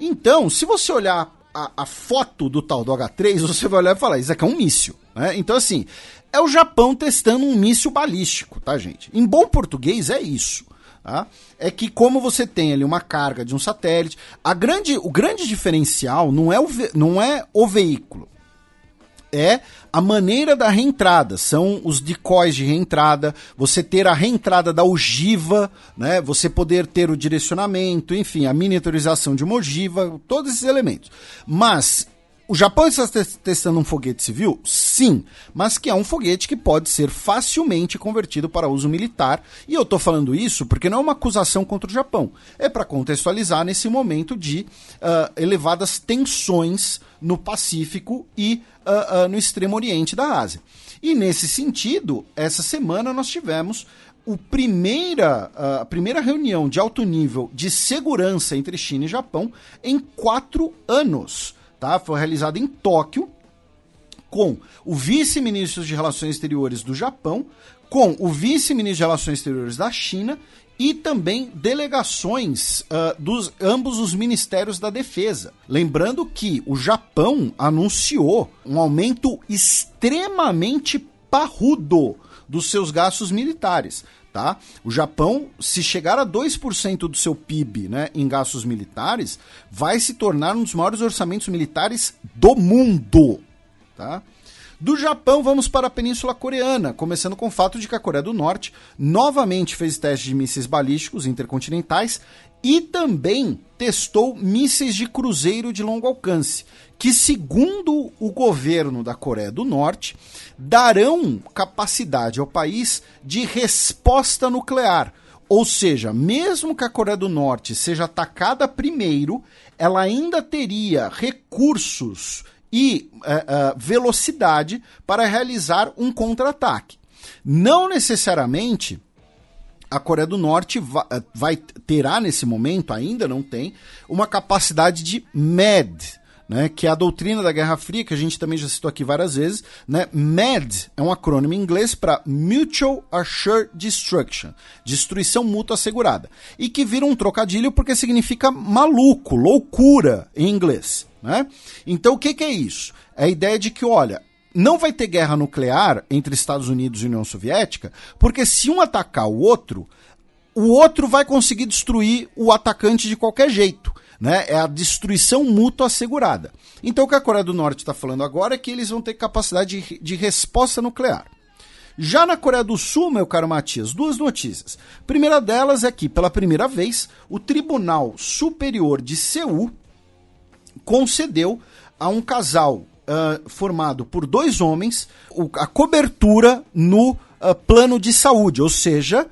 Então, se você olhar a, a foto do tal do H3, você vai olhar e falar, isso aqui é um míssil, né? Então, assim, é o Japão testando um míssil balístico, tá, gente? Em bom português é isso. Tá? É que como você tem ali uma carga de um satélite, a grande, o grande diferencial não é o, não é o veículo, é a maneira da reentrada, são os decoys de reentrada, você ter a reentrada da ogiva, né? Você poder ter o direcionamento, enfim, a miniaturização de uma ogiva, todos esses elementos. Mas o Japão está tes- testando um foguete civil? Sim, mas que é um foguete que pode ser facilmente convertido para uso militar. E eu estou falando isso porque não é uma acusação contra o Japão. É para contextualizar nesse momento de ah, elevadas tensões no Pacífico e ah, ah, no extremo oriente da Ásia. E nesse sentido, essa semana nós tivemos o primeira, a primeira reunião de alto nível de segurança entre China e Japão em quatro anos. Tá? Foi realizada em Tóquio com o vice-ministro de Relações Exteriores do Japão, com o vice-ministro de Relações Exteriores da China e também delegações ah, dos ambos os ministérios da defesa. Lembrando que o Japão anunciou um aumento extremamente parrudo dos seus gastos militares. Tá? O Japão, se chegar a 2% do seu PIB né, em gastos militares, vai se tornar um dos maiores orçamentos militares do mundo. Tá? Do Japão, vamos para a Península Coreana, começando com o fato de que a Coreia do Norte novamente fez testes de mísseis balísticos intercontinentais e também testou mísseis de cruzeiro de longo alcance, que, segundo o governo da Coreia do Norte, darão capacidade ao país de resposta nuclear. Ou seja, mesmo que a Coreia do Norte seja atacada primeiro, ela ainda teria recursos e eh, eh, velocidade para realizar um contra-ataque. Não necessariamente a Coreia do Norte vai, vai terá nesse momento, ainda não tem, uma capacidade de MED, né, que é a doutrina da Guerra Fria, que a gente também já citou aqui várias vezes. Né? MED é um acrônimo em inglês para Mutual Assured Destruction, destruição mútua assegurada, e que vira um trocadilho porque significa maluco, loucura em inglês. Né? Então o que, que é isso? É a ideia de que, olha, não vai ter guerra nuclear entre Estados Unidos e União Soviética, porque se um atacar o outro, o outro vai conseguir destruir o atacante de qualquer jeito. Né? É a destruição mútua assegurada. Então o que a Coreia do Norte está falando agora é que eles vão ter capacidade de, de resposta nuclear. Já na Coreia do Sul, meu caro Matias, duas notícias. Primeira delas é que, pela primeira vez, o Tribunal Superior de Seul concedeu a um casal ah, formado por dois homens o- a cobertura no ah, plano de saúde, ou seja,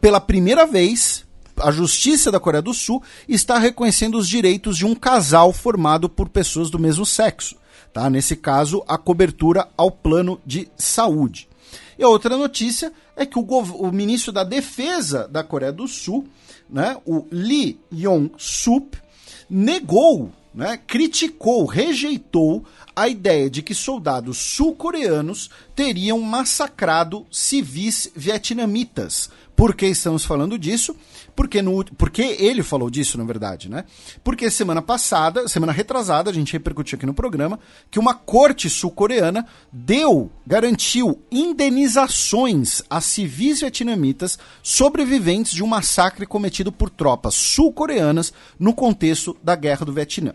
pela primeira vez, a Justiça da Coreia do Sul está reconhecendo os direitos de um casal formado por pessoas do mesmo sexo. Tá? Nesse caso, a cobertura ao plano de saúde. E outra notícia é que o, o ministro da Defesa da Coreia do Sul, né, o Lee Yong-sup, negou, né, criticou, rejeitou a ideia de que soldados sul-coreanos teriam massacrado civis vietnamitas. Por que estamos falando disso? Porque, no, porque ele falou disso, na verdade, né? Porque semana passada, semana retrasada, a gente repercutiu aqui no programa, que uma corte sul-coreana deu, garantiu indenizações a civis vietnamitas sobreviventes de um massacre cometido por tropas sul-coreanas no contexto da Guerra do Vietnã.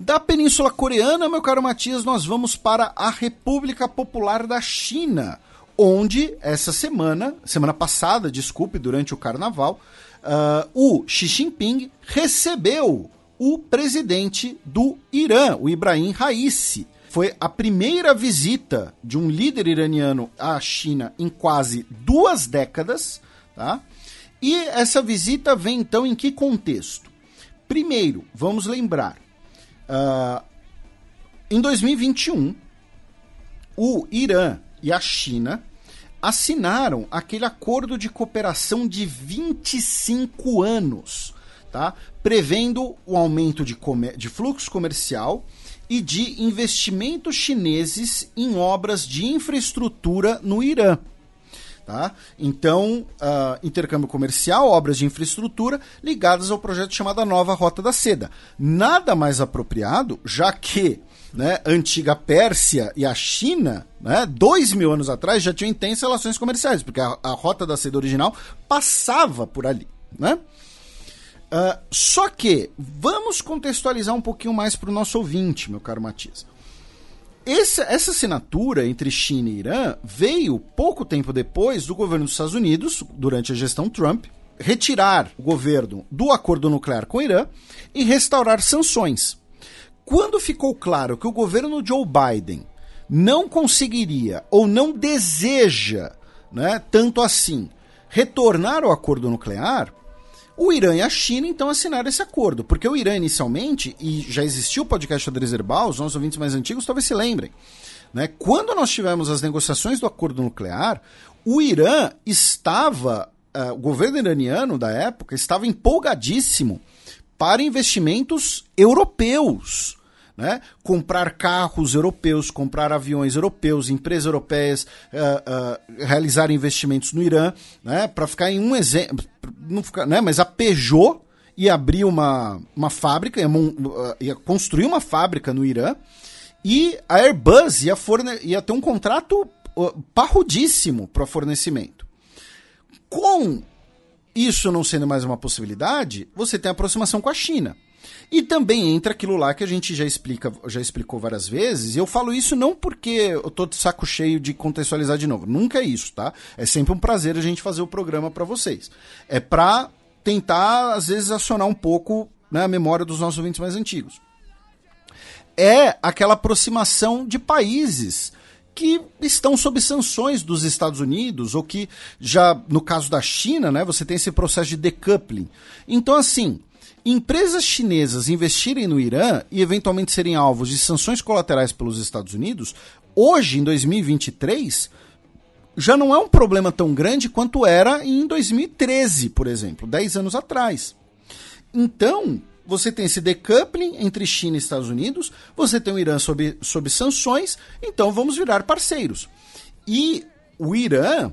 Da Península Coreana, meu caro Matias, nós vamos para a República Popular da China, onde essa semana, semana passada, desculpe, durante o carnaval, ah, o Xi Jinping recebeu o presidente do Irã, o Ibrahim Raisi. Foi a primeira visita de um líder iraniano à China em quase duas décadas, tá? E essa visita vem então em que contexto? Primeiro, vamos lembrar, ah, em 2021, o Irã e a China assinaram aquele acordo de cooperação de 25 anos, tá? prevendo o aumento de, de fluxo comercial e de investimentos chineses em obras de infraestrutura no Irã. Tá? Então, ah, intercâmbio comercial, obras de infraestrutura ligadas ao projeto chamado Nova Rota da Seda. Nada mais apropriado, já que né, antiga Pérsia e a China, né, dois mil anos atrás, já tinham intensas relações comerciais, porque a, a Rota da Seda original passava por ali. Né? Ah, só que, vamos contextualizar um pouquinho mais para o nosso ouvinte, meu caro Matias. Essa, essa assinatura entre China e Irã veio pouco tempo depois do governo dos Estados Unidos, durante a gestão Trump, retirar o governo do acordo nuclear com o Irã e restaurar sanções. Quando ficou claro que o governo Joe Biden não conseguiria ou não deseja, né, tanto assim, retornar ao acordo nuclear, o Irã e a China então assinaram esse acordo, porque o Irã inicialmente, e já existiu o podcast Xadrez Herbal, os nossos ouvintes mais antigos talvez se lembrem, né? quando nós tivemos as negociações do acordo nuclear, o Irã estava, ah, o governo iraniano da época estava empolgadíssimo para investimentos europeus. Né? Comprar carros europeus, comprar aviões europeus, empresas europeias ah, ah, realizar investimentos no Irã, né? para ficar em um exemplo, não ficar, né? mas a Peugeot ia abrir uma, uma fábrica, ia, ah, ia construir uma fábrica no Irã, e a Airbus ia, forne- ia ter um contrato parrudíssimo para fornecimento. Com isso não sendo mais uma possibilidade, você tem aproximação com a China. E também entra aquilo lá que a gente já explica, já explicou várias vezes, e eu falo isso não porque eu tô de saco cheio de contextualizar de novo, nunca é isso, tá? É sempre um prazer a gente fazer o programa para vocês. É pra tentar às vezes acionar um pouco né, a memória dos nossos ouvintes mais antigos é aquela aproximação de países que estão sob sanções dos Estados Unidos, ou que já, no caso da China, né, você tem esse processo de decoupling. Então, assim, empresas chinesas investirem no Irã e eventualmente serem alvos de sanções colaterais pelos Estados Unidos, hoje, em 2023, já não é um problema tão grande quanto era em 2013, por exemplo, 10 anos atrás. Então, você tem esse decoupling entre China e Estados Unidos, você tem o Irã sob, sob sanções, então vamos virar parceiros. E o Irã,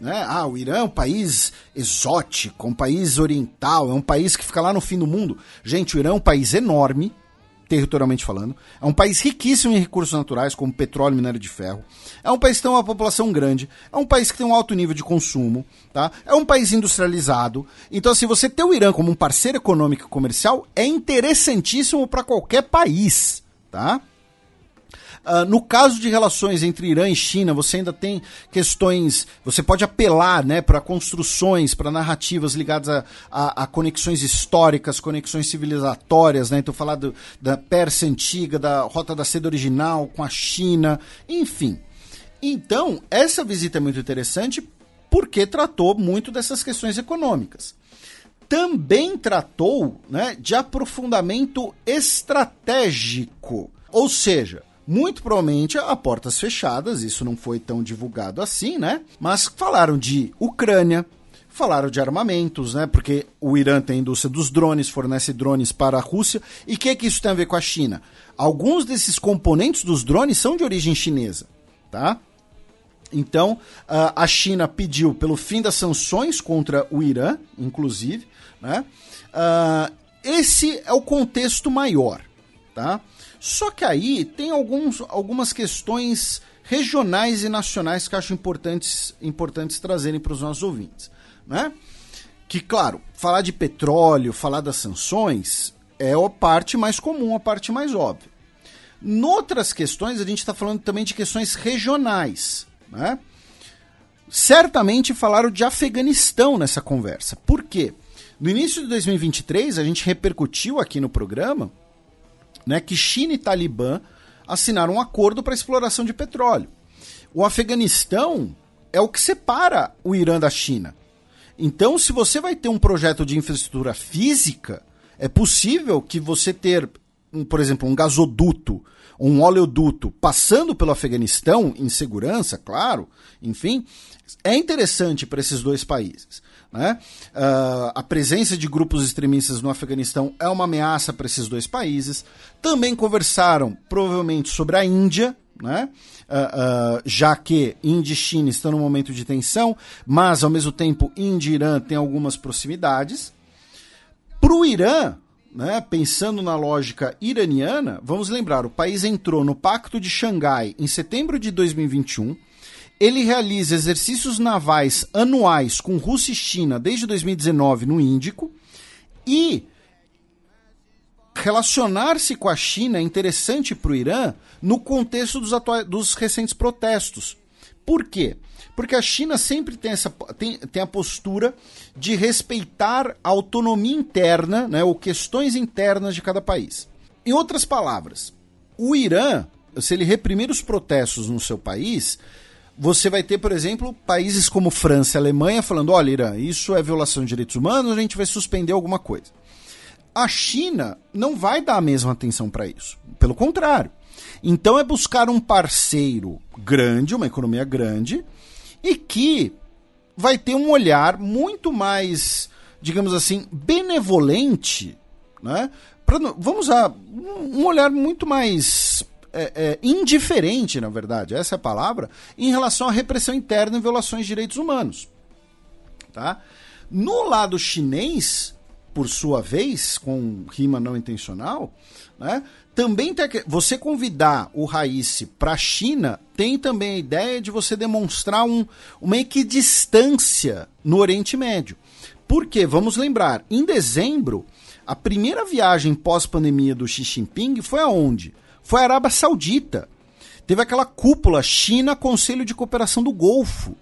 né? Ah, o Irã é um país exótico, um país oriental, é um país que fica lá no fim do mundo. Gente, o Irã é um país enorme, territorialmente falando. É um país riquíssimo em recursos naturais, como petróleo e minério de ferro. É um país que tem uma população grande. É um país que tem um alto nível de consumo. Tá? É um país industrializado. Então, assim, você ter o Irã como um parceiro econômico e comercial é interessantíssimo para qualquer país. Tá? Uh, no caso de relações entre Irã e China, você ainda tem questões. Você pode apelar né, para construções, para narrativas ligadas a, a, a, conexões históricas, conexões civilizatórias. Né? Então, falar do, da Pérsia antiga, da Rota da Seda original com a China, enfim. Então, essa visita é muito interessante porque tratou muito dessas questões econômicas. Também tratou né, de aprofundamento estratégico. Ou seja, muito provavelmente a portas fechadas, isso não foi tão divulgado assim, né? Mas falaram de Ucrânia, falaram de armamentos, né? Porque o Irã tem indústria dos drones, fornece drones para a Rússia. E o que, que isso tem a ver com a China? Alguns desses componentes dos drones são de origem chinesa, tá? Então, a China pediu pelo fim das sanções contra o Irã, inclusive, né? Uh, esse é o contexto maior, tá? Só que aí tem alguns, algumas questões regionais e nacionais que acho importantes, importantes trazerem para os nossos ouvintes. Né? Que, claro, falar de petróleo, falar das sanções é a parte mais comum, a parte mais óbvia. Noutras questões, a gente está falando também de questões regionais. Né? Certamente falaram de Afeganistão nessa conversa. Por quê? No início de 2023, a gente repercutiu aqui no programa né, que China e Talibã assinaram um acordo para exploração de petróleo. O Afeganistão é o que separa o Irã da China. Então, se você vai ter um projeto de infraestrutura física, é possível que você ter, um, por exemplo, um gasoduto, um oleoduto passando pelo Afeganistão em segurança, claro, enfim, é interessante para esses dois países. Né? Uh, a presença de grupos extremistas no Afeganistão é uma ameaça para esses dois países. Também conversaram, provavelmente, sobre a Índia, né? Uh, uh, já que Índia e China estão num momento de tensão, mas ao mesmo tempo Índia e Irã têm algumas proximidades. Para o Irã, né, pensando na lógica iraniana, vamos lembrar: o país entrou no Pacto de Xangai em setembro de 2021 ele realiza exercícios navais anuais com Rússia e China desde 2019 no Índico e relacionar-se com a China é interessante para o Irã no contexto dos, dos recentes protestos. Por quê? Porque a China sempre tem, essa, tem, tem a postura de respeitar a autonomia interna, né, ou questões internas de cada país. Em outras palavras, o Irã, se ele reprimir os protestos no seu país, você vai ter, por exemplo, países como França e Alemanha falando: olha, Irã, isso é violação de direitos humanos, a gente vai suspender alguma coisa. A China não vai dar a mesma atenção para isso. Pelo contrário. Então é buscar um parceiro grande, uma economia grande, e que vai ter um olhar muito mais, digamos assim, benevolente, né? Pra, vamos usar um olhar muito mais é, é, indiferente, na verdade, essa é a palavra, em relação à repressão interna e violações de direitos humanos. Tá? No lado chinês, por sua vez, com rima não intencional, né, também tem você convidar o Raísse para a China tem também a ideia de você demonstrar um, uma equidistância no Oriente Médio. Porque, vamos lembrar, em dezembro, a primeira viagem pós-pandemia do Xi Jinping foi aonde? Foi a Arábia Saudita. Teve aquela cúpula China Conselho de Cooperação do Golfo.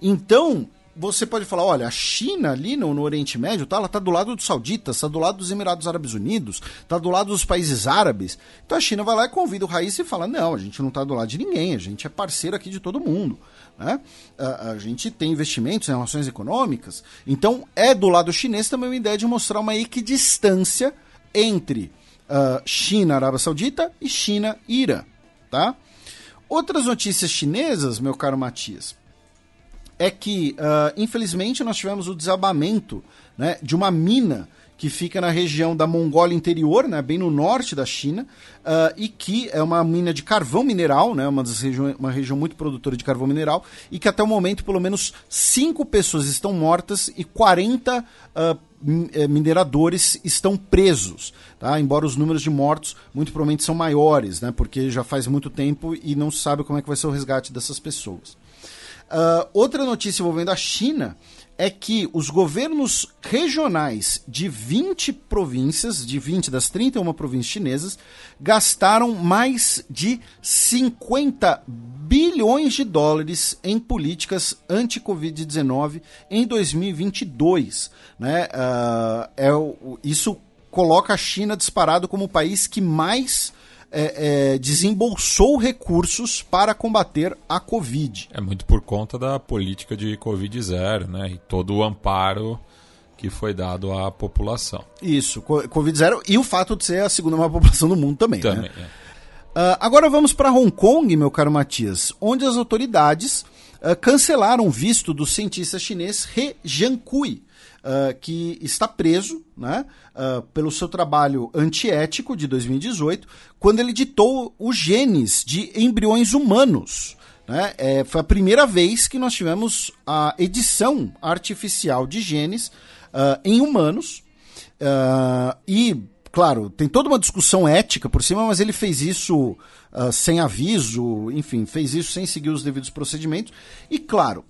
Então, você pode falar, olha, a China ali no, no Oriente Médio, tá, ela está do lado dos sauditas, está do lado dos Emirados Árabes Unidos, está do lado dos países árabes. Então a China vai lá e convida o Raiz e fala, não, a gente não está do lado de ninguém, a gente é parceiro aqui de todo mundo. Né? A, a, gente tem investimentos em relações econômicas. Então é do lado chinês também uma ideia de mostrar uma equidistância entre uh, China, Arábia Saudita e China Irã, tá? Outras notícias chinesas, meu caro Matias, é que, uh, infelizmente, nós tivemos o desabamento né, de uma mina que fica na região da Mongólia interior, né, bem no norte da China, ah, e que é uma mina de carvão mineral, né, uma, das uma região muito produtora de carvão mineral, e que até o momento pelo menos cinco pessoas estão mortas e 40 ah, min- eh, mineradores estão presos, tá? embora os números de mortos muito provavelmente são maiores, né, porque já faz muito tempo e não se sabe como é que vai ser o resgate dessas pessoas. Ah, outra notícia envolvendo a China é que os governos regionais de 20 províncias, de 20 das 31 províncias chinesas, gastaram mais de 50 bilhões de dólares em políticas anti-Covid-19 em 2022. Né? Ah, é, isso coloca a China disparado como o país que mais é, é, desembolsou recursos para combater a Covid. É muito por conta da política de Covid zero, né? E todo o amparo que foi dado à população. Isso, co- Covid zero e o fato de ser a segunda maior população do mundo também. né? Também. é. Ah, agora vamos para Hong Kong, meu caro Matias, onde as autoridades ah, cancelaram o visto do cientista chinês He Jiankui, ah, que está preso né, ah, pelo seu trabalho antiético de 2018, quando ele ditou os genes de embriões humanos. né? É, foi a primeira vez que nós tivemos a edição artificial de genes ah, em humanos. E, claro, tem toda uma discussão ética por cima, mas ele fez isso ah, sem aviso, enfim, fez isso sem seguir os devidos procedimentos. E, claro,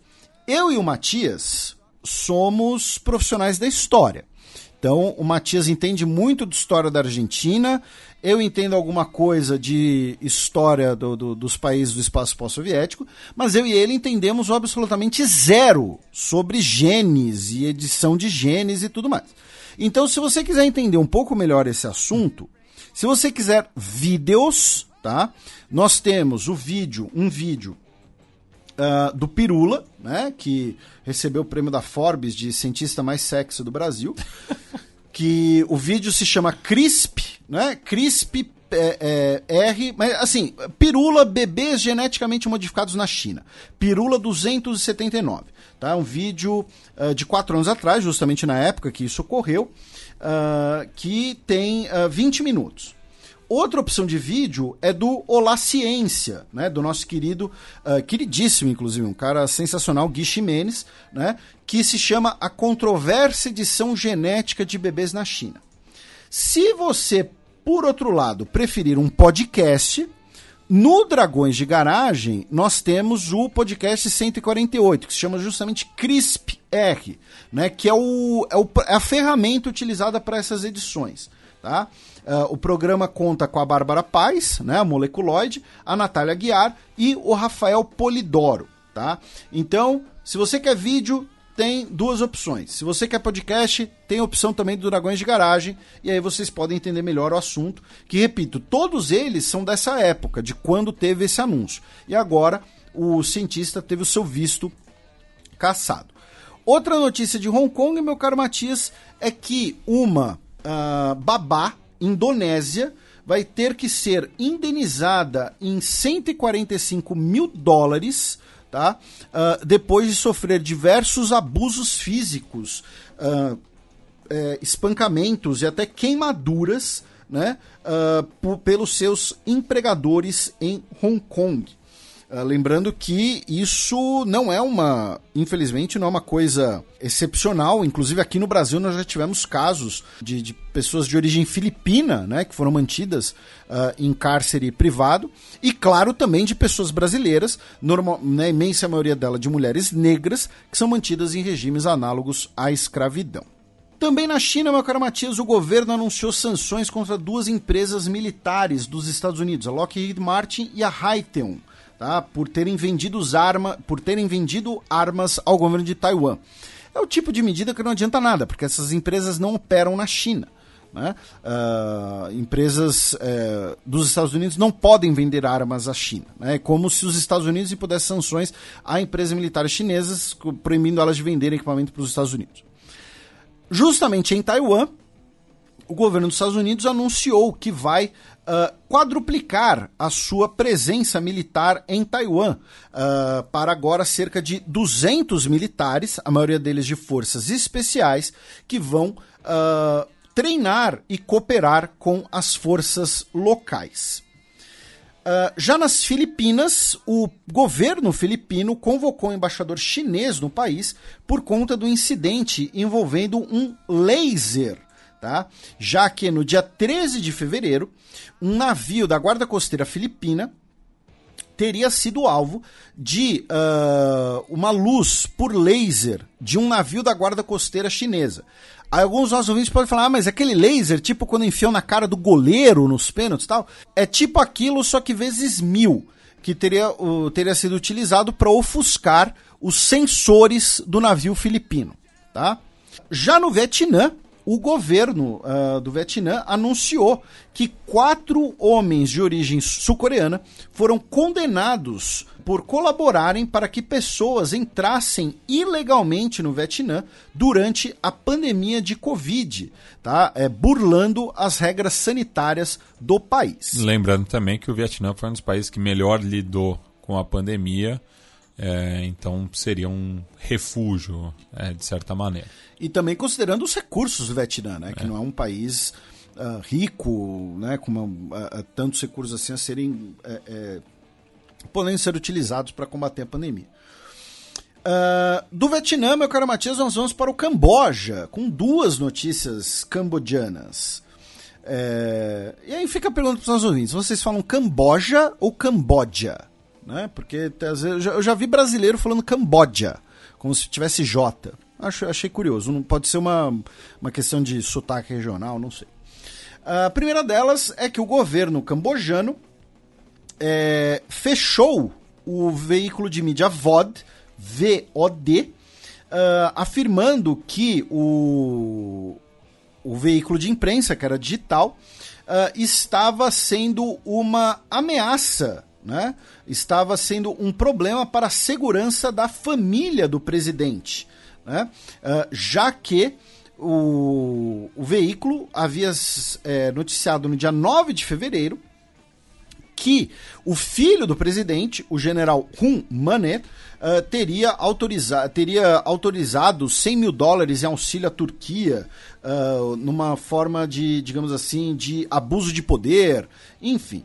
eu e o Matias somos profissionais da história. Então, o Matias entende muito de história da Argentina, eu entendo alguma coisa de história do- do- dos países do espaço pós-soviético, mas eu e ele entendemos absolutamente zero sobre genes e edição de genes e tudo mais. Então, se você quiser entender um pouco melhor esse assunto, se você quiser vídeos, tá? Nós temos o vídeo, um vídeo ah, do Pirula, né, que recebeu o prêmio da Forbes de cientista mais sexy do Brasil, que o vídeo se chama CRISP, né, CRISP é, é, R, mas assim, Pirula bebês geneticamente modificados na China, Pirula 279, tá, um vídeo ah, de quatro anos atrás, justamente na época que isso ocorreu, ah, que tem ah, 20 minutos. Outra opção de vídeo é do Olá Ciência, né, do nosso querido, ah, queridíssimo, inclusive, um cara sensacional, Gui Ximenes, né, que se chama A Controvérsia Edição Genética de Bebês na China. Se você, por outro lado, preferir um podcast, no Dragões de Garagem, nós temos o podcast 148, que se chama justamente CRISP-R, né, que é, o, é, o- é a ferramenta utilizada para essas edições. Tá? Ah, o programa conta com a Bárbara Paz, né, a moleculoide, a Natália Guiar e o Rafael Polidoro. Tá? Então, se você quer vídeo, tem duas opções. Se você quer podcast, tem a opção também do Dragões de Garagem, e aí vocês podem entender melhor o assunto. Que, repito, todos eles são dessa época, de quando teve esse anúncio. E agora o cientista teve o seu visto caçado. Outra notícia de Hong Kong, meu caro Matias, é que uma ah, babá indonésia vai ter que ser indenizada em 145 mil dólares, tá? Ah, depois de sofrer diversos abusos físicos, ah, é, espancamentos e até queimaduras, né? po- pelos seus empregadores em Hong Kong. Ah, lembrando que isso não é uma, infelizmente, não é uma coisa excepcional. Inclusive aqui no Brasil nós já tivemos casos de, de pessoas de origem filipina, né, que foram mantidas ah, em cárcere privado, e claro também de pessoas brasileiras, normal, na imensa maioria delas de mulheres negras, que são mantidas em regimes análogos à escravidão. Também na China, meu caro Matias, o governo anunciou sanções contra duas empresas militares dos Estados Unidos, a Lockheed Martin e a Raytheon, tá? por, terem vendido os arma, por terem vendido armas ao governo de Taiwan. É o tipo de medida que não adianta nada, porque essas empresas não operam na China. Né? Ah, empresas eh, dos Estados Unidos não podem vender armas à China. né? É como se os Estados Unidos impusessem sanções a empresas militares chinesas, proibindo elas de vender equipamento para os Estados Unidos. Justamente em Taiwan, o governo dos Estados Unidos anunciou que vai ah, quadruplicar a sua presença militar em Taiwan, ah, para agora cerca de 200 militares, a maioria deles de forças especiais, que vão ah, treinar e cooperar com as forças locais. Uh, já nas Filipinas, o governo filipino convocou um embaixador chinês no país por conta do incidente envolvendo um laser, tá? Já que no dia 13 de fevereiro, um navio da Guarda Costeira Filipina teria sido alvo de uh, uma luz por laser de um navio da Guarda Costeira chinesa. Alguns nossos ouvintes podem falar, ah, mas aquele laser, tipo quando enfiam na cara do goleiro nos pênaltis e tal, é tipo aquilo, só que vezes mil, que teria, uh, teria sido utilizado para ofuscar os sensores do navio filipino, tá? Já no Vietnã, o governo uh, do Vietnã anunciou que quatro homens de origem sul-coreana foram condenados por colaborarem para que pessoas entrassem ilegalmente no Vietnã durante a pandemia de Covid, tá? É, burlando as regras sanitárias do país. Lembrando também que o Vietnã foi um dos países que melhor lidou com a pandemia, é, então seria um refúgio, é, de certa maneira. E também considerando os recursos do Vietnã, né? Que não é um país ah, rico, né? Com uma, ah, tantos recursos assim a serem é, é, podendo ser utilizados para combater a pandemia. Ah, do Vietnã, meu caro Matias, nós vamos para o Camboja, com duas notícias cambodianas. É, e aí fica a pergunta para os nossos ouvintes: vocês falam Camboja ou Camboja? Né? Porque às vezes, eu, já, eu já vi brasileiro falando Camboja, como se tivesse J. Acho, achei curioso. Não pode ser uma, uma questão de sotaque regional, não sei. A primeira delas é que o governo cambojano é, fechou o veículo de mídia VOD, VOD, ah, afirmando que o, o veículo de imprensa, que era digital, ah, estava sendo uma ameaça, né? estava sendo um problema para a segurança da família do presidente, né? Ah, já que o, o veículo havia é, noticiado no dia 9 de fevereiro que o filho do presidente, o general Hun Mané, uh, teria, autoriza teria autorizado 100 mil dólares em auxílio à Turquia, uh, numa forma de, digamos assim, de abuso de poder, enfim.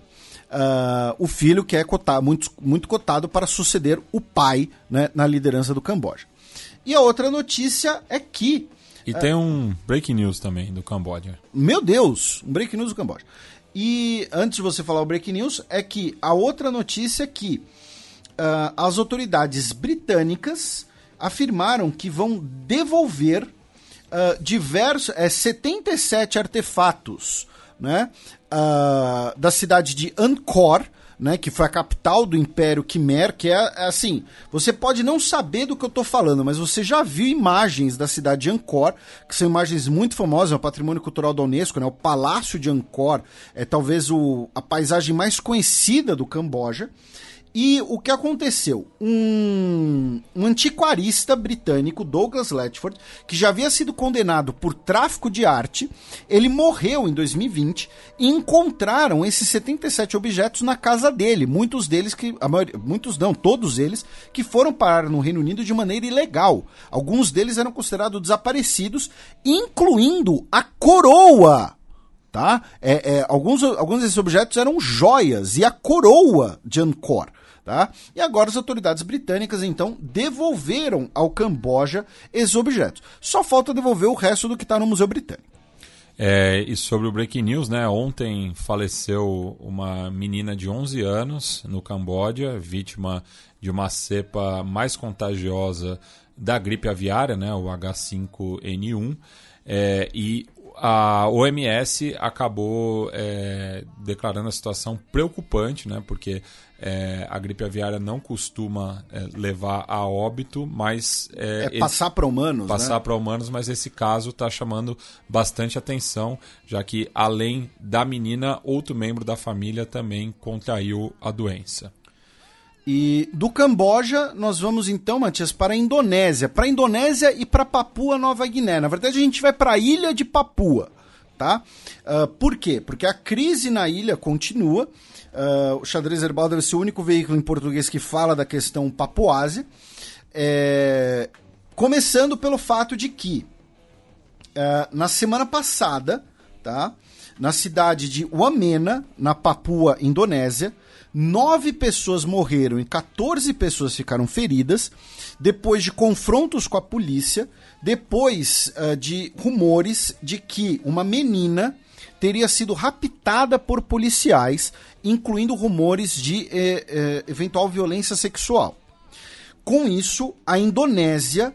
Uh, o filho que é cotado, muito, muito cotado para suceder o pai né, na liderança do Camboja. E a outra notícia é que. E tem um breaking news também do Camboja. Meu Deus! Um break news do Camboja. E antes de você falar o break news, é que a outra notícia é que ah, as autoridades britânicas afirmaram que vão devolver ah, diversos, é, 77 artefatos né, ah, da cidade de Angkor, né, que foi a capital do Império Khmer, que é é assim, você pode não saber do que eu tô falando, mas você já viu imagens da cidade de Angkor, que são imagens muito famosas, é o patrimônio cultural da Unesco, né, o Palácio de Angkor é talvez o, a paisagem mais conhecida do Camboja. E o que aconteceu? Um, um antiquarista britânico, Douglas Letchford, que já havia sido condenado por tráfico de arte, ele morreu em 2020 e encontraram esses 77 objetos na casa dele. Muitos deles que. Maioria, muitos não, todos eles, que foram parar no Reino Unido de maneira ilegal. Alguns deles eram considerados desaparecidos, incluindo a coroa tá? É, é, alguns, alguns desses objetos eram joias e a coroa de Angkor. Tá? E agora as autoridades britânicas então devolveram ao Camboja esses objetos. Só falta devolver o resto do que está no Museu Britânico. É, e sobre o Breaking News, né? Ontem faleceu uma menina de 11 anos no Camboja, vítima de uma cepa mais contagiosa da gripe aviária, né? O H5N1. É, e a OMS acabou é, declarando a situação preocupante, né? Porque é, a gripe aviária não costuma é, levar a óbito, mas É, esse- passar para humanos, passar né? para humanos, mas esse caso está chamando bastante atenção, já que além da menina, outro membro da família também contraiu a doença. E do Camboja, nós vamos então, Matias, para a Indonésia. Para a Indonésia e para Papua Nova Guiné. Na verdade, a gente vai para a ilha de Papua, tá? Ah, por quê? Porque a crise na ilha continua. Ah, o Xadrez Herbal deve ser o único veículo em português que fala da questão papuásia. É, Começando pelo fato de que eh, na semana passada, tá? Na cidade de Wamena, na Papua, Indonésia, nove pessoas morreram e 14 pessoas ficaram feridas depois de confrontos com a polícia, depois eh, de rumores de que uma menina teria sido raptada por policiais, incluindo rumores de eh, eh, eventual violência sexual. Com isso, a Indonésia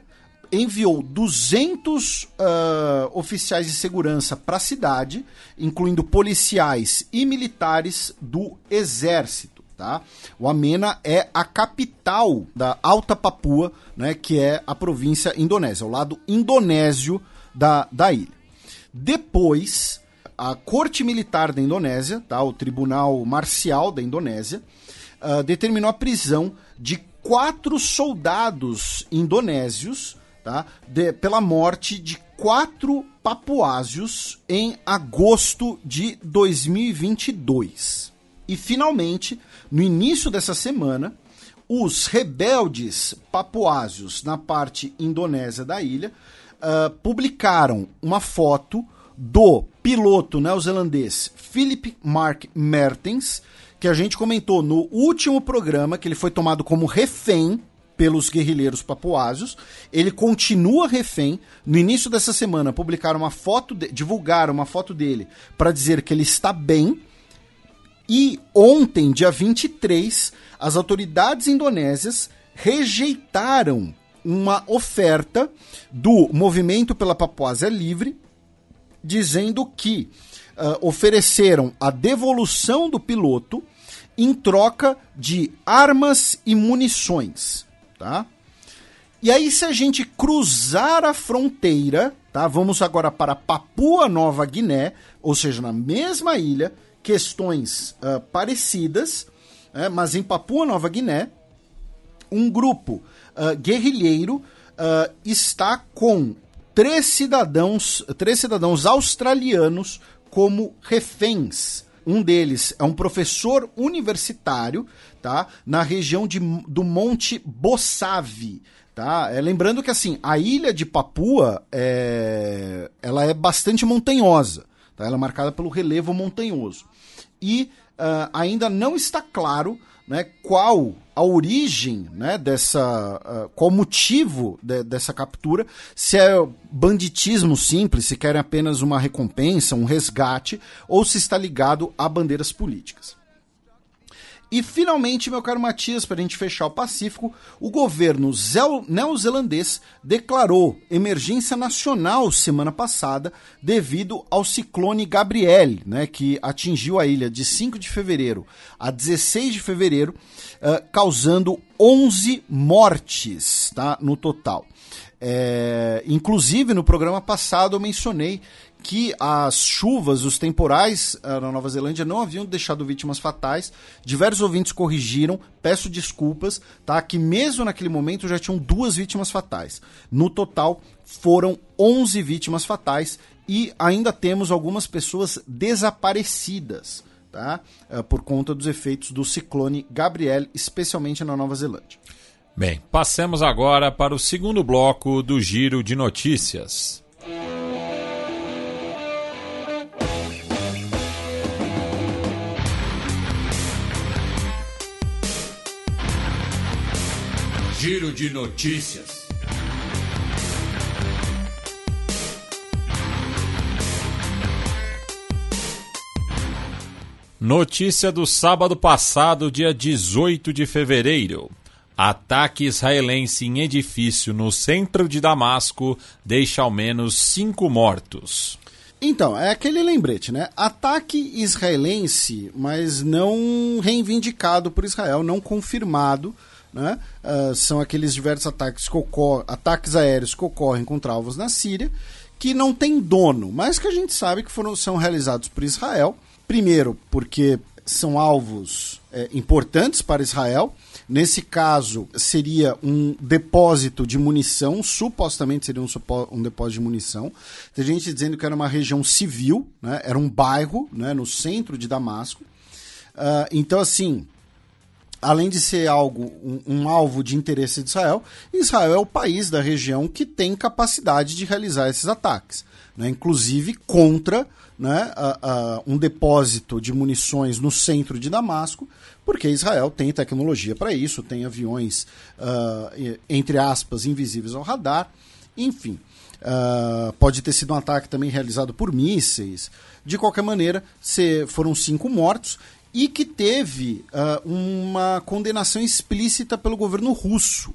enviou 200 ah, oficiais de segurança para a cidade, incluindo policiais e militares do exército. Tá? O Amena é a capital da Alta Papua, né, que é a província indonésia, o lado indonésio da, da ilha. Depois, a Corte Militar da Indonésia, tá, o Tribunal Marcial da Indonésia, ah, determinou a prisão de quatro soldados indonésios tá, de- pela morte de quatro papuásios em agosto de 2022. E finalmente, no início dessa semana, os rebeldes papuásios na parte indonésia da ilha ah, publicaram uma foto do piloto neozelandês Philip Mark Mertens, que a gente comentou no último programa, que ele foi tomado como refém pelos guerrilheiros papuásios. Ele continua refém. No início dessa semana, publicaram uma foto, de- divulgaram uma foto dele para dizer que ele está bem. E ontem, dia 23, as autoridades indonésias rejeitaram uma oferta do Movimento pela Papuásia Livre, dizendo que ah, ofereceram a devolução do piloto em troca de armas e munições, tá? E aí, se a gente cruzar a fronteira, tá? Vamos agora para Papua Nova Guiné, ou seja, na mesma ilha, questões ah, parecidas, né? mas em Papua Nova Guiné, um grupo ah, guerrilheiro ah, está com três cidadãos, três cidadãos australianos como reféns. Um deles é um professor universitário, tá? Na região de, do Monte Bossave, tá? É, lembrando que assim, a ilha de Papua é, ela é bastante montanhosa, tá? Ela é marcada pelo relevo montanhoso. E ah, ainda não está claro né, qual a origem né, dessa. ah, qual o motivo de- dessa captura, se é banditismo simples, se querem apenas uma recompensa, um resgate, ou se está ligado a bandeiras políticas. E finalmente, meu caro Matias, para a gente fechar o Pacífico, o governo neozelandês declarou emergência nacional semana passada devido ao ciclone Gabrielle, né, que atingiu a ilha de 5 de fevereiro a 16 de fevereiro, eh, causando 11 mortes tá, no total. É, inclusive, no programa passado eu mencionei que as chuvas, os temporais ah, na Nova Zelândia não haviam deixado vítimas fatais. Diversos ouvintes corrigiram, peço desculpas, tá? Que mesmo naquele momento já tinham duas vítimas fatais. No total, foram 11 vítimas fatais e ainda temos algumas pessoas desaparecidas, tá? Ah, por conta dos efeitos do ciclone Gabrielle, especialmente na Nova Zelândia. Bem, passemos agora para o segundo bloco do Giro de Notícias. Giro de Notícias. Notícia do sábado passado, dia 18 de fevereiro. Ataque israelense em edifício no centro de Damasco deixa ao menos cinco mortos. Então, é aquele lembrete, né? Ataque israelense, mas não reivindicado por Israel, não confirmado, né? Ah, são aqueles diversos ataques, que ataques aéreos que ocorrem contra alvos na Síria, que não tem dono, mas que a gente sabe que foram, são realizados por Israel. Primeiro, porque são alvos é, importantes para Israel. Nesse caso, seria um depósito de munição, supostamente seria um, um depósito de munição. Tem gente dizendo que era uma região civil, né? era um bairro né? no centro de Damasco. Ah, então, assim, além de ser algo, um, um alvo de interesse de Israel, Israel é o país da região que tem capacidade de realizar esses ataques. Né? Inclusive contra né, a- a- um depósito de munições no centro de Damasco, porque Israel tem tecnologia para isso, tem aviões, e- entre aspas, invisíveis ao radar, enfim. ah, pode ter sido um ataque também realizado por mísseis. De qualquer maneira, se, foram cinco mortos e que teve ah, uma condenação explícita pelo governo russo.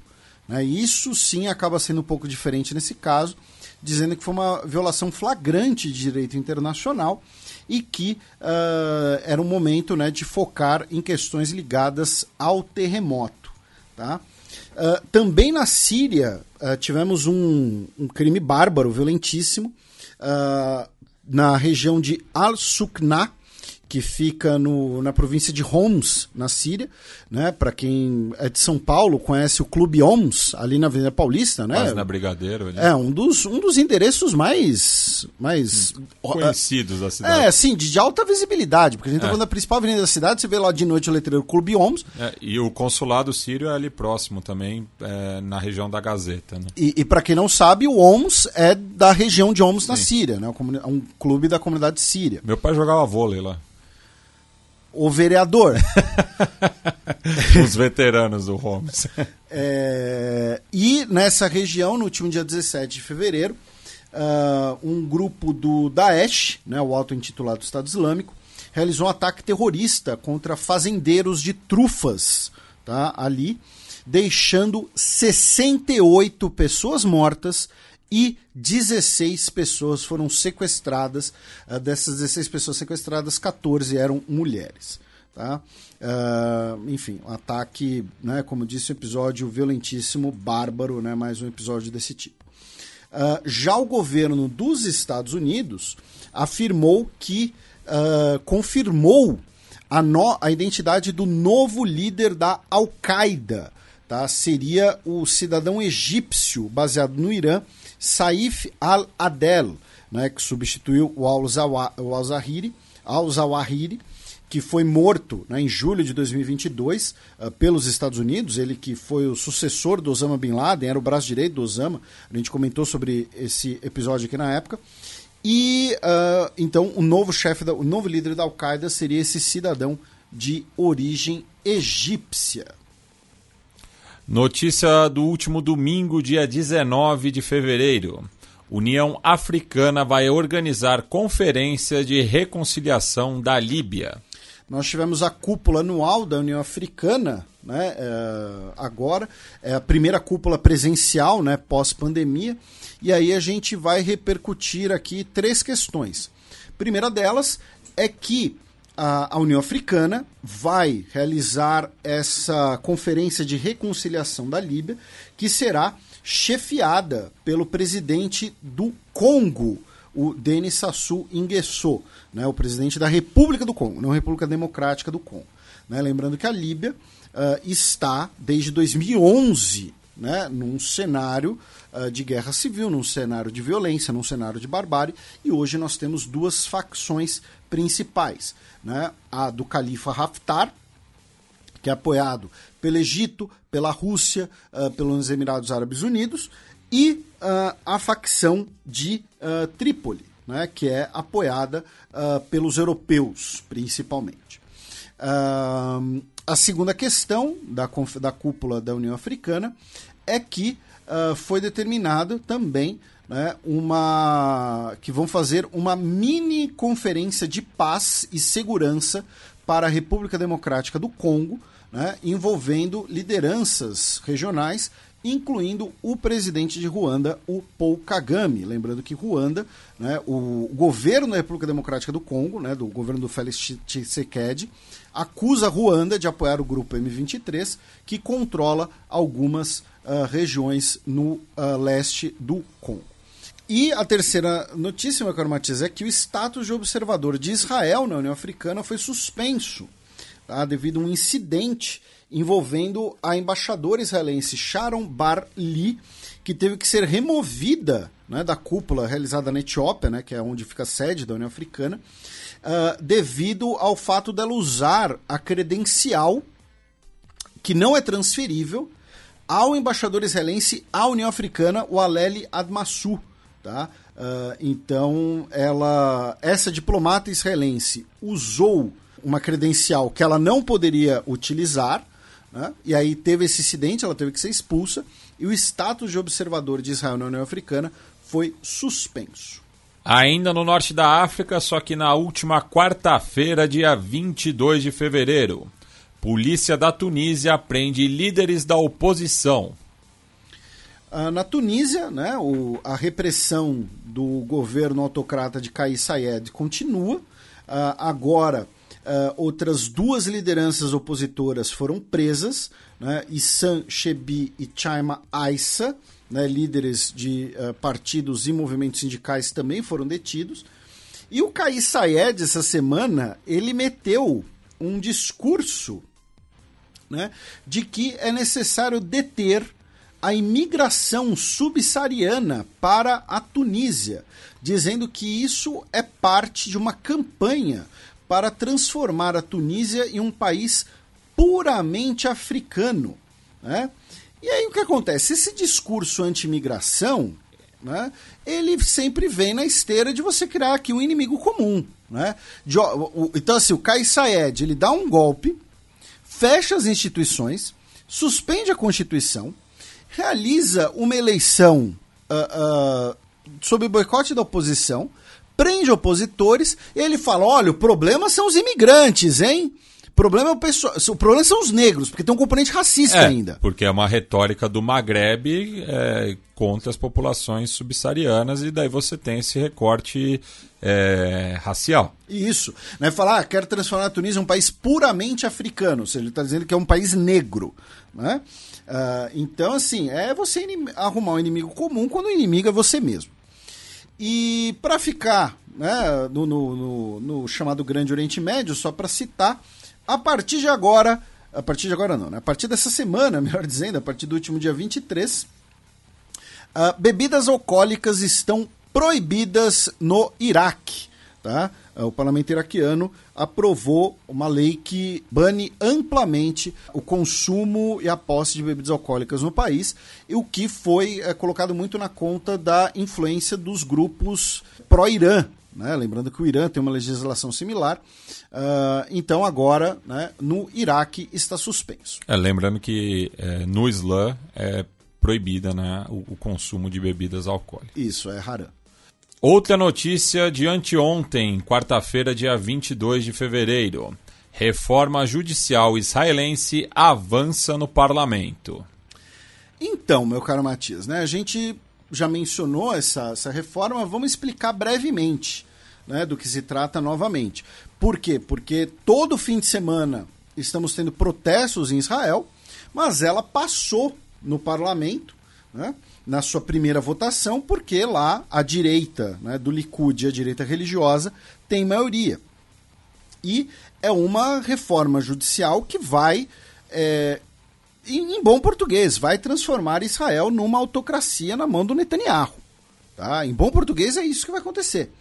né? Isso sim acaba sendo um pouco diferente nesse caso, dizendo que foi uma violação flagrante de direito internacional e que ah, era um momento né, de focar em questões ligadas ao terremoto. Tá? Ah, também na Síria tivemos um, um crime bárbaro, violentíssimo, na região de Al-Sukna, que fica no, na província de Homs, na Síria. Né? Para quem é de São Paulo, conhece o Clube Homs, ali na Avenida Paulista. Né? Quase na Brigadeiro. ali. É, um dos, um dos endereços mais. mais Conhecidos da cidade. é, sim, de, de alta visibilidade, porque a gente tá É. falando da principal avenida da cidade, você vê lá de noite o letreiro Clube Homs, É, e o consulado sírio é ali próximo também, é, na região da Gazeta. Né? E, e para quem não sabe, o Homs é da região de Homs na. Síria, né? Um, um clube da comunidade síria. Meu pai jogava vôlei lá. O vereador. Os veteranos do Holmes. É, e nessa região, no último dia 17 de fevereiro, ah, um grupo do Daesh, né, o auto-intitulado Estado Islâmico, realizou um ataque terrorista contra fazendeiros de trufas tá, ali, deixando 68 pessoas mortas e 16 pessoas foram sequestradas. Ah, dessas 16 pessoas sequestradas, 14 eram mulheres. Tá? Ah, enfim, um ataque, né, como disse, um episódio violentíssimo, bárbaro, né, mais um episódio desse tipo. Ah, já o governo dos Estados Unidos afirmou que ah, confirmou a, no- a identidade do novo líder da Al-Qaeda. Tá? Seria o cidadão egípcio baseado no Irã, Saif al-Adel, né, que substituiu o al-Zawa- o al-Zawahiri, al-Zawahiri, que foi morto né, em julho de 2022 ah, pelos Estados Unidos, ele que foi o sucessor do Osama Bin Laden, era o braço direito do Osama, a gente comentou sobre esse episódio aqui na época. E ah, então o novo chefe, da- o novo líder da Al-Qaeda seria esse cidadão de origem egípcia. Notícia do último domingo, dia 19 de fevereiro. União Africana vai organizar conferência de reconciliação da Líbia. Nós tivemos a cúpula anual da União Africana, né, é, agora, é a primeira cúpula presencial, né, pós-pandemia, e aí a gente vai repercutir aqui três questões. Primeira delas é que a, União Africana vai realizar essa conferência de reconciliação da Líbia, que será chefiada pelo presidente do Congo, o Denis Sassou Nguesso, né, o presidente da República do Congo, não República Democrática do Congo. né? Lembrando que a Líbia ah, está, desde 2011, né, num cenário ah, de guerra civil, num cenário de violência, num cenário de barbárie, e hoje nós temos duas facções principais. Né? A do califa Haftar, que é apoiado pelo Egito, pela Rússia, ah, pelos Emirados Árabes Unidos, e ah, a facção de ah, Trípoli, né, que é apoiada pelos europeus, principalmente. A segunda questão da, da cúpula da União Africana é que foi determinado também né, uma que vão fazer uma mini conferência de paz e segurança para a República Democrática do Congo, né, envolvendo lideranças regionais, incluindo o presidente de Ruanda, o Paul Kagame. Lembrando que Ruanda, né, o governo da República Democrática do Congo, né, do governo do Félix Tshisekedi, acusa Ruanda de apoiar o grupo M23, que controla algumas ah, regiões no ah, leste do Congo. E a terceira notícia, meu caro Matias, é que o status de observador de Israel na União Africana foi suspenso tá? devido a um incidente envolvendo a embaixadora israelense Sharon Bar Lee, que teve que ser removida né, da cúpula realizada na Etiópia, né, que é onde fica a sede da União Africana, ah, devido ao fato dela usar a credencial que não é transferível ao embaixador israelense à União Africana, o Aleli Admassu. Tá? Ah, então, ela, essa diplomata israelense usou uma credencial que ela não poderia utilizar, né? e aí teve esse incidente, ela teve que ser expulsa, e o status de observador de Israel na União Africana foi suspenso. Ainda no norte da África, só que na última quarta-feira, dia 22 de fevereiro, polícia da Tunísia prende líderes da oposição. Ah, na Tunísia, né, o- a repressão do governo autocrata de Kais Saied continua. Ah, agora, ah, outras duas lideranças opositoras foram presas, né, Issam Chebi e Chaima Aissa, né, líderes de ah, partidos e movimentos sindicais também foram detidos. E o Kais Saied, essa semana, ele meteu um discurso né, de que é necessário deter a imigração subsaariana para a Tunísia, dizendo que isso é parte de uma campanha para transformar a Tunísia em um país puramente africano. Né? E aí o que acontece? Esse discurso anti-imigração, né, ele sempre vem na esteira de você criar aqui um inimigo comum. Né? De- o- então, assim, o Kais Saied, ele dá um golpe, fecha as instituições, suspende a Constituição, realiza uma eleição ah, ah, sob boicote da oposição, prende opositores, e ele fala: olha, o problema são os imigrantes, hein? O problema, é o, pessoal, o problema são os negros, porque tem um componente racista É, ainda. porque é uma retórica do Maghreb é, contra as populações subsaarianas e daí você tem esse recorte é, racial. Isso. Né? Falar, ah, quero transformar a Tunísia em um país puramente africano. Ou seja, ele está dizendo que é um país negro. Né? Ah, então, assim, é você arrumar um inimigo comum quando o inimigo é você mesmo. E para ficar né, no, no- no- no chamado Grande Oriente Médio, só para citar, a partir de agora, a partir de agora não, né? a partir dessa semana, melhor dizendo, a partir do último dia 23, ah, bebidas alcoólicas estão proibidas no Iraque. Tá? Ah, O parlamento iraquiano aprovou uma lei que bane amplamente o consumo e a posse de bebidas alcoólicas no país, e o que foi eh, colocado muito na conta da influência dos grupos pró-Irã. Né? Lembrando que o Irã tem uma legislação similar. Ah, então, agora, né, no Iraque está suspenso. É, lembrando que é, no Islã é proibida né, o, o consumo de bebidas alcoólicas. Isso, é haram. Outra notícia de anteontem, quarta-feira, dia 22 de fevereiro. Reforma judicial israelense avança no parlamento. Então, meu caro Matias, né, a gente já mencionou essa, essa reforma, vamos explicar brevemente né, do que se trata novamente. Por quê? Porque todo fim de semana estamos tendo protestos em Israel, mas ela passou no parlamento, né, na sua primeira votação, porque lá a direita né, do Likud, a direita religiosa, tem maioria. E é uma reforma judicial que vai, é, em, em bom português, vai transformar Israel numa autocracia na mão do Netanyahu. Tá? Em bom português é isso que vai acontecer.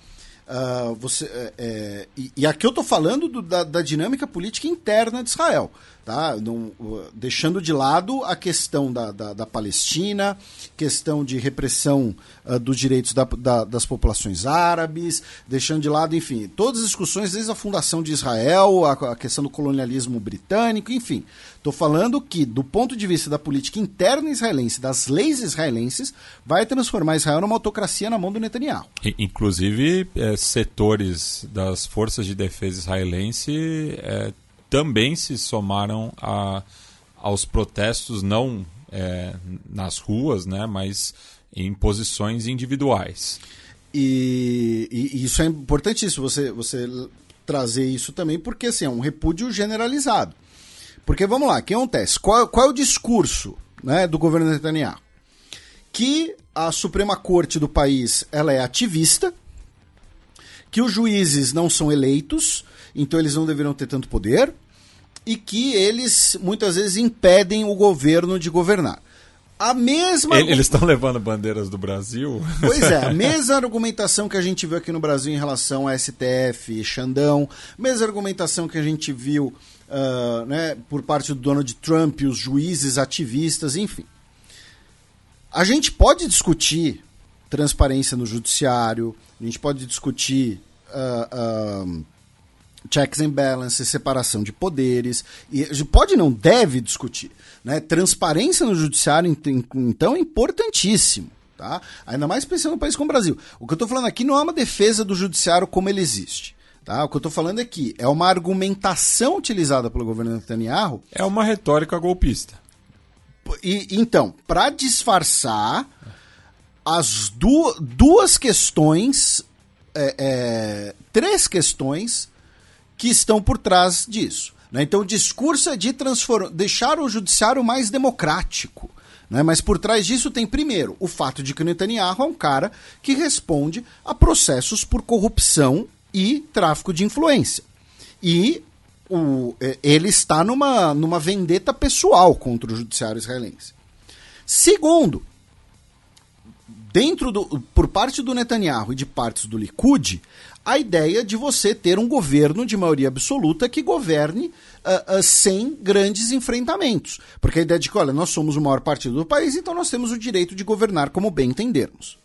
Ah, você, é, é, e, e aqui eu estou falando do- da, da dinâmica política interna de Israel, tá? Não, uh, deixando de lado a questão da, da, da Palestina, questão de repressão ah, dos direitos da- da- das populações árabes, deixando de lado, enfim, todas as discussões desde a fundação de Israel, a, a questão do colonialismo britânico, enfim. Estou falando que, do ponto de vista da política interna israelense, das leis israelenses, vai transformar Israel numa autocracia na mão do Netanyahu. Inclusive, é, setores das forças de defesa israelense é, também se somaram a, aos protestos, não é, nas ruas, né, mas em posições individuais. E, e- isso é importantíssimo, você, você trazer isso também, porque assim, é um repúdio generalizado. Porque vamos lá, o que acontece? Qual, qual é o discurso né, do governo Netanyahu? Que a Suprema Corte do país ela é ativista, que os juízes não são eleitos, então eles não deveriam ter tanto poder, e que eles muitas vezes impedem o governo de governar. A mesma. Ele- Eles estão levando bandeiras do Brasil? Pois é, a mesma argumentação que a gente viu aqui no Brasil em relação a STF, Xandão, mesma argumentação que a gente viu ah, né, por parte do Donald Trump, os juízes, ativistas, enfim. A gente pode discutir transparência no judiciário, a gente pode discutir ah, ah, checks and balances, separação de poderes, e pode não deve discutir. Né? Transparência no judiciário, ent- então, é importantíssimo. Tá? Ainda mais pensando num país como o Brasil. O que eu estou falando aqui não é uma defesa do judiciário como ele existe. Tá? O que eu estou falando aqui é uma argumentação utilizada pelo governo Netanyahu É uma retórica golpista. e, então, para disfarçar as du duas questões, é, é, três questões que estão por trás disso. né? Então, o discurso é de deixar o judiciário mais democrático. né? Mas por trás disso tem, primeiro, o fato de que o Netanyahu é um cara que responde a processos por corrupção e tráfico de influência. E o, é, ele está numa, numa vendeta pessoal contra o judiciário israelense. Segundo, dentro do, por parte do Netanyahu e de partes do Likud, a ideia de você ter um governo de maioria absoluta que governe ah, ah, sem grandes enfrentamentos. Porque a ideia de que, olha, nós somos o maior partido do país, então nós temos o direito de governar como bem entendermos.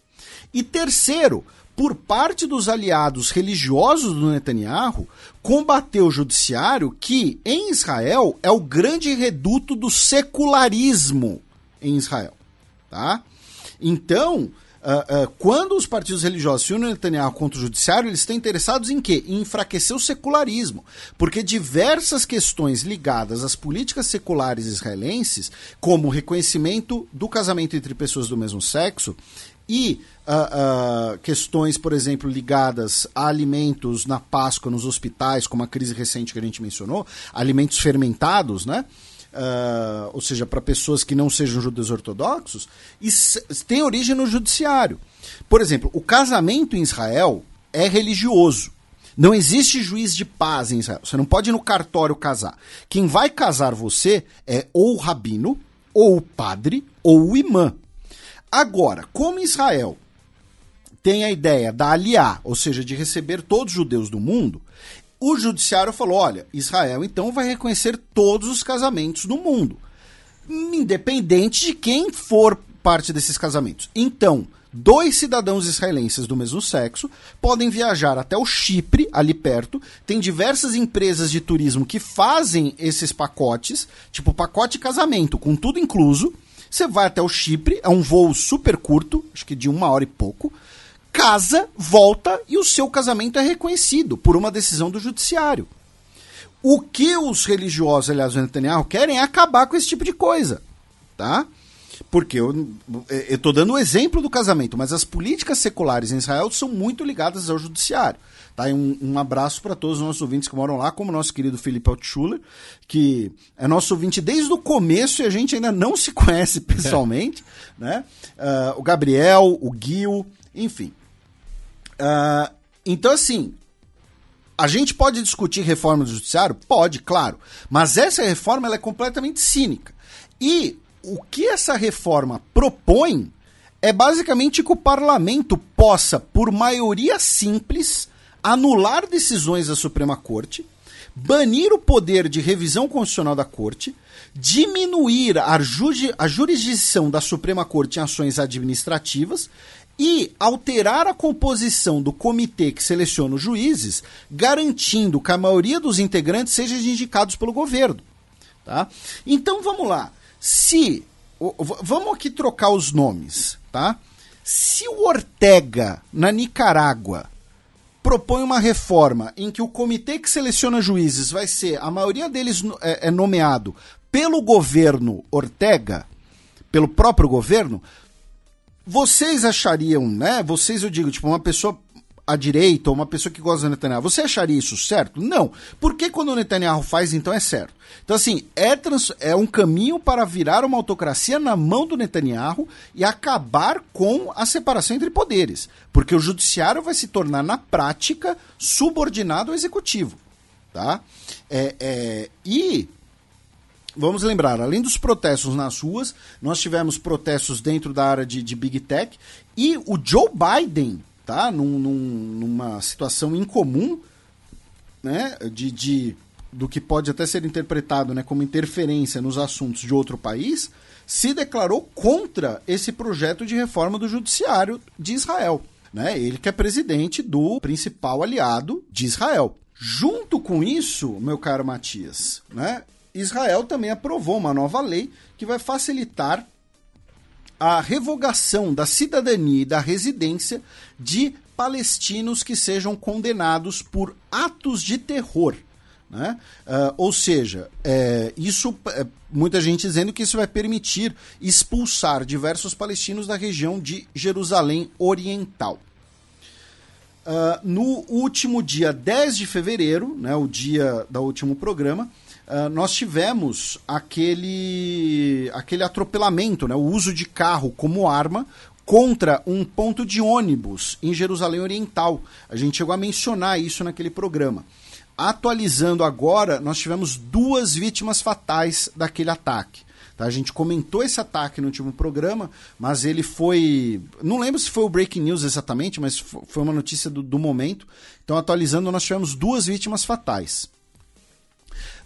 E terceiro, por parte dos aliados religiosos do Netanyahu, combater o judiciário que, em Israel, é o grande reduto do secularismo em Israel. Tá? Então, ah, quando os partidos religiosos se unem Netanyahu contra o judiciário, eles estão interessados em quê? Em enfraquecer o secularismo. Porque diversas questões ligadas às políticas seculares israelenses, como o reconhecimento do casamento entre pessoas do mesmo sexo e ah, ah, questões, por exemplo, ligadas a alimentos na Páscoa nos hospitais, como a crise recente que a gente mencionou, alimentos fermentados, né? Ah, ou seja, para pessoas que não sejam judeus ortodoxos, tem origem no judiciário. Por exemplo, o casamento em Israel é religioso. Não existe juiz de paz em Israel. Você não pode ir no cartório casar. Quem vai casar você é ou o rabino, ou o padre, ou o imã. Agora, como Israel tem a ideia da aliar, ou seja, de receber todos os judeus do mundo, o judiciário falou: olha, Israel então vai reconhecer todos os casamentos do mundo, independente de quem for parte desses casamentos. Então, dois cidadãos israelenses do mesmo sexo podem viajar até o Chipre, ali perto. Tem diversas empresas de turismo que fazem esses pacotes, tipo pacote casamento, com tudo incluso. Você vai até o Chipre, é um voo super curto, acho que de uma hora e pouco. Casa, volta e o seu casamento é reconhecido por uma decisão do judiciário. O que os religiosos, aliás, o Netanyahu, querem é acabar com esse tipo de coisa, tá? Porque eu estou dando o exemplo do casamento, mas as políticas seculares em Israel são muito ligadas ao judiciário. Tá? Um, um abraço para todos os nossos ouvintes que moram lá, como nosso querido Felipe Altschuler, que é nosso ouvinte desde o começo e a gente ainda não se conhece pessoalmente. né? Ah, o Gabriel, o Gil, enfim. Ah, então, assim, a gente pode discutir reforma do judiciário? Pode, claro. Mas essa reforma é completamente cínica. E o que essa reforma propõe é basicamente que o parlamento possa, por maioria simples, anular decisões da Suprema Corte, banir o poder de revisão constitucional da Corte, diminuir a, a jurisdição da Suprema Corte em ações administrativas e alterar a composição do comitê que seleciona os juízes, garantindo que a maioria dos integrantes sejam indicados pelo governo. Tá? Então vamos lá. Se. Vamos aqui trocar os nomes, tá? Se o Ortega, na Nicarágua, propõe uma reforma em que o comitê que seleciona juízes vai ser, a maioria deles é, é nomeado pelo governo Ortega, pelo próprio governo, vocês achariam, né? Vocês, eu digo, tipo, uma pessoa à direita ou uma pessoa que gosta do Netanyahu, você acharia isso certo? Não. Por que quando o Netanyahu faz, então é certo? Então, assim, é, trans- é um caminho para virar uma autocracia na mão do Netanyahu e acabar com a separação entre poderes. Porque o judiciário vai se tornar, na prática, subordinado ao executivo. Tá? É, é, e vamos lembrar, além dos protestos nas ruas, nós tivemos protestos dentro da área de, de Big Tech e o Joe Biden, tá? Num- num- numa situação incomum, né? De, de- do que pode até ser interpretado né, como interferência nos assuntos de outro país, se declarou contra esse projeto de reforma do judiciário de Israel. Né? Ele que é presidente do principal aliado de Israel. Junto com isso, meu caro Matias, né, Israel também aprovou uma nova lei que vai facilitar a revogação da cidadania e da residência de palestinos que sejam condenados por atos de terror. Né? Ah, ou seja, é, isso é, muita gente dizendo que isso vai permitir expulsar diversos palestinos da região de Jerusalém Oriental. Ah, no último dia 10 de fevereiro, né, o dia do último programa, ah, nós tivemos aquele, aquele atropelamento, né, o uso de carro como arma contra um ponto de ônibus em Jerusalém Oriental. A gente chegou a mencionar isso naquele programa. Atualizando agora, nós tivemos duas vítimas fatais daquele ataque. Tá? A gente comentou esse ataque no último programa, mas ele foi. Não lembro se foi o Breaking News exatamente, mas fo- foi uma notícia do, do momento. Então, atualizando, nós tivemos duas vítimas fatais.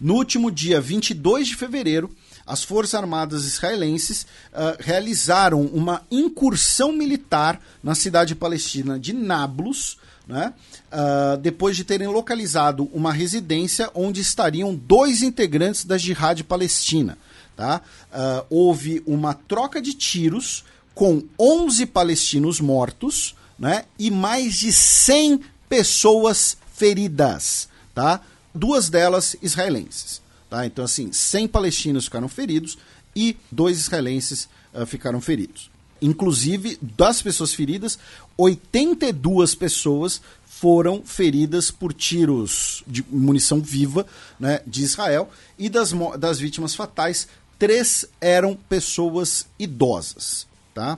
No último dia 22 de fevereiro, as Forças Armadas israelenses ah, realizaram uma incursão militar na cidade palestina de Nablus, né, ah, depois de terem localizado uma residência onde estariam dois integrantes da Jihad Palestina. Tá? Ah, houve uma troca de tiros com 11 palestinos mortos né, e mais de 100 pessoas feridas. Tá? Duas delas israelenses. Tá? Então, assim, 100 palestinos ficaram feridos e dois israelenses ah, ficaram feridos. Inclusive, das pessoas feridas, 82 pessoas foram feridas por tiros de munição viva né, de Israel e das, das vítimas fatais, três eram pessoas idosas. Tá?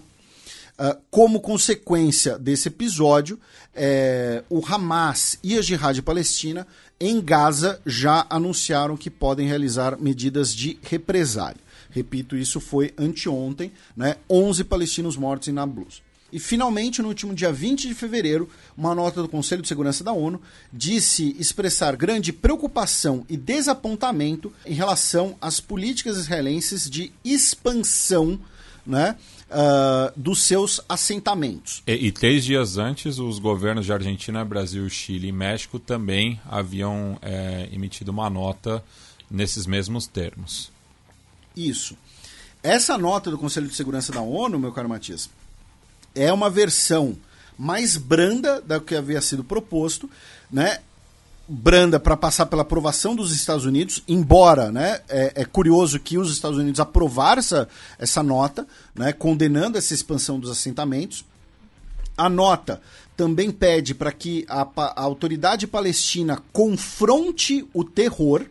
Ah, como consequência desse episódio, eh, o Hamas e a Jihad Palestina em Gaza já anunciaram que podem realizar medidas de represália. Repito, isso foi anteontem, né? 11 palestinos mortos em Nablus. E finalmente, no último dia 20 de fevereiro, uma nota do Conselho de Segurança da ONU disse expressar grande preocupação e desapontamento em relação às políticas israelenses de expansão né, ah, dos seus assentamentos. E, e três dias antes, os governos de Argentina, Brasil, Chile e México também haviam é, emitido uma nota nesses mesmos termos. Isso. Essa nota do Conselho de Segurança da ONU, meu caro Matias, é uma versão mais branda da que havia sido proposto, né? Branda para passar pela aprovação dos Estados Unidos, embora né, é, é curioso que os Estados Unidos aprovaram essa, essa nota, né, condenando essa expansão dos assentamentos. A nota também pede para que a, a autoridade palestina confronte o terror.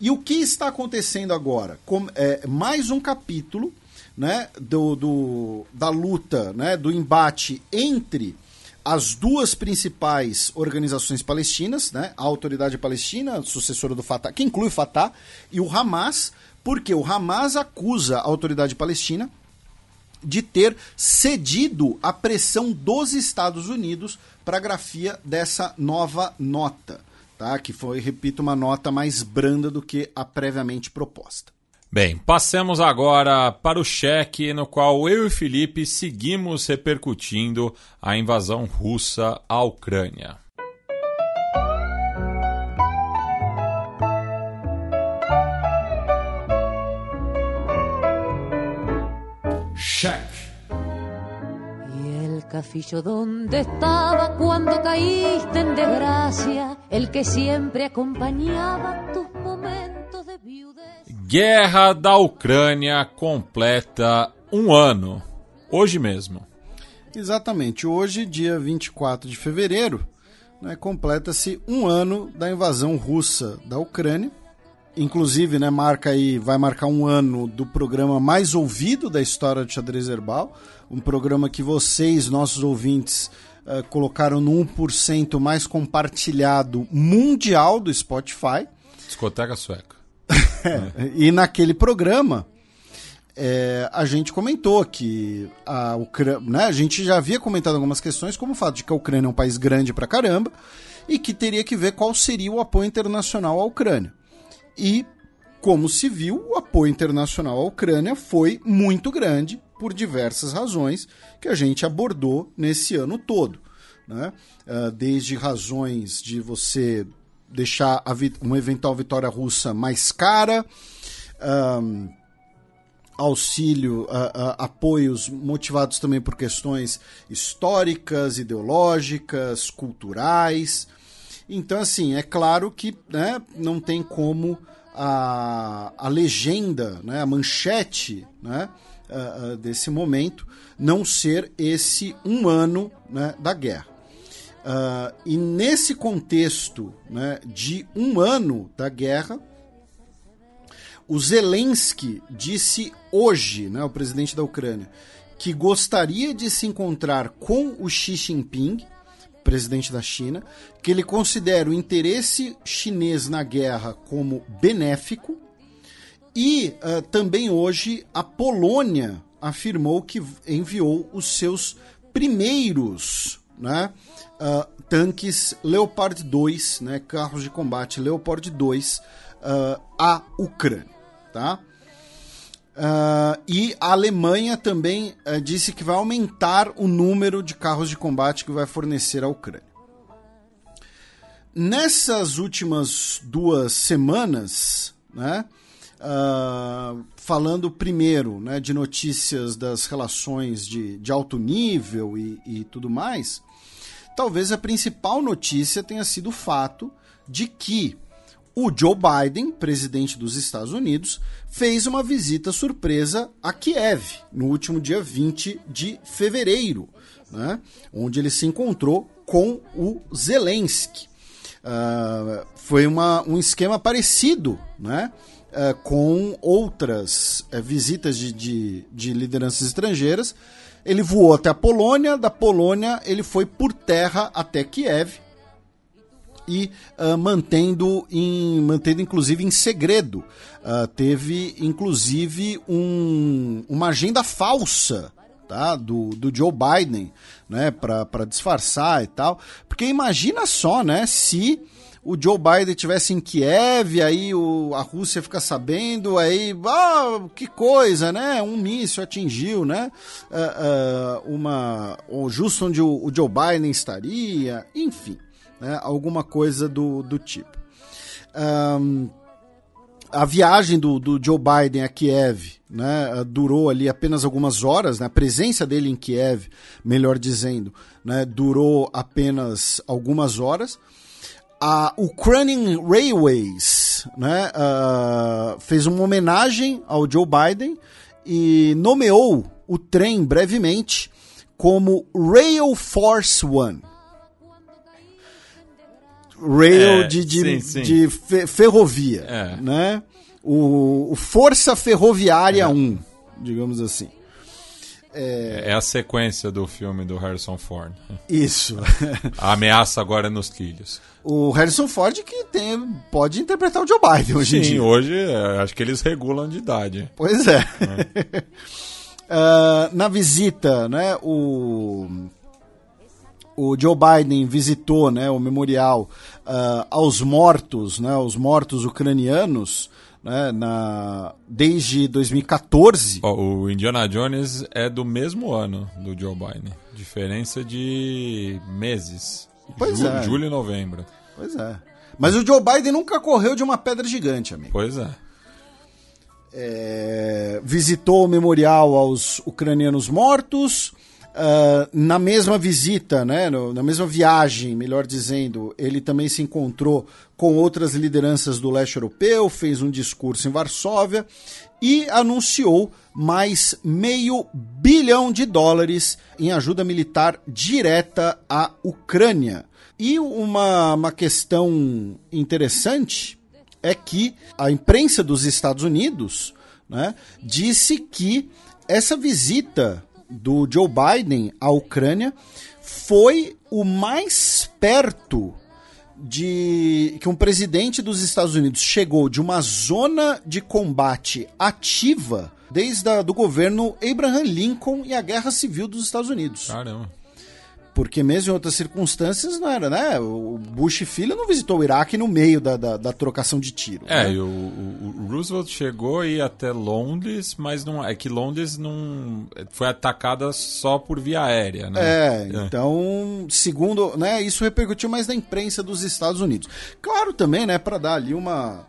E o que está acontecendo agora? Com- é, mais um capítulo né, do, do- da luta, né, do embate entre as duas principais organizações palestinas, né, a Autoridade Palestina, sucessora do Fatah, que inclui o Fatah, e o Hamas, porque o Hamas acusa a Autoridade Palestina de ter cedido à pressão dos Estados Unidos para a grafia dessa nova nota, tá? Que foi, repito, uma nota mais branda do que a previamente proposta. Bem, passemos agora para o cheque no qual eu e Felipe seguimos repercutindo a invasão russa à Ucrânia. Cheque. Cafillo donde estaba cuando caíste en desgracia, el que siempre acompañaba tus momentos de viudez. Guerra da Ucrânia completa um ano. Hoje mesmo. Exatamente. Hoje, dia 24 de fevereiro, né, completa-se um ano da invasão russa da Ucrânia. Inclusive, né, marca aí, vai marcar um ano do programa mais ouvido da história do xadrez herbal. Um programa que vocês, nossos ouvintes, eh, colocaram no 1% mais compartilhado mundial do Spotify. Discoteca sueca. É, e naquele programa, é, a gente comentou que a Ucrânia. Né, a gente já havia comentado algumas questões, como o fato de que a Ucrânia é um país grande pra caramba e que teria que ver qual seria o apoio internacional à Ucrânia. E, como se viu, o apoio internacional à Ucrânia foi muito grande por diversas razões que a gente abordou nesse ano todo. Né? Ah, desde razões de você deixar a uma eventual vitória russa mais cara, ahn, auxílio, ah, ah, apoios motivados também por questões históricas, ideológicas, culturais. Então, assim, é claro que né, não tem como a, a legenda, né, a manchete né, ah, ah, desse momento não ser esse um ano né, da guerra. Ah, e nesse contexto né, de um ano da guerra, o Zelensky disse hoje, né, o presidente da Ucrânia, que gostaria de se encontrar com o Xi Jinping, presidente da China, que ele considera o interesse chinês na guerra como benéfico. E ah, também hoje a Polônia afirmou que enviou os seus primeiros né, ah, tanques Leopard 2, né, carros de combate Leopard 2 ah, à Ucrânia. Tá? Ah, e a Alemanha também ah, disse que vai aumentar o número de carros de combate que vai fornecer à Ucrânia. Nessas últimas duas semanas, né, ah, falando primeiro né, de notícias das relações de, de alto nível e, e tudo mais, talvez a principal notícia tenha sido o fato de que o Joe Biden, presidente dos Estados Unidos, fez uma visita surpresa a Kiev no último dia 20 de fevereiro, né, onde ele se encontrou com o Zelensky. Ah, foi uma, um esquema parecido né, ah, com outras eh, visitas de, de, de lideranças estrangeiras. Ele voou até a Polônia, da Polônia ele foi por terra até Kiev e ah, mantendo, em, mantendo inclusive em segredo. Ah, teve inclusive um, uma agenda falsa tá, do, do Joe Biden né, para disfarçar e tal. Porque imagina só né, se o Joe Biden tivesse em Kiev, aí o, a Rússia fica sabendo, aí, ah, que coisa, né? Um míssil atingiu, né? ah, ah, uma, ou justo onde o, o Joe Biden estaria, enfim né, alguma coisa do, do tipo. Ahn, a viagem do, do Joe Biden a Kiev né, durou ali apenas algumas horas, né, a presença dele em Kiev, melhor dizendo, né, durou apenas algumas horas. A Ukrainian Railways né, ah, fez uma homenagem ao Joe Biden e nomeou o trem brevemente como Rail Force One. Rail É, de, de, sim, sim. de fe- ferrovia, É. né? O, o Força Ferroviária 1, digamos assim. É a sequência do filme do Harrison Ford. Isso. A ameaça agora é nos trilhos. o Harrison Ford que tem, pode interpretar o Joe Biden hoje em Sim, dia. hoje é, acho que eles regulam de idade. Pois é. Ah, na visita, né, o, o Joe Biden visitou né, o memorial ah, aos mortos, né, aos mortos ucranianos, né, na, desde 2014. Ó, o Indiana Jones é do mesmo ano do Joe Biden. Diferença de meses. Pois Ju- é. Julho e novembro. Pois é. Mas o Joe Biden nunca correu de uma pedra gigante, amigo. Pois é. É, visitou o memorial aos ucranianos mortos. Ah, na mesma visita, né, no- na mesma viagem, melhor dizendo, ele também se encontrou com outras lideranças do leste europeu, fez um discurso em Varsóvia e anunciou mais meio bilhão de dólares em ajuda militar direta à Ucrânia. E uma, uma questão interessante é que a imprensa dos Estados Unidos né, disse que essa visita do Joe Biden à Ucrânia foi o mais perto de que um presidente dos Estados Unidos chegou de uma zona de combate ativa desde a, do governo Abraham Lincoln e a Guerra Civil dos Estados Unidos. Caramba. Porque mesmo em outras circunstâncias não era, né? O Bush filho não visitou o Iraque no meio da, da, da trocação de tiro. É, né? e o, o- Roosevelt chegou aí até Londres, mas não é que Londres não foi atacada só por via aérea, né? É, então, segundo, né, isso repercutiu mais na imprensa dos Estados Unidos. Claro também, né, para dar ali uma,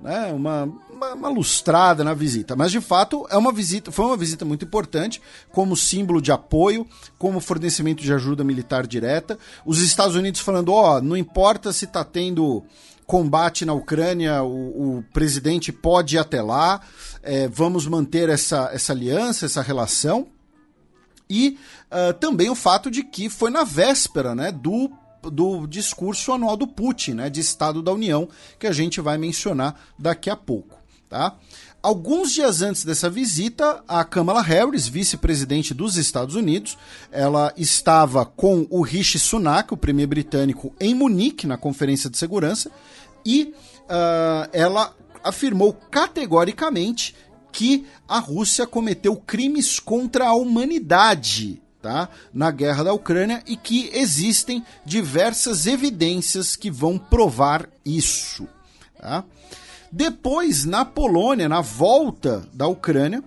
né, uma, uma, uma lustrada na visita, mas de fato é uma visita, foi uma visita muito importante, como símbolo de apoio, como fornecimento de ajuda militar direta. Os Estados Unidos falando, ó, não importa se tá tendo combate na Ucrânia, o, o presidente pode ir até lá, é, vamos manter essa, essa aliança, essa relação. E ah, também o fato de que foi na véspera né, do, do discurso anual do Putin, né, de Estado da União, que a gente vai mencionar daqui a pouco. Tá? Alguns dias antes dessa visita, a Kamala Harris, vice-presidente dos Estados Unidos, ela estava com o Rishi Sunak, o premier britânico, em Munique, na Conferência de Segurança, e ah, ela afirmou categoricamente que a Rússia cometeu crimes contra a humanidade tá? na guerra da Ucrânia e que existem diversas evidências que vão provar isso. Tá? Depois, na Polônia, na volta da Ucrânia,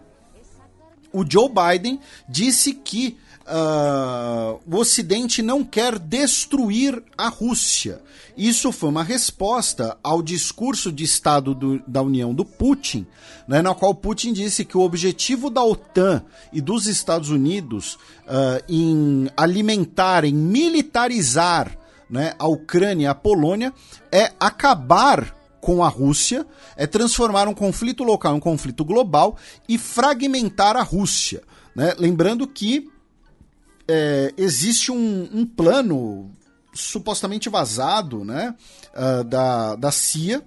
o Joe Biden disse que ah, o Ocidente não quer destruir a Rússia. Isso foi uma resposta ao discurso de Estado do- da União do Putin, né, na qual Putin disse que o objetivo da OTAN e dos Estados Unidos ah, em alimentar, em militarizar né, a Ucrânia e a Polônia é acabar com a Rússia, é transformar um conflito local em um conflito global e fragmentar a Rússia. né? Lembrando que é, existe um, um plano supostamente vazado né, ah, da, da CIA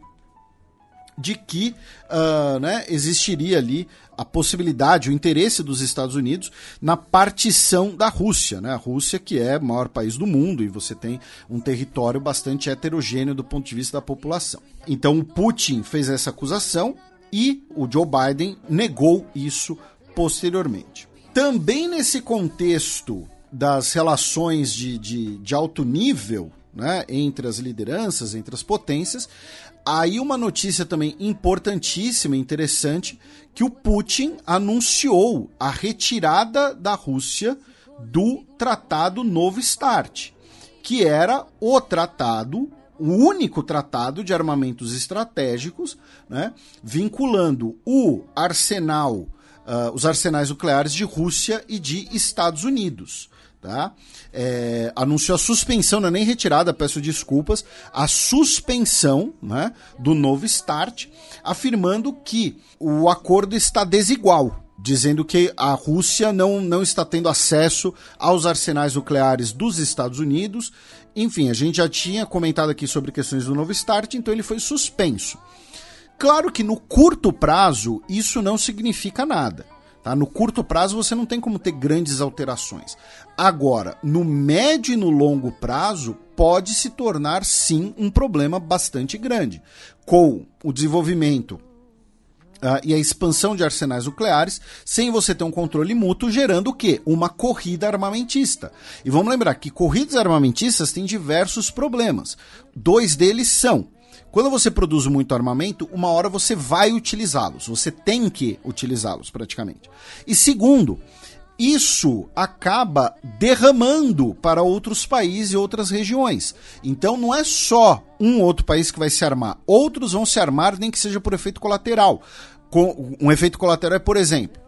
de que ah, né, existiria ali a possibilidade, o interesse dos Estados Unidos na partição da Rússia, né? A Rússia que é o maior país do mundo e você tem um território bastante heterogêneo do ponto de vista da população. Então o Putin fez essa acusação e o Joe Biden negou isso posteriormente. Também nesse contexto das relações de, de, de alto nível né, entre as lideranças, entre as potências, aí uma notícia também importantíssima interessante, que o Putin anunciou a retirada da Rússia do Tratado Novo START, que era o tratado, o único tratado de armamentos estratégicos, né, vinculando o arsenal, ah, os arsenais nucleares de Rússia e de Estados Unidos. Tá? É, anunciou a suspensão, não é nem retirada, peço desculpas, a suspensão né, do novo START, afirmando que o acordo está desigual, dizendo que a Rússia não, não está tendo acesso aos arsenais nucleares dos Estados Unidos. Enfim, a gente já tinha comentado aqui sobre questões do novo START, então ele foi suspenso. Claro que no curto prazo isso não significa nada. Tá? No curto prazo você não tem como ter grandes alterações. Agora, no médio e no longo prazo, pode se tornar sim um problema bastante grande. Com o desenvolvimento ah, e a expansão de arsenais nucleares, sem você ter um controle mútuo, gerando o quê? Uma corrida armamentista. E vamos lembrar que corridas armamentistas têm diversos problemas. Dois deles são quando você produz muito armamento, uma hora você vai utilizá-los. Você tem que utilizá-los, praticamente. E segundo, isso acaba derramando para outros países e outras regiões. Então não é só um outro país que vai se armar. Outros vão se armar, nem que seja por efeito colateral. Um efeito colateral é, por exemplo,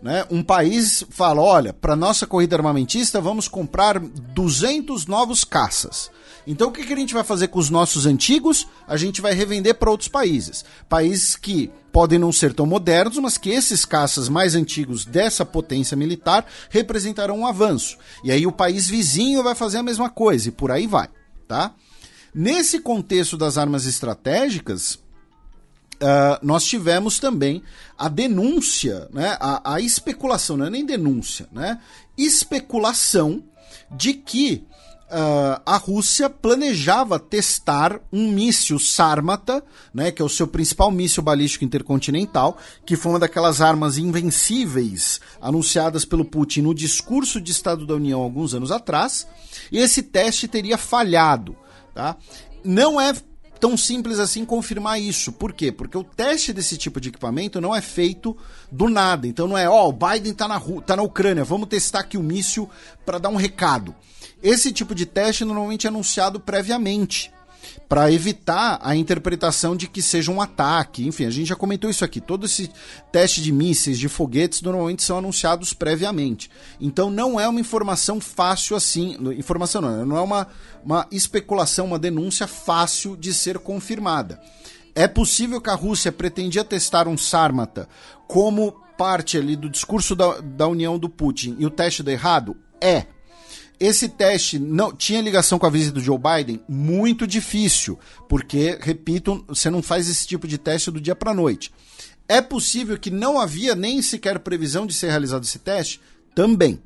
né, um país fala: olha, para nossa corrida armamentista vamos comprar 200 novos caças. Então o que, que a gente vai fazer com os nossos antigos? A gente vai revender para outros países. Países que podem não ser tão modernos, mas que esses caças mais antigos dessa potência militar representarão um avanço. E aí o país vizinho vai fazer a mesma coisa e por aí vai, tá? Nesse contexto das armas estratégicas, Uh, nós tivemos também a denúncia, né, a, a especulação, não é nem denúncia, né, especulação de que ah, a Rússia planejava testar um míssil Sarmata, né, que é o seu principal míssil balístico intercontinental, que foi uma daquelas armas invencíveis anunciadas pelo Putin no discurso de Estado da União alguns anos atrás, e esse teste teria falhado. Tá? Não é tão simples assim confirmar isso. Por quê? Porque o teste desse tipo de equipamento não é feito do nada. Então não é, ó, o Biden tá na, tá na Ucrânia, vamos testar aqui o míssil para dar um recado. Esse tipo de teste normalmente é anunciado previamente. Para evitar a interpretação de que seja um ataque. Enfim, a gente já comentou isso aqui. Todo esse teste de mísseis, de foguetes, normalmente são anunciados previamente. Então não é uma informação fácil assim. Informação não, não é uma, uma especulação, uma denúncia fácil de ser confirmada. É possível que a Rússia pretendia testar um Sarmata como parte ali do discurso da, da União do Putin e o teste deu errado? É. Esse teste não tinha ligação com a visita do Joe Biden? Muito difícil, porque, repito, você não faz esse tipo de teste do dia para noite. É possível que não havia nem sequer previsão de ser realizado esse teste? Também.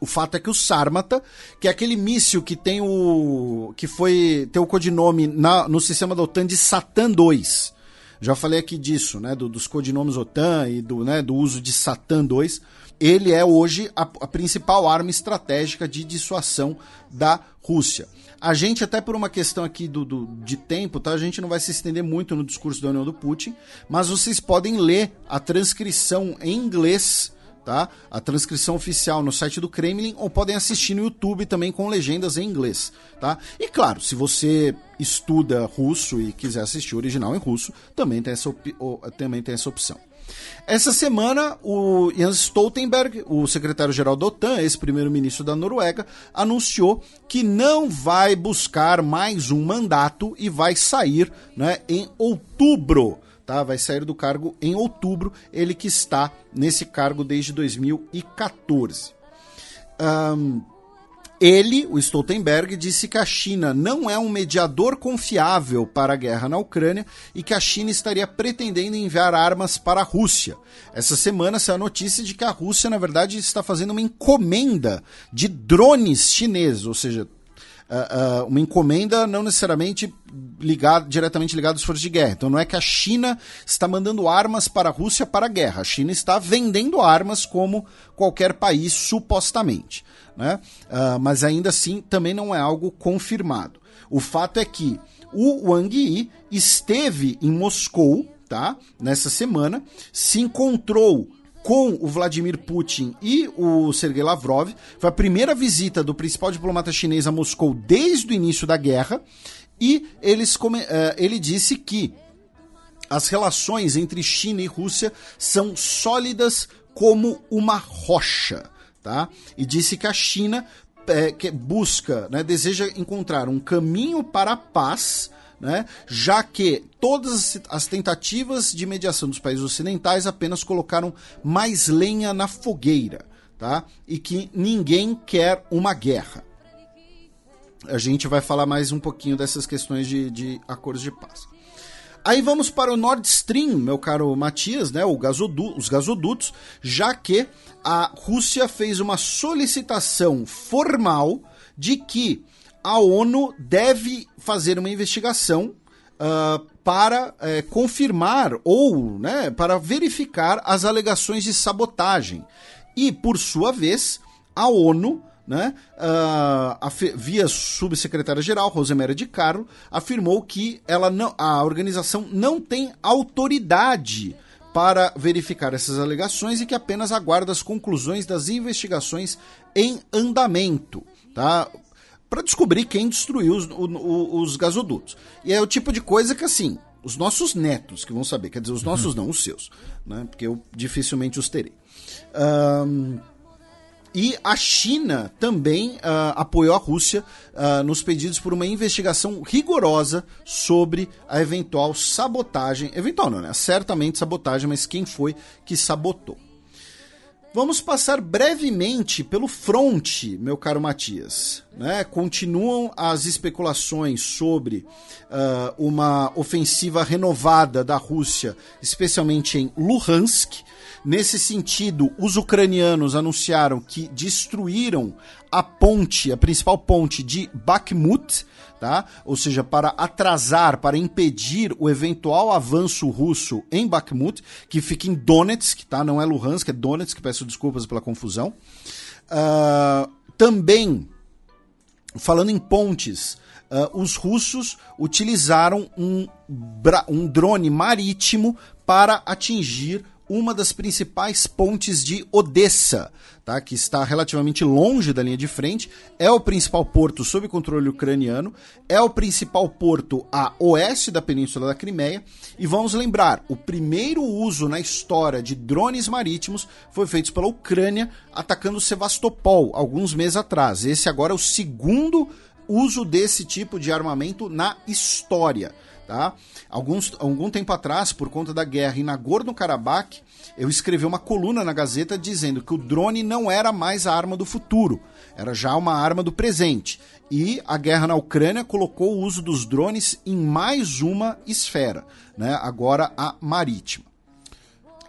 O fato é que o Sarmata, que é aquele míssil que tem o. que foi. tem o codinome na, no sistema da OTAN de Satan 2. Já falei aqui disso, né? do- dos codinomes OTAN e do, né, do uso de Satan 2. Ele é hoje a, a principal arma estratégica de dissuasão da Rússia. A gente, até por uma questão aqui do, do- de tempo, tá? A gente não vai se estender muito no discurso da União do Putin, mas vocês podem ler a transcrição em inglês tá? A transcrição oficial no site do Kremlin ou podem assistir no YouTube também com legendas em inglês, tá? E claro, se você estuda russo e quiser assistir o original em russo, também tem essa, também tem essa opção. Essa semana, o Jens Stoltenberg, o secretário-geral da OTAN, ex-primeiro-ministro da Noruega, anunciou que não vai buscar mais um mandato e vai sair né, em outubro tá? Vai sair do cargo em outubro, ele que está nesse cargo desde 2014. Ahn, ele, o Stoltenberg, disse que a China não é um mediador confiável para a guerra na Ucrânia e que a China estaria pretendendo enviar armas para a Rússia. Essa semana saiu a notícia de que a Rússia, na verdade, está fazendo uma encomenda de drones chineses, ou seja, ah, ah, uma encomenda não necessariamente ligado, diretamente ligada às forças de guerra. Então não é que a China está mandando armas para a Rússia para a guerra. A China está vendendo armas como qualquer país, supostamente. Né? Ah, mas ainda assim também não é algo confirmado. O fato é que o Wang Yi esteve em Moscou tá? nessa semana, se encontrou com o Vladimir Putin e o Sergei Lavrov. Foi a primeira visita do principal diplomata chinês a Moscou desde o início da guerra. E eles eh, ele disse que as relações entre China e Rússia são sólidas como uma rocha, tá? E disse que a China eh, que busca, né, deseja encontrar um caminho para a paz, né, já que todas as- as tentativas de mediação dos países ocidentais apenas colocaram mais lenha na fogueira, tá? E que ninguém quer uma guerra. A gente vai falar mais um pouquinho dessas questões de, de acordos de paz. Aí vamos para o Nord Stream, meu caro Matias, né, gasodu os gasodutos, já que a Rússia fez uma solicitação formal de que a ONU deve fazer uma investigação ah, para eh, confirmar ou né, para verificar as alegações de sabotagem. E, por sua vez, a ONU né, afe- via subsecretária-geral Rosemary de Carlo, afirmou que ela não, a organização não tem autoridade para verificar essas alegações e que apenas aguarda as conclusões das investigações em andamento, tá? Para descobrir quem destruiu os, o- os gasodutos. E é o tipo de coisa que, assim, os nossos netos que vão saber, quer dizer, os nossos não, os seus, né? Porque eu dificilmente os terei. Ahn, e a China também ah, apoiou a Rússia ah, nos pedidos por uma investigação rigorosa sobre a eventual sabotagem. Eventual não, né? Certamente sabotagem, mas quem foi que sabotou? Vamos passar brevemente pelo fronte, meu caro Matias. Né? Continuam as especulações sobre ah, uma ofensiva renovada da Rússia, especialmente em Luhansk. Nesse sentido, os ucranianos anunciaram que destruíram a ponte, a principal ponte de Bakhmut, tá? Ou seja, para atrasar, para impedir o eventual avanço russo em Bakhmut, que fica em Donetsk, tá? Não é Luhansk, é Donetsk, peço desculpas pela confusão. Ah, também falando em pontes, ah, os russos utilizaram um, um drone marítimo para atingir uma das principais pontes de Odessa, tá? que está relativamente longe da linha de frente, é o principal porto sob controle ucraniano, é o principal porto a oeste da Península da Crimeia, e vamos lembrar, o primeiro uso na história de drones marítimos foi feito pela Ucrânia atacando Sevastopol alguns meses atrás. Esse agora é o segundo uso desse tipo de armamento na história. Tá? Alguns, algum tempo atrás, por conta da guerra em Nagorno-Karabakh, eu escrevi uma coluna na Gazeta dizendo que o drone não era mais a arma do futuro, era já uma arma do presente. E a guerra na Ucrânia colocou o uso dos drones em mais uma esfera, né? agora a marítima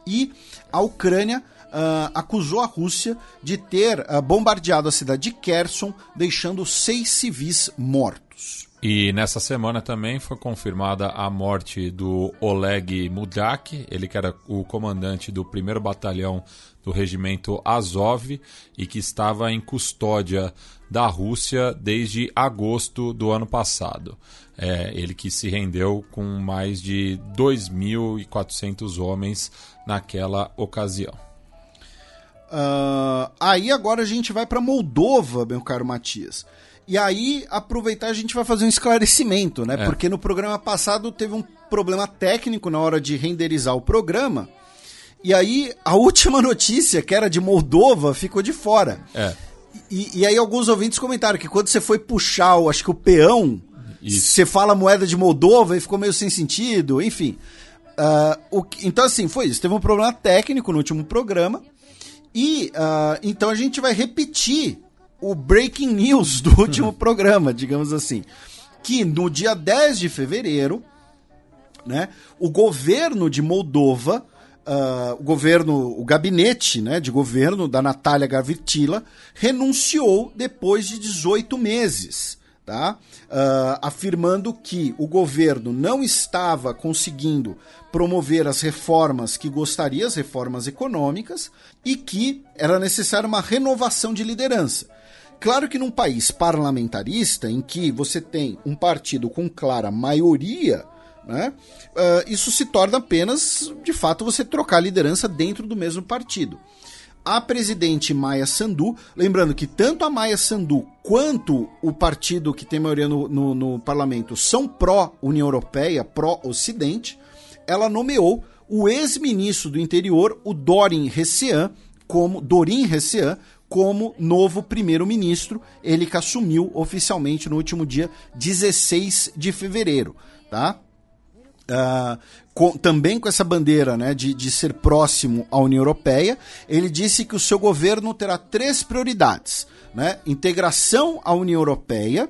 e a Ucrânia ah, acusou a Rússia de ter ah, bombardeado a cidade de Kherson, deixando seis civis mortos. E nessa semana também foi confirmada a morte do Oleg Mudak, ele que era o comandante do primeiro batalhão do regimento Azov e que estava em custódia da Rússia desde agosto do ano passado. É, ele que se rendeu com mais de 2.400 homens naquela ocasião. Ah, aí agora a gente vai para Moldova, meu caro Matias. E aí, aproveitar, a gente vai fazer um esclarecimento, né? É. Porque no programa passado teve um problema técnico na hora de renderizar o programa. E aí, a última notícia, que era de Moldova, ficou de fora. É. E, e aí alguns ouvintes comentaram que quando você foi puxar, o, acho que o peão, Isso. você fala moeda de Moldova e ficou meio sem sentido, enfim. Ah, o então assim, foi isso. Teve um problema técnico no último programa. E ah, então a gente vai repetir o breaking news do último programa, digamos assim. Que no dia 10 de fevereiro, né, o governo de Moldova, ah, o governo, o gabinete né, de governo da Natália Gavritila renunciou depois de 18 meses. Tá? Ah, afirmando que o governo não estava conseguindo promover as reformas que gostaria, as reformas econômicas, e que era necessária uma renovação de liderança. Claro que num país parlamentarista, em que você tem um partido com clara maioria, né, ah, isso se torna apenas, de fato, você trocar a liderança dentro do mesmo partido. A presidente Maia Sandu, lembrando que tanto a Maia Sandu quanto o partido que tem maioria no, no- no parlamento são pró-União Europeia, pró-Ocidente, ela nomeou o ex-ministro do interior, o Dorin Recean, como Dorin Recean, como novo primeiro-ministro, ele que assumiu oficialmente no último dia 16 de fevereiro, tá? Ah, com- também com essa bandeira né, de, de ser próximo à União Europeia, ele disse que o seu governo terá três prioridades: né? integração à União Europeia,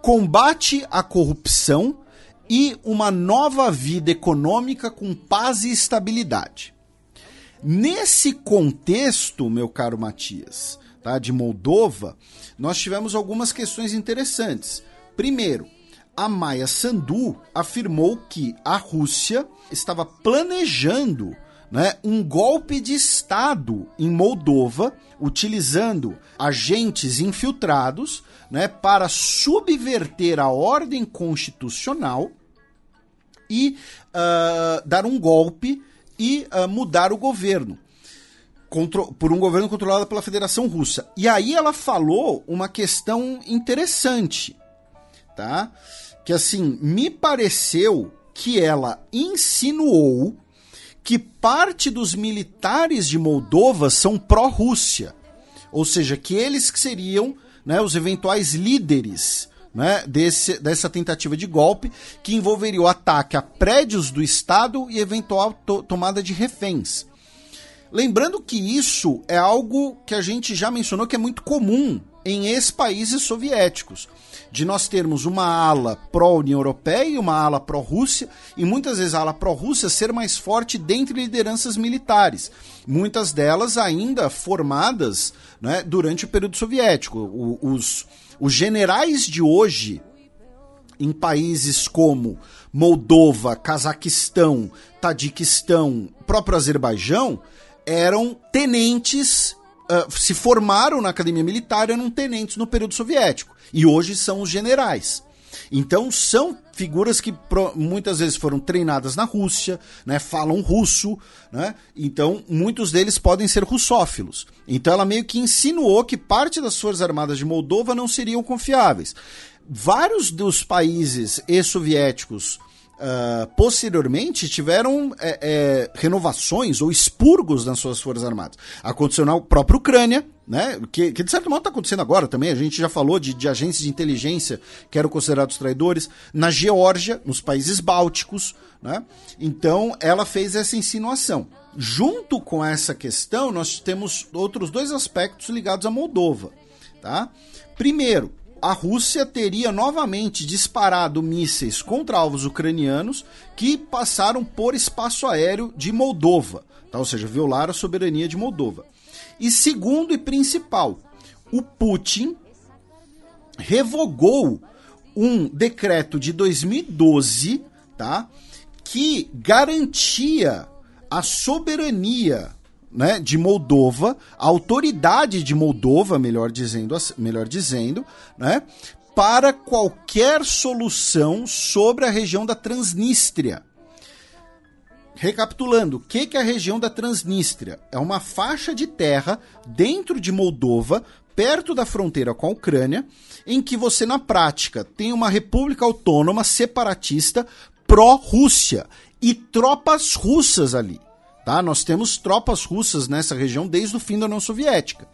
combate à corrupção e uma nova vida econômica com paz e estabilidade. Nesse contexto, meu caro Matias, tá, de Moldova, nós tivemos algumas questões interessantes. Primeiro, a Maia Sandu afirmou que a Rússia estava planejando né, um golpe de Estado em Moldova, utilizando agentes infiltrados né, para subverter a ordem constitucional e ah, dar um golpe e ah, mudar o governo. Contro- por um governo controlado pela Federação Russa. E aí ela falou uma questão interessante, tá? Que assim, me pareceu que ela insinuou que parte dos militares de Moldova são pró-Rússia. Ou seja, que eles que seriam né, os eventuais líderes né, desse, dessa tentativa de golpe, que envolveria o ataque a prédios do Estado e eventual to- tomada de reféns. Lembrando que isso é algo que a gente já mencionou que é muito comum em ex-países soviéticos. De nós termos uma ala pró-União Europeia e uma ala pró-Rússia, e muitas vezes a ala pró-Rússia ser mais forte dentre lideranças militares. Muitas delas ainda formadas né, durante o período soviético. O- os, os generais de hoje em países como Moldova, Cazaquistão, Tadiquistão, próprio Azerbaijão, eram tenentes, ah, se formaram na academia militar, eram tenentes no período soviético. E hoje são os generais. Então são figuras que muitas vezes foram treinadas na Rússia, né, falam russo, né? Então muitos deles podem ser russófilos. Então ela meio que insinuou que parte das forças armadas de Moldova não seriam confiáveis. Vários dos países ex-soviéticos ah, posteriormente tiveram é, é, renovações ou expurgos nas suas forças armadas. Aconteceu na própria Ucrânia, né? Que, que de certo modo está acontecendo agora também. A gente já falou de, de agências de inteligência que eram considerados traidores. Na Geórgia, nos países bálticos, né? Então ela fez essa insinuação. Junto com essa questão, nós temos outros dois aspectos ligados à Moldova, tá? Primeiro, a Rússia teria novamente disparado mísseis contra alvos ucranianos que passaram por espaço aéreo de Moldova, tá? ou seja, violaram a soberania de Moldova. E segundo e principal, o Putin revogou um decreto de 2012, tá? Que garantia a soberania né, de Moldova, a autoridade de Moldova, melhor dizendo, melhor dizendo, né, para qualquer solução sobre a região da Transnistria. Recapitulando, o que, que é a região da Transnistria? É uma faixa de terra dentro de Moldova, perto da fronteira com a Ucrânia, em que você, na prática, tem uma república autônoma separatista pró-Rússia e tropas russas ali. Tá? Nós temos tropas russas nessa região desde o fim da União Soviética.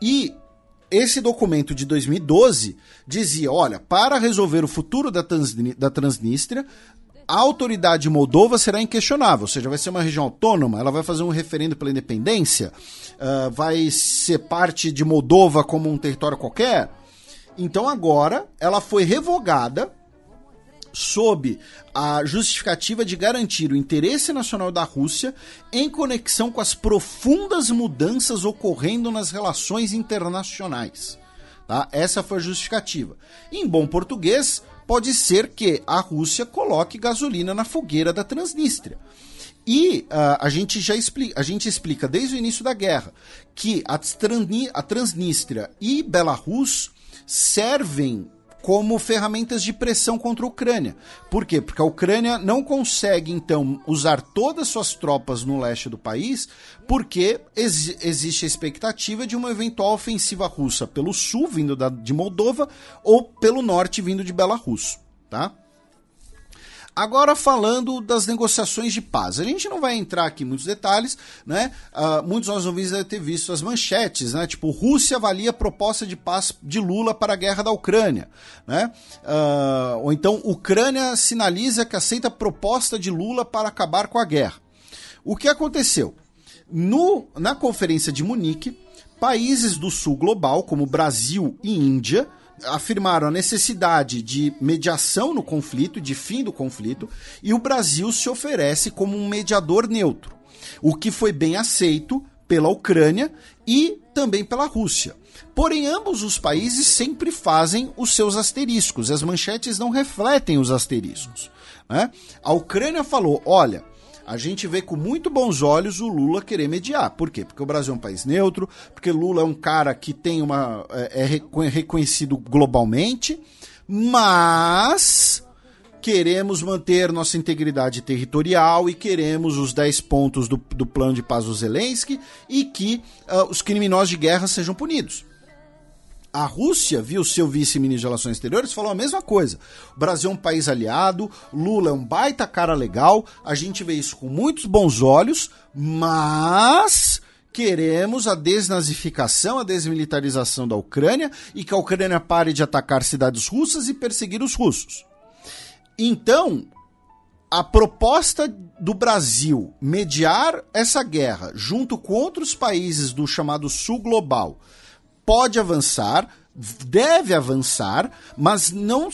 E esse documento de 2012 dizia: olha, para resolver o futuro da, Transni- da Transnistria, a autoridade de Moldova será inquestionável, ou seja, vai ser uma região autônoma, ela vai fazer um referendo pela independência, ah, vai ser parte de Moldova como um território qualquer. Então agora ela foi revogada sob a justificativa de garantir o interesse nacional da Rússia em conexão com as profundas mudanças ocorrendo nas relações internacionais. Tá? Essa foi a justificativa. Em bom português, pode ser que a Rússia coloque gasolina na fogueira da Transnistria. E ah, a gente já explica, a gente explica desde o início da guerra que a, Transni- a Transnistria e Belarus servem como ferramentas de pressão contra a Ucrânia. Por quê? Porque a Ucrânia não consegue, então, usar todas as suas tropas no leste do país, porque exi- existe a expectativa de uma eventual ofensiva russa pelo sul, vindo da- de Moldova, ou pelo norte, vindo de Belarus. Tá? Agora falando das negociações de paz. A gente não vai entrar aqui em muitos detalhes, né? Ah, muitos dos nossos ouvintes devem ter visto as manchetes, né? Tipo, Rússia avalia a proposta de paz de Lula para a guerra da Ucrânia, né? Ah, ou então, Ucrânia sinaliza que aceita a proposta de Lula para acabar com a guerra. O que aconteceu? No, na conferência de Munique, países do sul global, como Brasil e Índia, afirmaram a necessidade de mediação no conflito, de fim do conflito, e o Brasil se oferece como um mediador neutro, o que foi bem aceito pela Ucrânia e também pela Rússia. Porém, ambos os países sempre fazem os seus asteriscos, as manchetes não refletem os asteriscos. né? A Ucrânia falou: olha, a gente vê com muito bons olhos o Lula querer mediar. Por quê? Porque o Brasil é um país neutro, porque Lula é um cara que tem uma. é, é reco- reconhecido globalmente, mas queremos manter nossa integridade territorial e queremos os 10 pontos do, do plano de paz do Zelensky e que ah, os criminosos de guerra sejam punidos. A Rússia, viu seu vice-ministro de Relações Exteriores, falou a mesma coisa. O Brasil é um país aliado, Lula é um baita cara legal, a gente vê isso com muitos bons olhos, mas queremos a desnazificação, a desmilitarização da Ucrânia e que a Ucrânia pare de atacar cidades russas e perseguir os russos. Então, a proposta do Brasil mediar essa guerra junto com outros países do chamado Sul Global pode avançar, deve avançar, mas não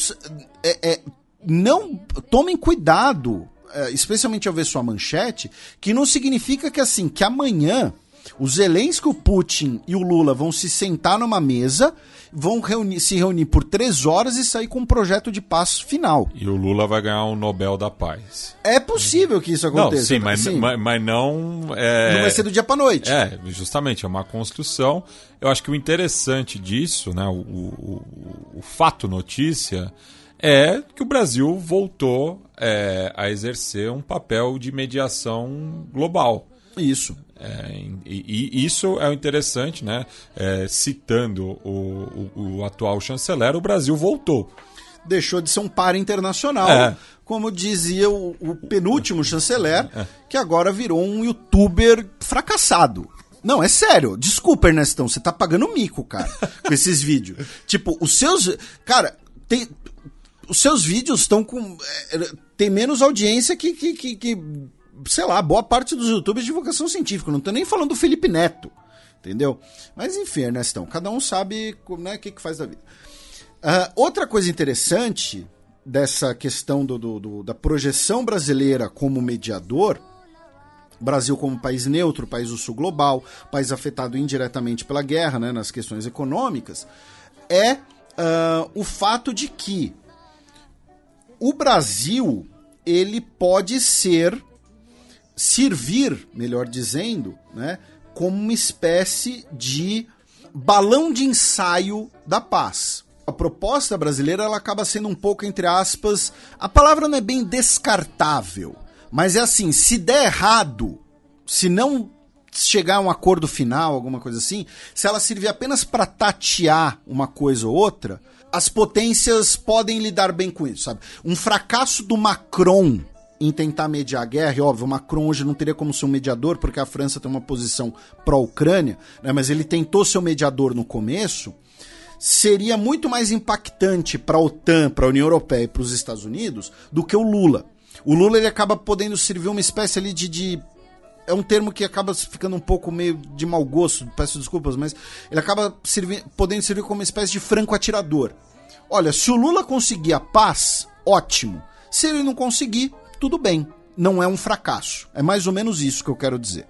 é, é, não tomem cuidado, é, especialmente ao ver sua manchete, que não significa que assim que amanhã o Zelensky, o Putin e o Lula vão se sentar numa mesa, vão reunir- se reunir por três horas e sair com um projeto de paz final. E o Lula vai ganhar o Nobel da Paz. É possível que isso Não, aconteça. sim, mas, Sim, mas, mas não. É, não vai ser do dia pra noite. É, justamente, é uma construção. Eu acho que o interessante disso, né, o, o, o- o fato notícia, é que o Brasil voltou é, a exercer um papel de mediação global. Isso. É, e, e isso é o interessante, né? É, citando o, o- o atual chanceler, o Brasil voltou. deixou de ser um par internacional, É. como dizia o, o penúltimo chanceler, que agora virou um youtuber fracassado. Não, é sério. Desculpa, Ernestão, você tá pagando mico, cara, com esses vídeos. Tipo, os seus. Cara, tem. Os seus vídeos estão com. é, tem menos audiência que, que, que, que, Sei lá, boa parte dos youtubers de divulgação científica. Não tô nem falando do Felipe Neto. Entendeu? Mas enfim, Ernestão, cada um sabe né, o que, que faz da vida. Ah, outra coisa interessante dessa questão do, do- do- da projeção brasileira como mediador, Brasil como país neutro, país do sul global, país afetado indiretamente pela guerra, né, nas questões econômicas, é ah, o fato de que o Brasil ele pode ser servir, melhor dizendo, né, como uma espécie de balão de ensaio da paz. A proposta brasileira ela acaba sendo um pouco entre aspas, a palavra não é bem descartável, mas é assim, se der errado, se não chegar a um acordo final, alguma coisa assim, se ela servir apenas para tatear uma coisa ou outra, as potências podem lidar bem com isso, sabe? Um fracasso do Macron em tentar mediar a guerra, e óbvio, Macron hoje não teria como ser um mediador, porque a França tem uma posição pró-Ucrânia, né? mas ele tentou ser o mediador no começo, seria muito mais impactante para a OTAN, para a União Europeia e para os Estados Unidos do que o Lula. O Lula ele acaba podendo servir uma espécie ali de, de é um termo que acaba ficando um pouco meio de mau gosto, peço desculpas, mas ele acaba servi- podendo servir como uma espécie de franco atirador. Olha, se o Lula conseguir a paz, ótimo. Se ele não conseguir, tudo bem. Não é um fracasso. É mais ou menos isso que eu quero dizer.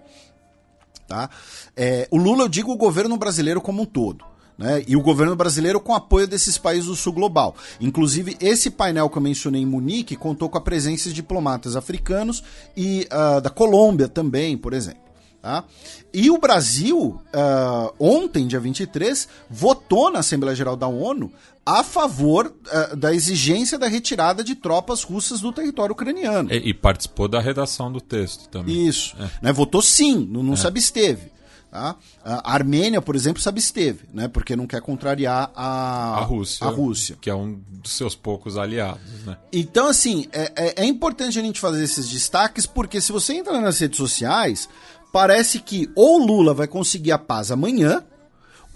Tá? É, o Lula, eu digo o governo brasileiro como um todo. Né? E o governo brasileiro com apoio desses países do sul global. Inclusive, esse painel que eu mencionei em Munique contou com a presença de diplomatas africanos e ah, da Colômbia também, por exemplo. Tá? E o Brasil, ah, ontem, dia 23, votou na Assembleia Geral da ONU a favor ah, da exigência da retirada de tropas russas do território ucraniano. E, e participou da redação do texto também. Isso. Né, votou sim, não, não se absteve. Tá? A Armênia, por exemplo, se absteve, né? porque não quer contrariar a, A Rússia, a Rússia. que é um dos seus poucos aliados, né? Então, assim, é, é- é importante a gente fazer esses destaques, porque se você entra nas redes sociais, parece que ou o Lula vai conseguir a paz amanhã,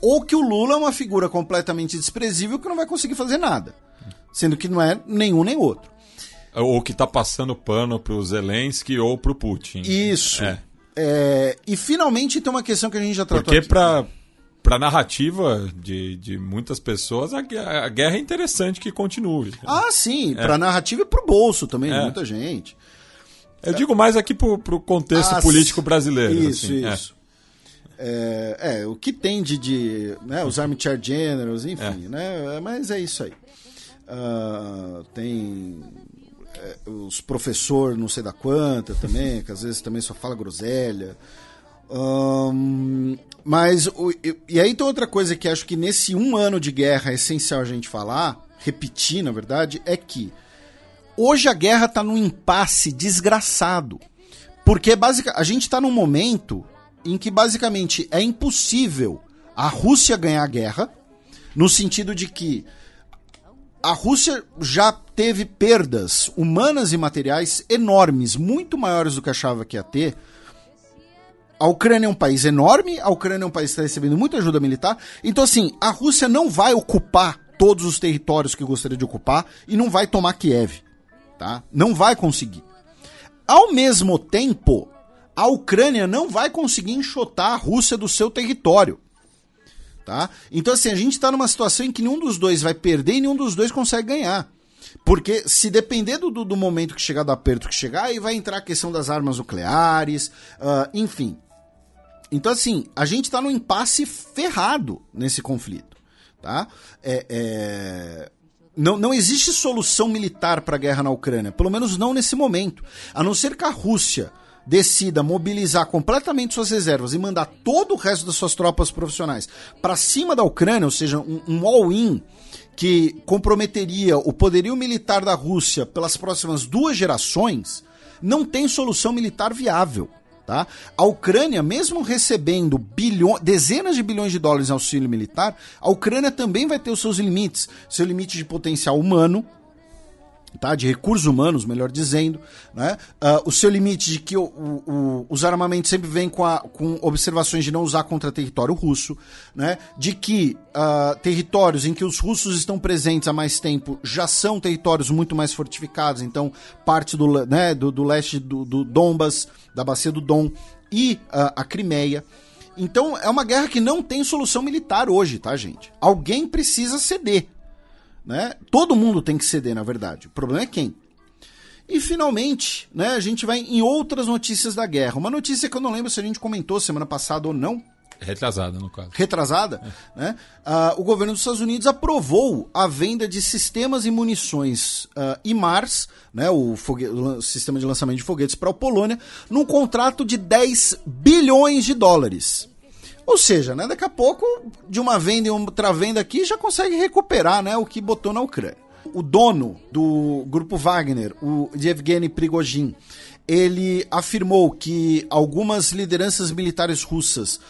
ou que o Lula é uma figura completamente desprezível que não vai conseguir fazer nada. Sendo que não é nenhum nem outro. Ou que tá passando pano pro Zelensky ou pro Putin. Isso. É. É, e finalmente tem uma questão que a gente já tratou Porque aqui. pra, pra narrativa de, de muitas pessoas, a, a guerra é interessante que continue. Ah, sim, pra narrativa e pro bolso também, de É. muita gente. Eu digo mais aqui pro, pro contexto Ah, político brasileiro. Isso, assim, é. isso. É, é, o que tem de, né, os armchair generals, enfim, né? Mas é isso aí. Ah, tem é, os professor não sei da quanta também, que às vezes também só fala groselha. Ahn, mas, o- e, e aí tem outra coisa que acho que nesse um ano de guerra é essencial a gente falar, repetir na verdade, é que hoje a guerra está num impasse desgraçado. Porque basic, a gente está num momento em que basicamente é impossível a Rússia ganhar a guerra, no sentido de que a Rússia já teve perdas humanas e materiais enormes, muito maiores do que achava que ia ter. A Ucrânia é um país enorme, a Ucrânia é um país que está recebendo muita ajuda militar. Então, assim, a Rússia não vai ocupar todos os territórios que gostaria de ocupar e não vai tomar Kiev. Tá? Não vai conseguir. Ao mesmo tempo, a Ucrânia não vai conseguir enxotar a Rússia do seu território. Tá? Então, assim, a gente está numa situação em que nenhum dos dois vai perder e nenhum dos dois consegue ganhar. Porque se depender do, do momento que chegar, do aperto que chegar, aí vai entrar a questão das armas nucleares, ah, enfim. Então, assim, a gente está num impasse ferrado nesse conflito. Tá? É, é, Não, não existe solução militar para a guerra na Ucrânia, pelo menos não nesse momento. A não ser que a Rússia decida mobilizar completamente suas reservas e mandar todo o resto das suas tropas profissionais para cima da Ucrânia, ou seja, um, um all-in que comprometeria o poderio militar da Rússia pelas próximas duas gerações, não tem solução militar viável. Tá? A Ucrânia, mesmo recebendo bilhões, dezenas de bilhões de dólares em auxílio militar, a Ucrânia também vai ter os seus limites. Seu limite de potencial humano, tá? de recursos humanos, melhor dizendo, né? Ah, o seu limite de que o- o- os armamentos sempre vêm com, com observações de não usar contra território russo, né? de que ah, territórios em que os russos estão presentes há mais tempo já são territórios muito mais fortificados, então parte do, né, do, do leste do, do Donbas, da bacia do Dom e ah, a Crimeia. Então é uma guerra que não tem solução militar hoje, tá, gente? Alguém precisa ceder né? Todo mundo tem que ceder, na verdade. O problema é quem. E finalmente, né, a gente vai em outras notícias da guerra. Uma notícia que eu não lembro se a gente comentou semana passada ou não, Retrasada, no caso. retrasada, né? Ah, o governo dos Estados Unidos aprovou a venda de sistemas e munições ah, IMARS, né, o, o sistema de lançamento de foguetes para a Polônia, num contrato de 10 bilhões de dólares. Ou seja, né, daqui a pouco, de uma venda e outra venda aqui, já consegue recuperar né, o que botou na Ucrânia. O dono do grupo Wagner, o Yevgeny Prigozhin, ele afirmou que algumas lideranças militares russas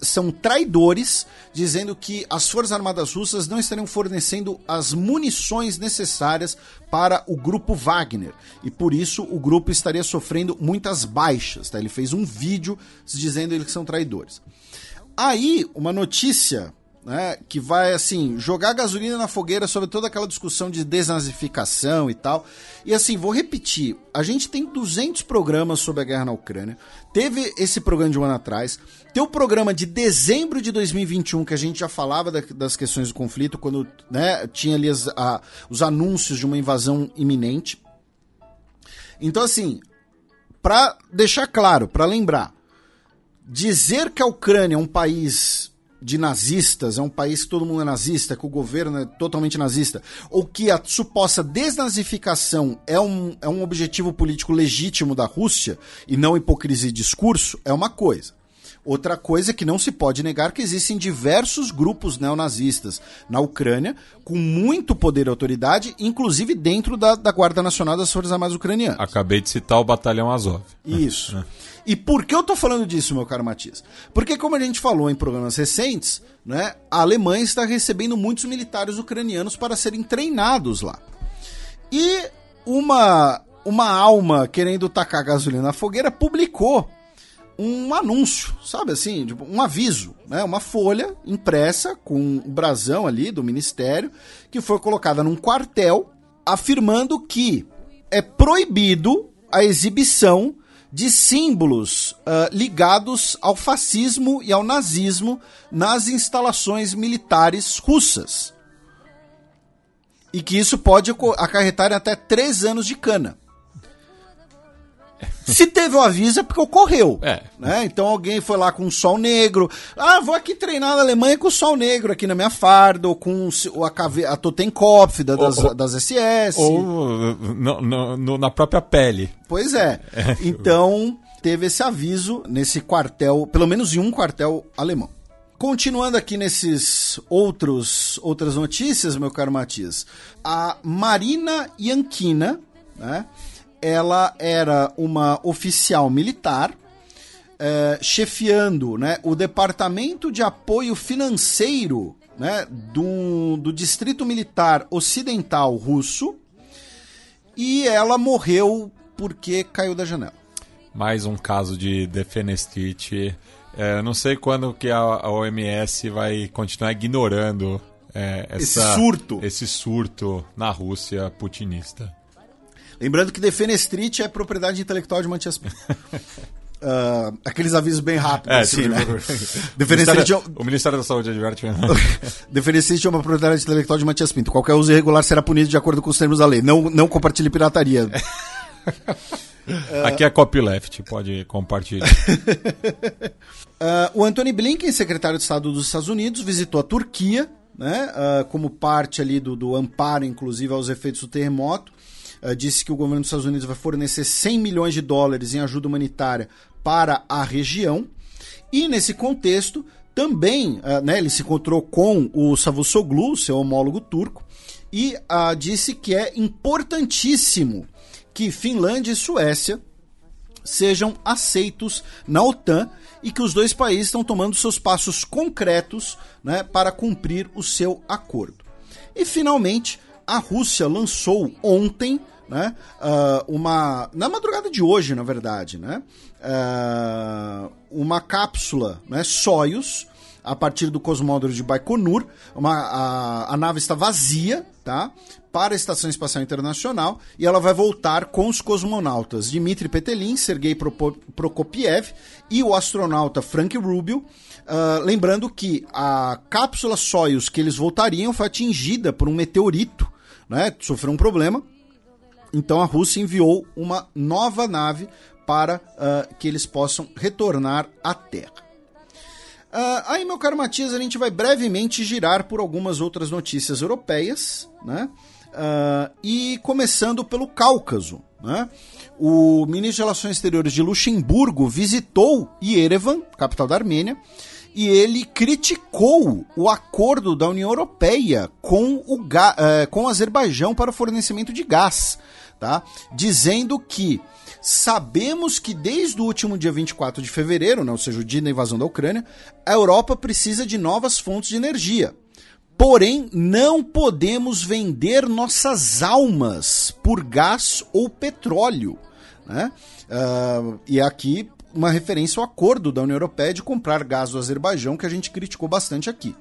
são traidores, dizendo que as Forças Armadas russas não estariam fornecendo as munições necessárias para o grupo Wagner. E por isso o grupo estaria sofrendo muitas baixas. tá? Ele fez um vídeo dizendo eles que são traidores. Aí, uma notícia né, que vai assim jogar gasolina na fogueira sobre toda aquela discussão de desnazificação e tal. E assim, vou repetir, a gente tem 200 programas sobre a guerra na Ucrânia. Teve esse programa de um ano atrás, tem o programa de dezembro de 2021 que a gente já falava da- das questões do conflito quando né, tinha ali as- a- os anúncios de uma invasão iminente. Então assim, para deixar claro, para lembrar, dizer que a Ucrânia é um país de nazistas, é um país que todo mundo é nazista, que o governo é totalmente nazista, ou que a suposta desnazificação é um, é um objetivo político legítimo da Rússia e não hipocrisia de discurso, é uma coisa. Outra coisa é que não se pode negar que existem diversos grupos neonazistas na Ucrânia com muito poder e autoridade, inclusive dentro da, da Guarda Nacional das Forças Armadas Ucranianas. Acabei de citar o Batalhão Azov. Isso. E por que eu tô falando disso, meu caro Matias? Porque, como a gente falou em programas recentes, né, a Alemanha está recebendo muitos militares ucranianos para serem treinados lá. E uma, uma alma querendo tacar gasolina na fogueira publicou um anúncio, sabe assim, tipo, um aviso, né? Uma folha impressa com o brasão ali do ministério que foi colocada num quartel afirmando que é proibido a exibição de símbolos ah, ligados ao fascismo e ao nazismo nas instalações militares russas. E que isso pode acarretar até três anos de cana. Se teve o aviso é porque ocorreu. É. Né? Então alguém foi lá com um sol negro. Ah, vou aqui treinar na Alemanha com o sol negro aqui na minha farda, ou com a, cave... a Totenkopf da- das, Ou- das SS. Ou no- no- no- na própria pele. Pois é. Então, teve esse aviso nesse quartel, pelo menos em um quartel alemão. Continuando aqui nesses outros outras notícias, meu caro Matias, a Marina Yankina, né? Ela era uma oficial militar eh, chefiando né, o Departamento de Apoio Financeiro né, do, do Distrito Militar Ocidental Russo e ela morreu porque caiu da janela. Mais um caso de defenestrite. É, não sei quando que a, a OMS vai continuar ignorando é, Esse essa- surto. esse surto na Rússia putinista. Lembrando que Defenestrite é propriedade intelectual de Matias Pinto. ah, aqueles avisos bem rápidos, É, assim, tipo, né? o, Diferencialmente, Ministério, o Ministério da Saúde adverte. Diferencialmente uma propriedade intelectual de Matias Pinto. Qualquer uso irregular será punido de acordo com os termos da lei. Não, não compartilhe pirataria. Aqui é copyleft, pode compartilhar. Ah, o Anthony Blinken, secretário de Estado dos Estados Unidos, visitou a Turquia, né, ah, como parte ali do, do amparo, inclusive, aos efeitos do terremoto. Ah, disse que o governo dos Estados Unidos vai fornecer 100 milhões de dólares em ajuda humanitária para a região. E nesse contexto, também ah, né, ele se encontrou com o Savusoglu, seu homólogo turco, e ah, disse que é importantíssimo que Finlândia e Suécia sejam aceitos na OTAN e que os dois países estão tomando seus passos concretos né, para cumprir o seu acordo. E finalmente, a Rússia lançou ontem, né, ah, uma na madrugada de hoje, na verdade, né, ah, uma cápsula, né, Soyuz, a partir do cosmódromo de Baikonur. Uma, a, a nave está vazia, tá? Para a Estação Espacial Internacional e ela vai voltar com os cosmonautas Dmitry Petelin, Sergei Prokopiev e o astronauta Frank Rubio. Ah, lembrando que a cápsula Soyuz que eles voltariam foi atingida por um meteorito, né? Sofreu um problema. Então a Rússia enviou uma nova nave para ah, que eles possam retornar à Terra. Ah, aí, meu caro Matias, a gente vai brevemente girar por algumas outras notícias europeias, né? Ah, e começando pelo Cáucaso, né? O ministro de Relações Exteriores de Luxemburgo visitou Yerevan, capital da Armênia, e ele criticou o acordo da União Europeia com o, eh, com o Azerbaijão para o fornecimento de gás, tá? Dizendo que sabemos que desde o último dia 24 de fevereiro, né, ou seja, o dia da invasão da Ucrânia, a Europa precisa de novas fontes de energia. Porém, não podemos vender nossas almas por gás ou petróleo. Né? Ah, e aqui uma referência ao acordo da União Europeia de comprar gás do Azerbaijão, que a gente criticou bastante aqui.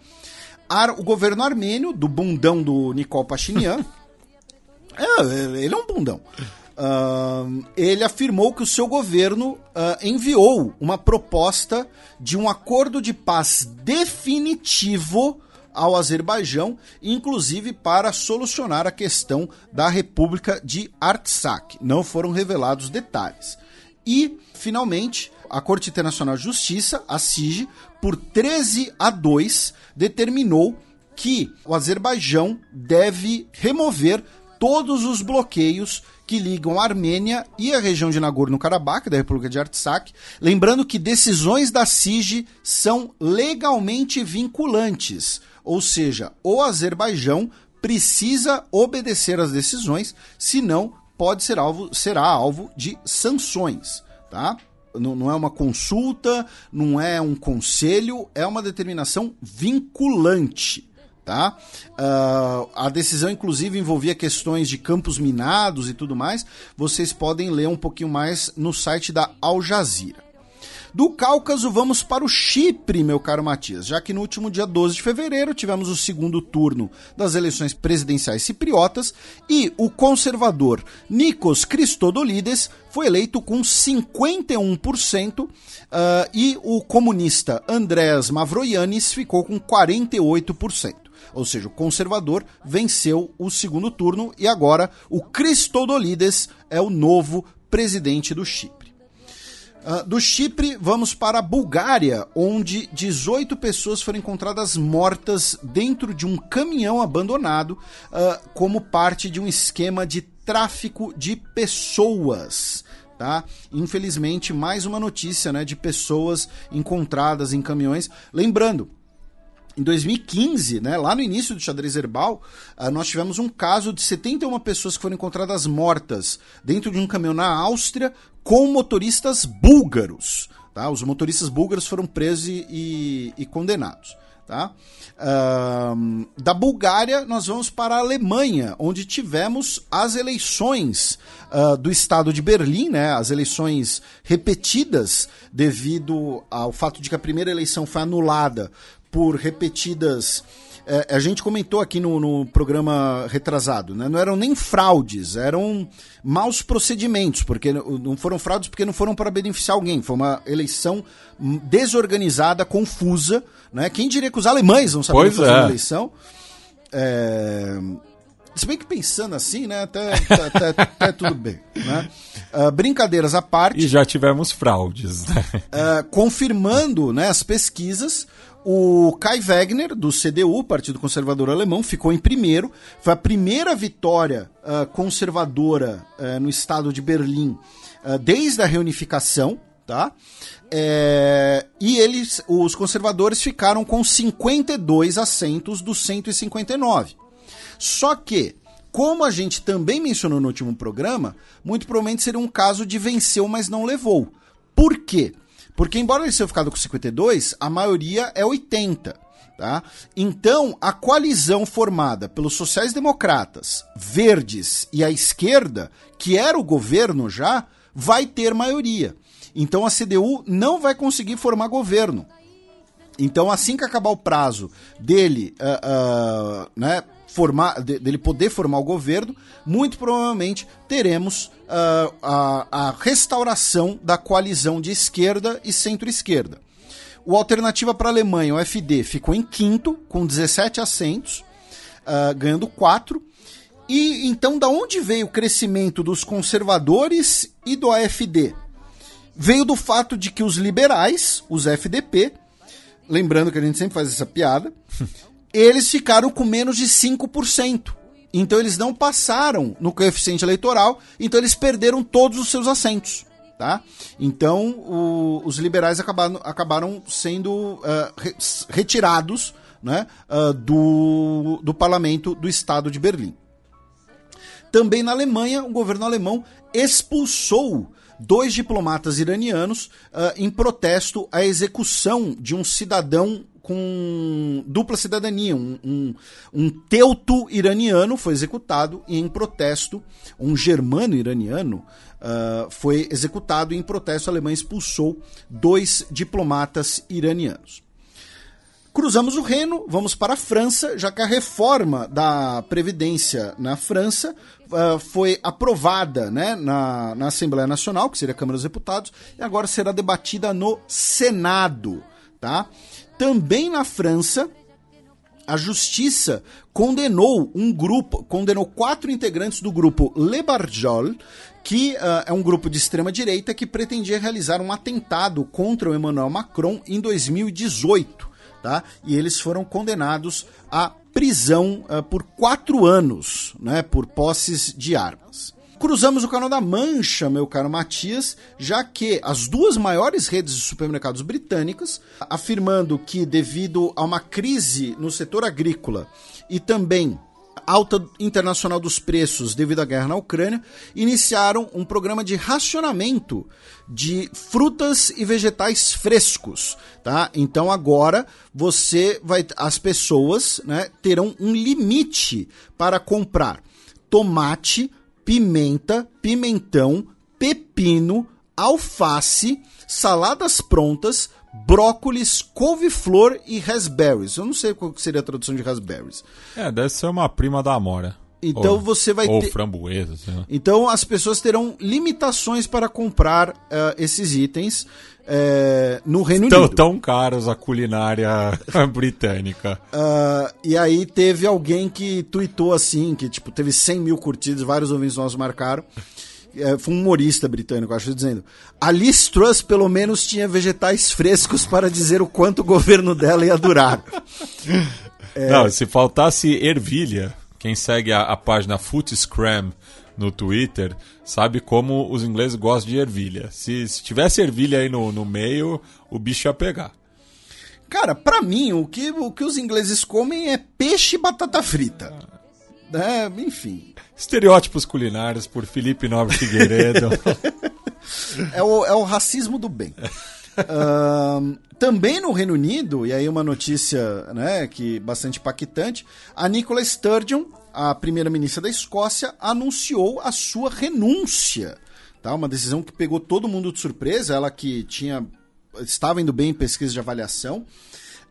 Ar- o governo armênio, do bundão do Nikol Pashinyan, é, ele é um bundão. Ahn, ele afirmou que o seu governo ah, enviou uma proposta de um acordo de paz definitivo ao Azerbaijão, inclusive para solucionar a questão da República de Artsakh. Não foram revelados detalhes. E, finalmente, a Corte Internacional de Justiça, a CIG, por 13 a 2, determinou que o Azerbaijão deve remover todos os bloqueios que ligam a Armênia e a região de Nagorno-Karabakh, da República de Artsakh. Lembrando que decisões da CIG são legalmente vinculantes, ou seja, o Azerbaijão precisa obedecer às decisões, senão pode ser alvo, será alvo de sanções, tá? Não, não é uma consulta, não é um conselho, é uma determinação vinculante tá? Ah, a decisão, inclusive, envolvia questões de campos minados e tudo mais. Vocês podem ler um pouquinho mais no site da Al Jazeera. Do Cáucaso, vamos para o Chipre, meu caro Matias, já que no último dia 12 de fevereiro tivemos o segundo turno das eleições presidenciais cipriotas e o conservador Nikos Christodoulides foi eleito com 51% ah, e o comunista Andrés Mavroiannis ficou com 48%. Ou seja, o conservador venceu o segundo turno e agora o Christodoulides é o novo presidente do Chipre. Ah, do Chipre, vamos para a Bulgária, onde 18 pessoas foram encontradas mortas dentro de um caminhão abandonado ah, como parte de um esquema de tráfico de pessoas. Tá? Infelizmente, mais uma notícia né, de pessoas encontradas em caminhões. Lembrando, em 2015, né, lá no início do xadrez herbal, ah, nós tivemos um caso de 71 pessoas que foram encontradas mortas dentro de um caminhão na Áustria com motoristas búlgaros. Tá? Os motoristas búlgaros foram presos e, e- condenados. Tá? Ahn, da Bulgária, nós vamos para a Alemanha, onde tivemos as eleições ah, do estado de Berlim, né? as eleições repetidas, devido ao fato de que a primeira eleição foi anulada por repetidas é, a gente comentou aqui no, no programa retrasado, né? Não eram nem fraudes, eram maus procedimentos, porque não foram fraudes porque não foram para beneficiar alguém. Foi uma eleição desorganizada, confusa, né? Quem diria que os alemães não sabiam Pois fazer é. uma eleição? É, Se bem que pensando assim, né? Até, até, até- até tudo bem, né? Ah, brincadeiras à parte. E já tivemos fraudes, né? Uh, confirmando né, as pesquisas, o Kai Wegner, do CDU, Partido Conservador Alemão, ficou em primeiro. Foi a primeira vitória uh, conservadora uh, no estado de Berlim uh, desde a reunificação. Tá? É, e eles, os conservadores, ficaram com 52 assentos dos 159. Só que, como a gente também mencionou no último programa, muito provavelmente seria um caso de venceu, mas não levou. Por quê? Porque, embora eles tenham ficado com 52, a maioria é 80. Tá? Então, a coalizão formada pelos sociais-democratas, verdes e a esquerda, que era o governo já, vai ter maioria. Então, a CDU não vai conseguir formar governo. Então, assim que acabar o prazo dele, ah, ah, né, formar, de- dele poder formar o governo, muito provavelmente teremos ah, a, a restauração da coalizão de esquerda e centro-esquerda. O Alternativa para a Alemanha, o FD, ficou em quinto, com 17 assentos, ah, ganhando 4. E então, da onde veio o crescimento dos conservadores e do AFD? Veio do fato de que os liberais, os FDP, lembrando que a gente sempre faz essa piada, eles ficaram com menos de 5%. Então eles não passaram no coeficiente eleitoral, então eles perderam todos os seus assentos. Tá? Então o- os liberais acabaram, acabaram sendo ah, re- retirados né, ah, do, do parlamento do estado de Berlim. Também na Alemanha, o governo alemão expulsou dois diplomatas iranianos ah, em protesto à execução de um cidadão com dupla cidadania. Um, um, um teuto iraniano foi executado e em protesto, um germano iraniano ah, foi executado e em protesto a Alemanha expulsou dois diplomatas iranianos. Cruzamos o Reno, vamos para a França, já que a reforma da Previdência na França ah, foi aprovada né, na, na Assembleia Nacional, que seria a Câmara dos Deputados, e agora será debatida no Senado. Tá? Também na França, a justiça condenou um grupo, condenou quatro integrantes do grupo Le Barjol, que ah, é um grupo de extrema direita que pretendia realizar um atentado contra o Emmanuel Macron em 2018, tá? E eles foram condenados à prisão ah, por quatro anos, né? Por posses de armas. Cruzamos o canal da Mancha, meu caro Matias, já que as duas maiores redes de supermercados britânicas, afirmando que devido a uma crise no setor agrícola e também alta internacional dos preços devido à guerra na Ucrânia, iniciaram um programa de racionamento de frutas e vegetais frescos, tá? Então agora você vai as pessoas, né, terão um limite para comprar tomate, pimenta, pimentão, pepino, alface, saladas prontas, brócolis, couve-flor e raspberries. Eu não sei qual seria a tradução de raspberries. É, deve ser uma prima da Amora. Então Ou- você vai ou ter- framboesa, sei lá. Então as pessoas terão limitações para comprar eh, esses itens eh, no Reino Unido. tão caros a culinária britânica. Ah, e aí teve alguém que tweetou assim, que tipo, teve 100 mil curtidas, vários ouvintes nossos marcaram. É, foi um humorista britânico, acho, dizendo. A Liz Truss pelo menos tinha vegetais frescos para dizer o quanto o governo dela ia durar. É. Não, se faltasse ervilha, quem segue a, a página Footscram no Twitter sabe como os ingleses gostam de ervilha. Se, se tivesse ervilha aí no, no meio, o bicho ia pegar. Cara, pra mim, o que, o que os ingleses comem é peixe e batata frita. É, enfim. Estereótipos culinários por Felipe Nobre Figueiredo. É o, é o racismo do bem. Também no Reino Unido, e aí uma notícia né, que bastante impactante, a Nicola Sturgeon, a primeira-ministra da Escócia, anunciou a sua renúncia. Tá? Uma decisão que pegou todo mundo de surpresa, ela que tinha estava indo bem em pesquisa de avaliação.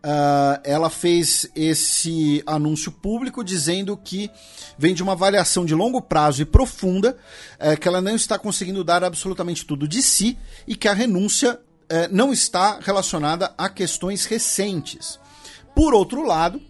ah, ela fez esse anúncio público dizendo que vem de uma avaliação de longo prazo e profunda, eh, que ela não está conseguindo dar absolutamente tudo de si e que a renúncia eh, não está relacionada a questões recentes. Por outro lado,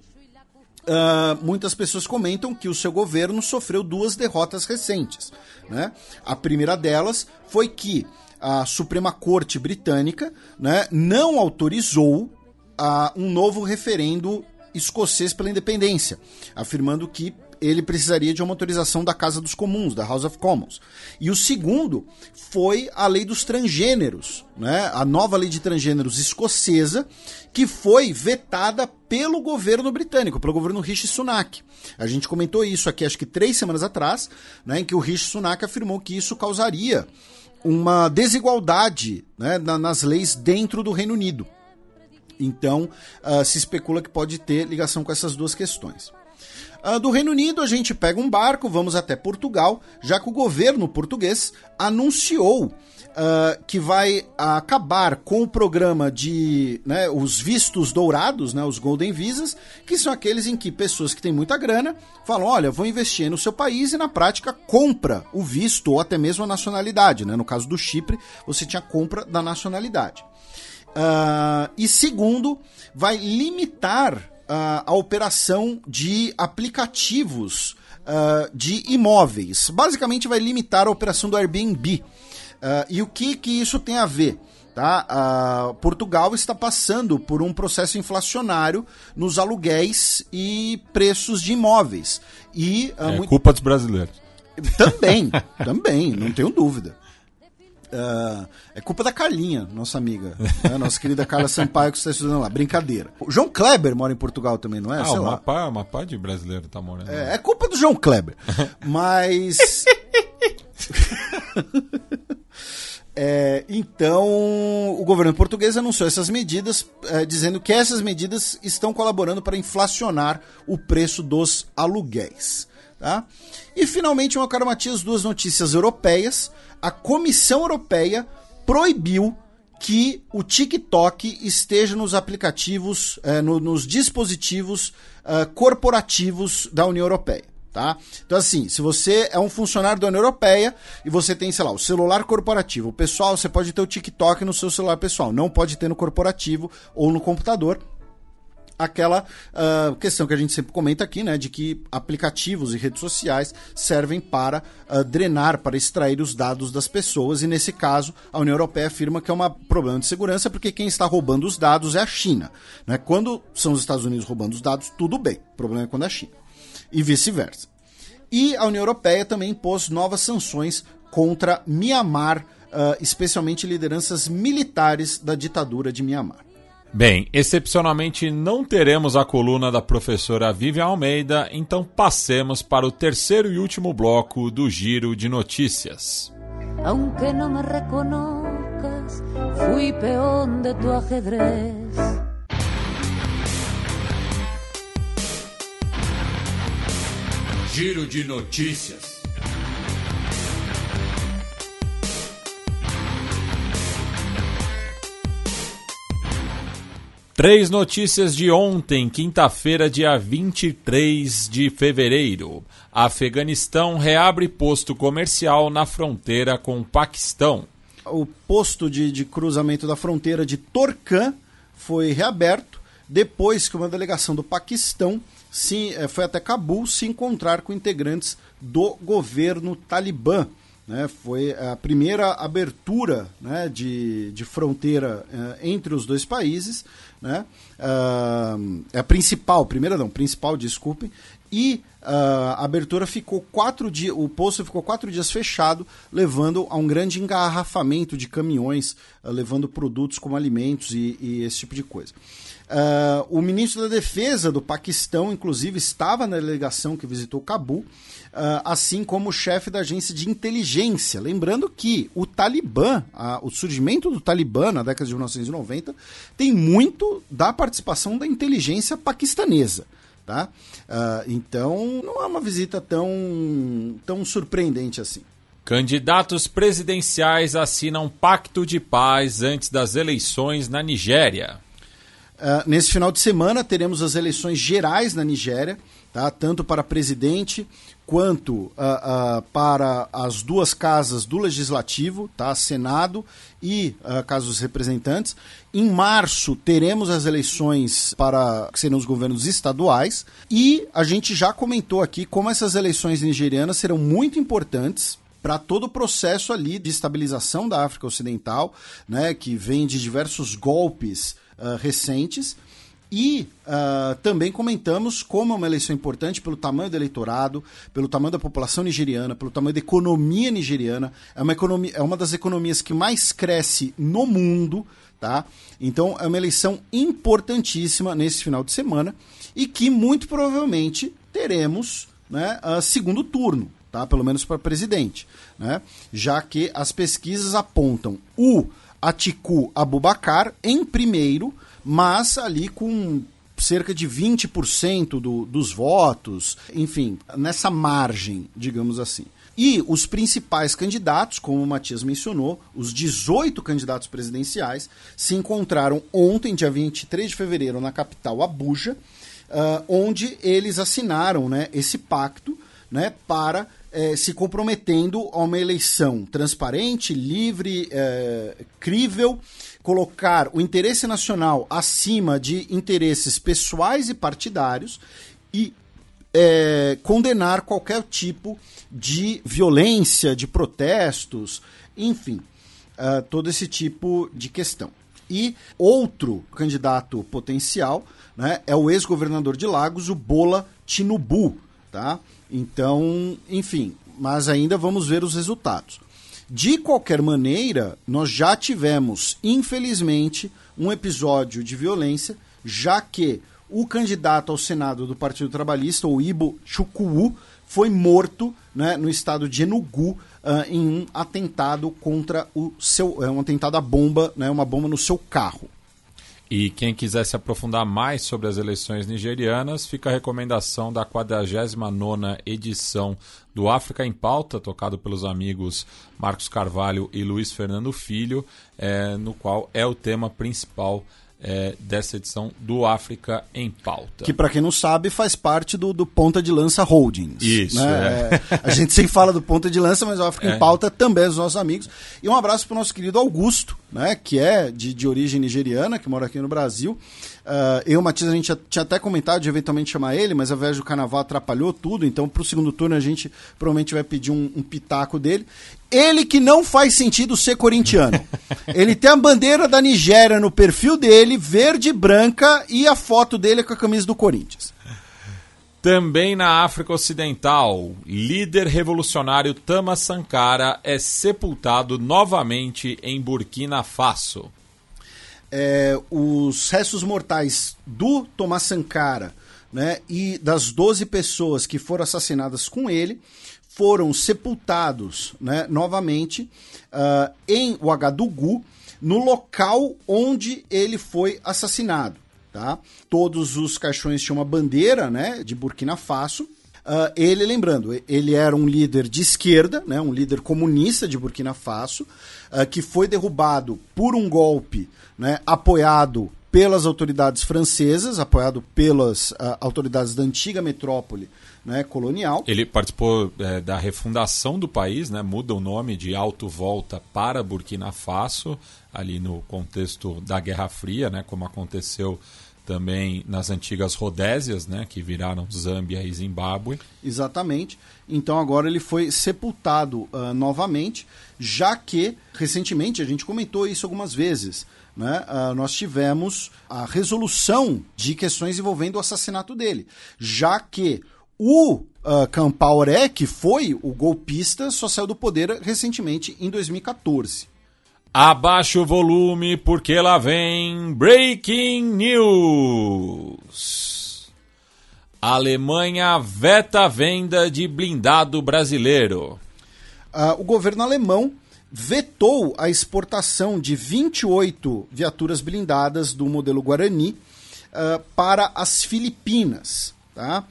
ah, muitas pessoas comentam que o seu governo sofreu duas derrotas recentes. Né? A primeira delas foi que a Suprema Corte Britânica né, não autorizou ah, um novo referendo escocês pela independência, afirmando que ele precisaria de uma autorização da Casa dos Comuns, da House of Commons. E o segundo foi a lei dos transgêneros, né? a nova lei de transgêneros escocesa, que foi vetada pelo governo britânico, pelo governo Rishi Sunak. A gente comentou isso aqui, acho que três semanas atrás, né, em que o Rishi Sunak afirmou que isso causaria uma desigualdade né, na- nas leis dentro do Reino Unido. Então, ah, se especula que pode ter ligação com essas duas questões. Ah, do Reino Unido, a gente pega um barco, vamos até Portugal, já que o governo português anunciou ah, que vai acabar com o programa de né, os vistos dourados, né, os Golden Visas, que são aqueles em que pessoas que têm muita grana falam: olha, vou investir no seu país e na prática compra o visto ou até mesmo a nacionalidade. Né? No caso do Chipre, você tinha compra da nacionalidade. Ah, e segundo, vai limitar ah, a operação de aplicativos ah, de imóveis. Basicamente, vai limitar a operação do Airbnb. Ah, e o que, que isso tem a ver? Tá? Ah, Portugal está passando por um processo inflacionário nos aluguéis e preços de imóveis. E ah, É muito- culpa dos brasileiros. também, também, não tenho dúvida. Ah, é culpa da Carlinha, nossa amiga. né? Nossa querida Carla Sampaio que está estudando lá. Brincadeira. O João Kleber mora em Portugal também, não é? Ah, Sei uma lá. pá, uma pá de brasileiro tá morando. É, é culpa do João Kleber. Mas. É, então, o governo português anunciou essas medidas, é, dizendo que essas medidas estão colaborando para inflacionar o preço dos aluguéis. Tá? E finalmente, uma cara Matias, duas notícias europeias. A Comissão Europeia proibiu que o TikTok esteja nos aplicativos, eh, no- nos dispositivos eh, corporativos da União Europeia. Tá? Então, assim, se você é um funcionário da União Europeia e você tem, sei lá, o celular corporativo, pessoal, você pode ter o TikTok no seu celular pessoal, não pode ter no corporativo ou no computador. Aquela ah, questão que a gente sempre comenta aqui, né, de que aplicativos e redes sociais servem para ah, drenar, para extrair os dados das pessoas, e nesse caso, a União Europeia afirma que é um problema de segurança, porque quem está roubando os dados é a China. Né? Quando são os Estados Unidos roubando os dados, tudo bem, o problema é quando é a China e vice-versa. E a União Europeia também impôs novas sanções contra Mianmar, ah, especialmente lideranças militares da ditadura de Mianmar. Bem, excepcionalmente não teremos a coluna da professora Vivian Almeida, então passemos para o terceiro e último bloco do Giro de Notícias. Aunque no me reconozcas, fui peón de tu ajedrez. Giro de notícias. Três notícias de ontem, quinta-feira, dia 23 de fevereiro. Afeganistão reabre posto comercial na fronteira com o Paquistão. o posto de, de cruzamento da fronteira de Torcan foi reaberto depois que uma delegação do Paquistão se, eh, foi até Cabul se encontrar com integrantes do governo talibã. Né? Foi a primeira abertura né, de, de fronteira eh, entre os dois países. Né? Ah, é a principal, primeira não, principal, desculpe. E ah, a abertura ficou quatro dias, o posto ficou quatro dias fechado, levando a um grande engarrafamento de caminhões, ah, levando produtos como alimentos e, e esse tipo de coisa. O ministro da Defesa do Paquistão, inclusive, estava na delegação que visitou Cabul, assim como o chefe da agência de inteligência. Lembrando que o Talibã, ah, o surgimento do Talibã na década de 1990, tem muito da participação da inteligência paquistanesa. Tá? Ah, então, não é uma visita tão, tão surpreendente assim. Candidatos presidenciais assinam pacto de paz antes das eleições na Nigéria. Ah, nesse final de semana teremos as eleições gerais na Nigéria, tá? tanto para presidente quanto ah, ah, para as duas casas do Legislativo, tá? Senado e a Casa dos Representantes. Em março teremos as eleições para que serão os governos estaduais e a gente já comentou aqui como essas eleições nigerianas serão muito importantes para todo o processo ali de estabilização da África Ocidental, né, que vem de diversos golpes ah, recentes. E ah, também comentamos como é uma eleição importante pelo tamanho do eleitorado, pelo tamanho da população nigeriana, pelo tamanho da economia nigeriana. É uma, economia, é uma das economias que mais cresce no mundo. Tá? Então é uma eleição importantíssima nesse final de semana e que muito provavelmente teremos né, ah, segundo turno, tá? pelo menos para presidente. Né? Já que as pesquisas apontam o Atiku Abubakar em primeiro, mas ali com cerca de 20% do, dos votos, enfim, nessa margem, digamos assim. E os principais candidatos, como o Matias mencionou, os 18 candidatos presidenciais, se encontraram ontem, dia 23 de fevereiro, na capital Abuja, ah, onde eles assinaram né, esse pacto né, para eh, se comprometendo a uma eleição transparente, livre, eh, crível, colocar o interesse nacional acima de interesses pessoais e partidários e eh, condenar qualquer tipo de violência, de protestos, enfim, ah, todo esse tipo de questão. E outro candidato potencial né, é o ex-governador de Lagos, o Bola Tinubu. Tá? Então, enfim, mas ainda vamos ver os resultados. De qualquer maneira, nós já tivemos, infelizmente, um episódio de violência, já que o candidato ao Senado do Partido Trabalhista, o Ibo Chukwuwu, foi morto né, no estado de Enugu ah, em um atentado contra o seu. É um atentado à bomba, né, uma bomba no seu carro. E quem quiser se aprofundar mais sobre as eleições nigerianas, fica a recomendação da 49ª edição do África em Pauta, tocado pelos amigos Marcos Carvalho e Luiz Fernando Filho, eh, no qual é o tema principal eh, dessa edição do África em Pauta. Que, para quem não sabe, faz parte do, do Ponta de Lança Holdings. Isso, né? é. É, A gente sempre fala do Ponta de Lança, mas o África É. em Pauta também é dos nossos amigos. E um abraço para o nosso querido Augusto, né? que é de, de origem nigeriana, que mora aqui no Brasil. Ah, eu e o Matias, a gente já tinha até comentado de eventualmente chamar ele, mas a viagem do carnaval atrapalhou tudo, então pro segundo turno a gente provavelmente vai pedir um, um pitaco dele. Ele que não faz sentido ser corintiano. ele tem a bandeira da Nigéria no perfil dele, verde e branca, e a foto dele é com a camisa do Corinthians. Também na África Ocidental, líder revolucionário Tama Sankara é sepultado novamente em Burkina Faso. é, os restos mortais do Tomás Sankara né, e das 12 pessoas que foram assassinadas com ele foram sepultados né, novamente ah, em Ouagadougou, no local onde ele foi assassinado. Tá? Todos os caixões tinham uma bandeira né, de Burkina Faso. Ah, ele, lembrando, ele era um líder de esquerda, né, um líder comunista de Burkina Faso, ah, que foi derrubado por um golpe né, apoiado pelas autoridades francesas, apoiado pelas ah, autoridades da antiga metrópole né, colonial. Ele participou é, da refundação do país, né? muda o nome de Alto Volta para Burkina Faso, ali no contexto da Guerra Fria, né? como aconteceu também nas antigas Rodésias, né? que viraram Zâmbia e Zimbábue. Exatamente. Então agora ele foi sepultado ah, novamente, já que recentemente a gente comentou isso algumas vezes. Né? Ah, nós tivemos a resolução de questões envolvendo o assassinato dele, já que o uh, Campaoré, que foi o golpista, só saiu do poder recentemente em 2014. Abaixa o volume porque lá vem Breaking News. A Alemanha veta a venda de blindado brasileiro. Ah, o governo alemão vetou a exportação de 28 viaturas blindadas do modelo Guarani ah, para as Filipinas. Tá?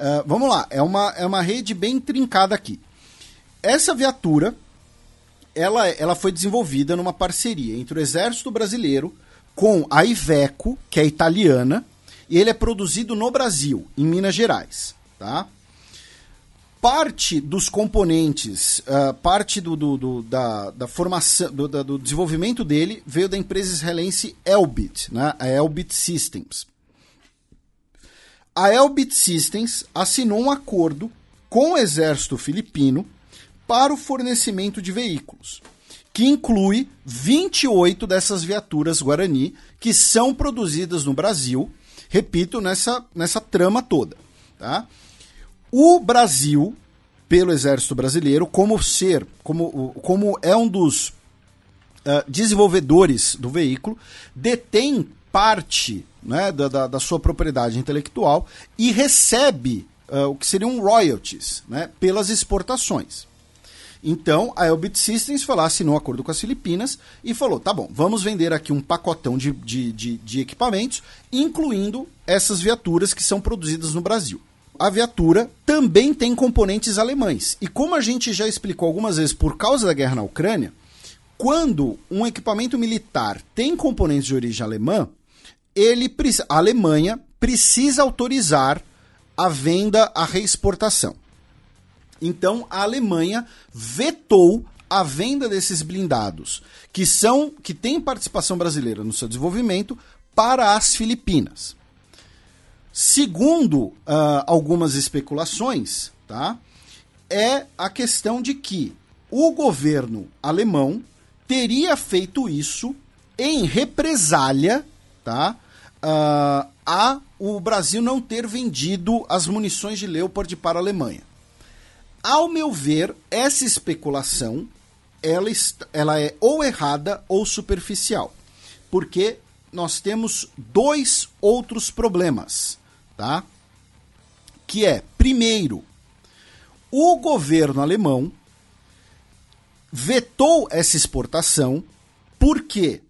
Ah, vamos lá, é uma, é uma rede bem trincada aqui. Essa viatura ela, ela foi desenvolvida numa parceria entre o Exército Brasileiro, com a Iveco, que é italiana, e ele é produzido no Brasil, em Minas Gerais, tá? Parte dos componentes, ah, parte do, do- do- da, da formação, do, da- do desenvolvimento dele veio da empresa israelense Elbit, né? a Elbit Systems. A Elbit Systems assinou um acordo com o exército filipino para o fornecimento de veículos, que inclui 28 dessas viaturas Guarani que são produzidas no Brasil, repito, nessa, nessa trama toda. Tá? O Brasil, pelo exército brasileiro, como ser, como, como é um dos ah, desenvolvedores do veículo, detém parte né, da, da, da sua propriedade intelectual e recebe ah, o que seriam royalties né, pelas exportações. Então, a Elbit Systems foi lá, assinou um acordo com as Filipinas e falou: tá bom, vamos vender aqui um pacotão de, de, de, de equipamentos, incluindo essas viaturas que são produzidas no Brasil. A viatura também tem componentes alemães. E como a gente já explicou algumas vezes por causa da guerra na Ucrânia, quando um equipamento militar tem componentes de origem alemã, ele, a Alemanha precisa autorizar a venda, a reexportação. Então a Alemanha vetou a venda desses blindados, que são que têm participação brasileira no seu desenvolvimento, para as Filipinas. Segundo ah, algumas especulações, tá, é a questão de que o governo alemão teria feito isso em represália tá, ah, a o Brasil não ter vendido as munições de Leopard para a Alemanha. Ao meu ver, essa especulação ela, ela é ou errada ou superficial, porque nós temos dois outros problemas, tá? Que é, primeiro, o governo alemão vetou essa exportação porque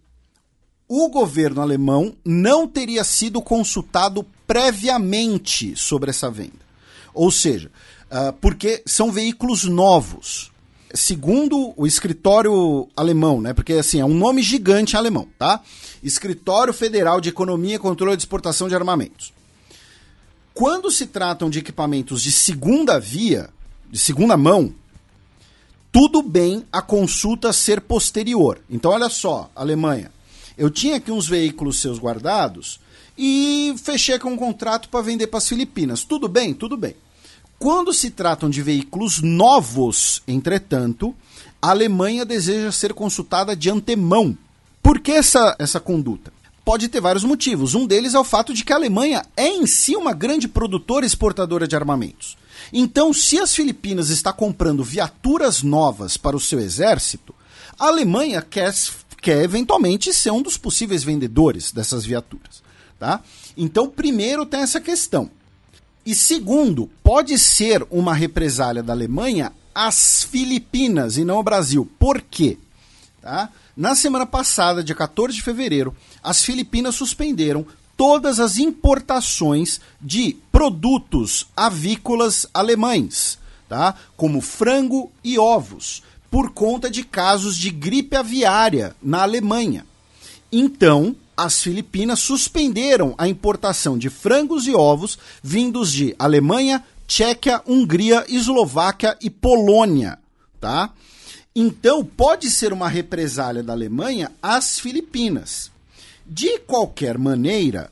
o governo alemão não teria sido consultado previamente sobre essa venda. Ou seja, ah, porque são veículos novos. Segundo o escritório alemão, né? Porque assim, é um nome gigante alemão, tá? Escritório Federal de Economia e Controle de Exportação de Armamentos. Quando se tratam de equipamentos de segunda via, de segunda mão, tudo bem a consulta ser posterior. Então, olha só, Alemanha. Eu tinha aqui uns veículos seus guardados e fechei com um contrato para vender para as Filipinas. Tudo bem? Tudo bem. Quando se tratam de veículos novos, entretanto, a Alemanha deseja ser consultada de antemão. Por que essa, essa conduta? Pode ter vários motivos. Um deles é o fato de que a Alemanha é em si uma grande produtora e exportadora de armamentos. Então, se as Filipinas está comprando viaturas novas para o seu exército, a Alemanha quer, quer eventualmente ser um dos possíveis vendedores dessas viaturas. Tá? Então, primeiro tem essa questão. E segundo, pode ser uma represália da Alemanha às Filipinas e não ao Brasil. Por quê? Tá? Na semana passada, dia 14 de fevereiro, as Filipinas suspenderam todas as importações de produtos avícolas alemães, tá? como frango e ovos, por conta de casos de gripe aviária na Alemanha. Então, as Filipinas suspenderam a importação de frangos e ovos vindos de Alemanha, Tchequia, Hungria, Eslováquia e Polônia, tá? Então, pode ser uma represália da Alemanha às Filipinas. De qualquer maneira,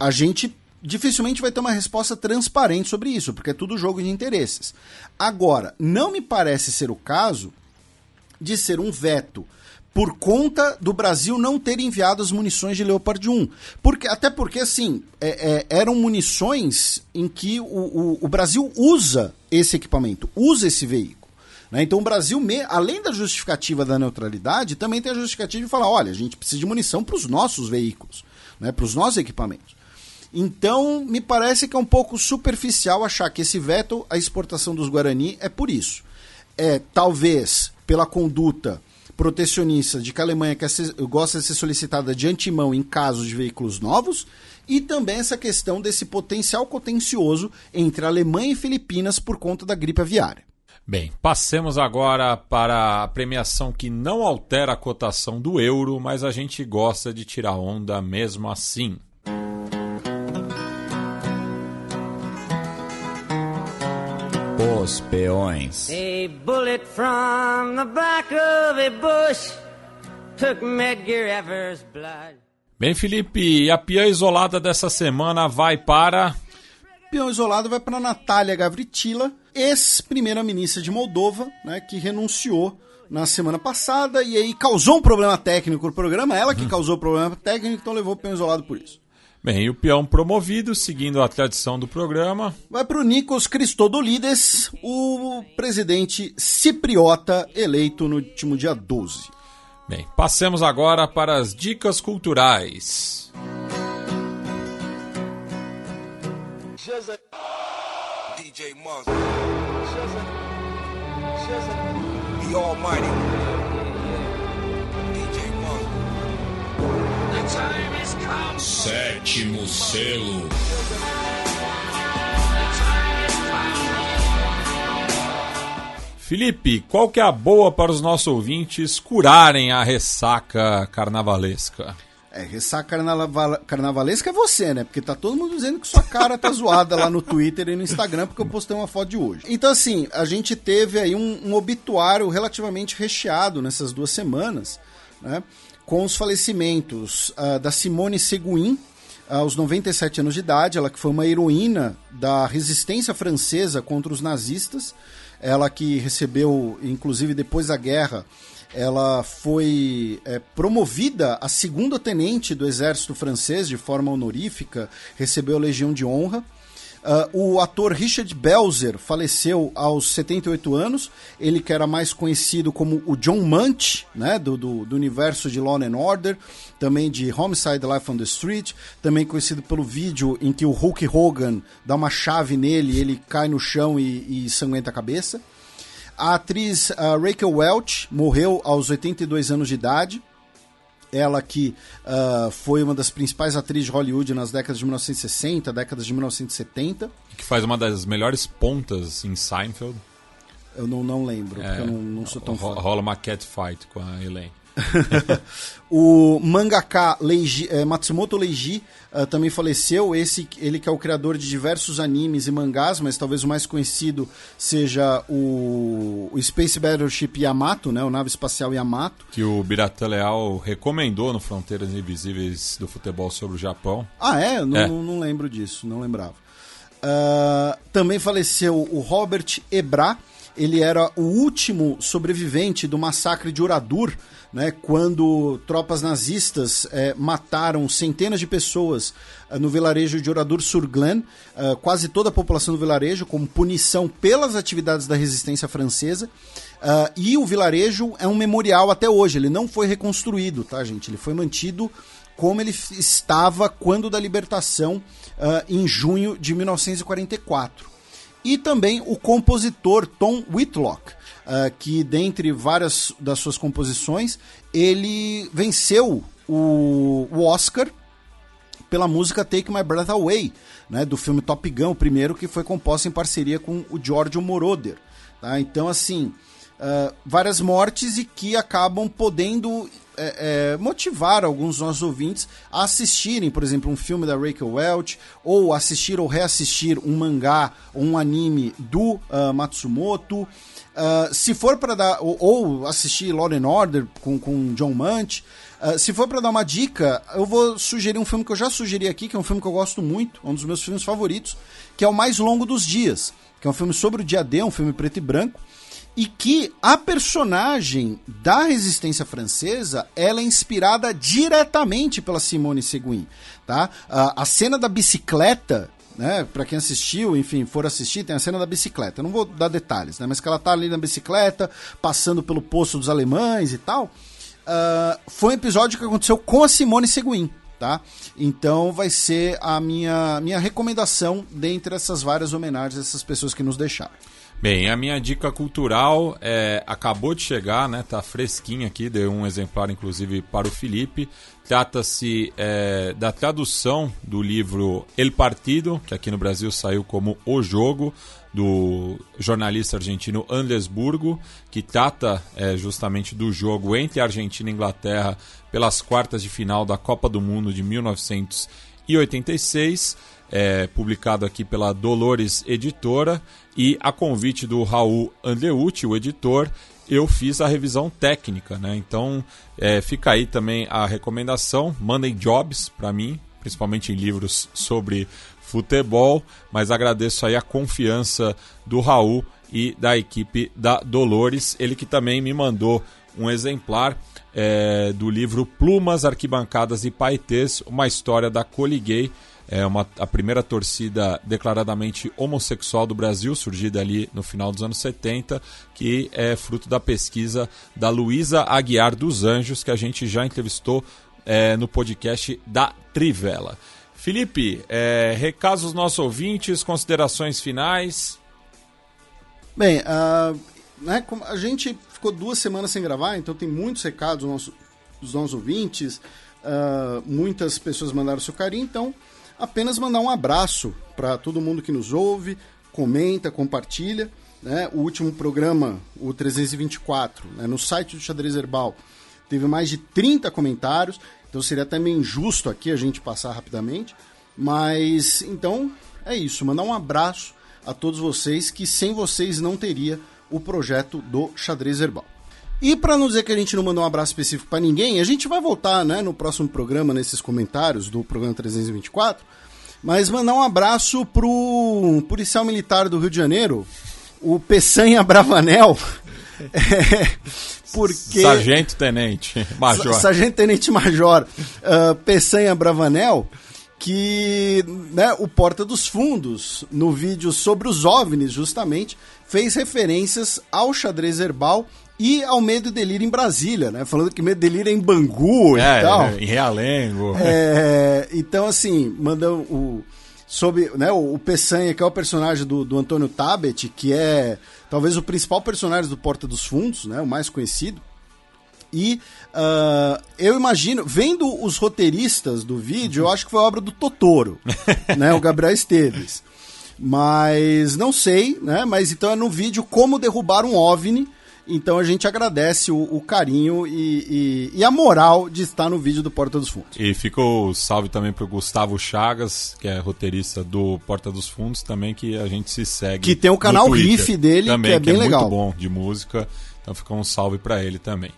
a gente dificilmente vai ter uma resposta transparente sobre isso, porque é tudo jogo de interesses. Agora, não me parece ser o caso de ser um veto por conta do Brasil não ter enviado as munições de Leopard 1. Porque, até porque, assim, é- é- eram munições em que o, o- o Brasil usa esse equipamento, usa esse veículo. né? Então o Brasil, me- além da justificativa da neutralidade, também tem a justificativa de falar, olha, a gente precisa de munição para os nossos veículos, né? para os nossos equipamentos. Então, me parece que é um pouco superficial achar que esse veto à exportação dos Guarani é por isso. É, talvez, pela conduta protecionista de que a Alemanha quer ser, gosta de ser solicitada de antemão em casos de veículos novos, e também essa questão desse potencial contencioso entre Alemanha e Filipinas por conta da gripe aviária. Bem, passemos agora para a premiação que não altera a cotação do euro, mas a gente gosta de tirar onda mesmo assim. Os peões. A bullet from the back of a bush took Medgar Evers' blood. Bem, Felipe, e a peã isolada dessa semana vai para. Peão isolado vai para Natália Gavritila, ex-primeira-ministra de Moldova, né, que renunciou na semana passada e aí causou um problema técnico no programa, ela que causou o problema técnico, então levou o peão isolado por isso. Bem, e o peão promovido, seguindo a tradição do programa. Vai para o Nikos Christodoulides, o presidente cipriota eleito no último dia 12. Bem, passemos agora para as dicas culturais. DJ Mugg. The Almighty. Sétimo selo. Felipe, qual que é a boa para os nossos ouvintes curarem a ressaca carnavalesca? É, ressaca carnaval, carnavalesca é você, né? Porque tá todo mundo dizendo que sua cara tá zoada lá no Twitter e no Instagram, porque eu postei uma foto de hoje. Então, assim, a gente teve aí um, um obituário relativamente recheado nessas duas semanas, né? Com os falecimentos ah, da Simone Seguin, aos 97 anos de idade, ela que foi uma heroína da resistência francesa contra os nazistas, ela que recebeu, inclusive depois da guerra, ela foi é, promovida a segunda tenente do exército francês de forma honorífica, recebeu a Legião de Honra. Ah, o ator Richard Belzer faleceu aos 78 anos. Ele que era mais conhecido como o John Munch, né, do, do, do universo de Law and Order, também de Homicide Life on the Street, também conhecido pelo vídeo em que o Hulk Hogan dá uma chave nele, ele cai no chão e, e sanguenta a cabeça. A atriz ah, Rachel Welch morreu aos 82 anos de idade. Ela que ah, foi uma das principais atrizes de Hollywood nas décadas de 1960, décadas de 1970. Que faz uma das melhores pontas em Seinfeld. Eu não, não lembro, porque eu não, não sou tão Ro- fã. Rola uma catfight com a Elaine. o mangaka Leiji, eh, Matsumoto Leiji ah, também faleceu. Esse, ele que é o criador de diversos animes e mangás, mas talvez o mais conhecido seja o, o Space Battleship Yamato, né, o nave espacial Yamato. Que o Biratan Leal recomendou no Fronteiras Invisíveis do Futebol sobre o Japão. Ah, é? É. não, não lembro disso, não lembrava. Ah, também faleceu o Robert Ebra. Ele era o último sobrevivente do massacre de Oradur, né, quando tropas nazistas eh, mataram centenas de pessoas ah, no vilarejo de Oradur-sur-Glane, ah, quase toda a população do vilarejo, como punição pelas atividades da resistência francesa. Ah, e o vilarejo é um memorial até hoje, ele não foi reconstruído, tá, gente? Ele foi mantido como ele estava quando da libertação em junho de 1944. E também o compositor Tom Whitlock, ah, que dentre várias das suas composições, ele venceu o, o Oscar pela música Take My Breath Away, né, do filme Top Gun, o primeiro que foi composto em parceria com o Giorgio Moroder. Tá? Então, assim, ah, várias mortes e que acabam podendo é, é, motivar alguns nossos ouvintes a assistirem, por exemplo, um filme da Rachel Welch, ou assistir ou reassistir um mangá ou um anime do ah, Matsumoto. Ah, se for para dar. Ou, ou assistir Law and Order com, com John Munch. Ah, se for para dar uma dica, eu vou sugerir um filme que eu já sugeri aqui, que é um filme que eu gosto muito, um dos meus filmes favoritos, que é O Mais Longo dos Dias, que é um filme sobre o dia D, um filme preto e branco, e que a personagem da resistência francesa ela é inspirada diretamente pela Simone Seguin, tá? A, a cena da bicicleta né, para quem assistiu, enfim, for assistir, tem a cena da bicicleta. Eu não vou dar detalhes, né, mas que ela tá ali na bicicleta, passando pelo poço dos alemães e tal. Ah, foi um episódio que aconteceu com a Simone Seguin, tá? Então vai ser a minha, minha recomendação dentre essas várias homenagens essas pessoas que nos deixaram. Bem, a minha dica cultural é, acabou de chegar, né? Tá fresquinha aqui, dei um exemplar inclusive para o Felipe. Trata-se é, da tradução do livro El Partido, que aqui no Brasil saiu como O Jogo, do jornalista argentino Andres Burgo, que trata é, justamente do jogo entre Argentina e Inglaterra pelas quartas de final da Copa do Mundo de 1986, é, publicado aqui pela Dolores Editora, e a convite do Raul Andreucci, o editor, eu fiz a revisão técnica, né? Então é, fica aí também a recomendação, mandem jobs para mim, principalmente em livros sobre futebol, mas agradeço aí a confiança do Raul e da equipe da Dolores, ele que também me mandou um exemplar é, do livro Plumas, Arquibancadas e Paetês, uma história da Coliguei, é uma, a primeira torcida declaradamente homossexual do Brasil, surgida ali no final dos anos 70, que é fruto da pesquisa da Luísa Aguiar dos Anjos, que a gente já entrevistou é, no podcast da Trivela. Felipe, é, recados dos nossos ouvintes, considerações finais. Bem, ah, né, a gente ficou duas semanas sem gravar, então tem muitos recados dos nossos, dos nossos ouvintes, ah, muitas pessoas mandaram seu carinho, então apenas mandar um abraço para todo mundo que nos ouve, comenta, compartilha. Né? O último programa, o 324, né, no site do Xadrez Herbal, teve mais de 30 comentários, então seria até meio injusto aqui a gente passar rapidamente. Mas então é isso, mandar um abraço a todos vocês, que sem vocês não teria o projeto do Xadrez Herbal. E para não dizer que a gente não mandou um abraço específico para ninguém, a gente vai voltar né, no próximo programa, nesses comentários do programa 324, mas mandar um abraço pro policial militar do Rio de Janeiro, o Peçanha Bravanel. É, porque... Sargento Tenente Major. Sa- Sargento Tenente Major uh, Peçanha Bravanel, que né, o Porta dos Fundos, no vídeo sobre os OVNIs, justamente, fez referências ao xadrez herbal e ao Medo e Delírio em Brasília, né? Falando que Medo e Delírio é em Bangu É, e tal. em Realengo. É, então, assim, mandam o. Sobre né, o, o Peçanha, que é o personagem do, do Antônio Tabet, que é talvez o principal personagem do Porta dos Fundos, né, o mais conhecido. E ah, eu imagino, vendo os roteiristas do vídeo, eu acho que foi obra do Totoro, né, o Gabriel Esteves. Mas não sei, né? Mas então é no vídeo como derrubar um OVNI. Então a gente agradece o, o carinho e, e- e a moral de estar no vídeo do Porta dos Fundos. E fica o salve também pro Gustavo Chagas, que é roteirista do Porta dos Fundos, também que a gente se segue. Que tem o canal Riff dele, também, que é bem legal. muito bom de música. Então fica um salve pra ele também.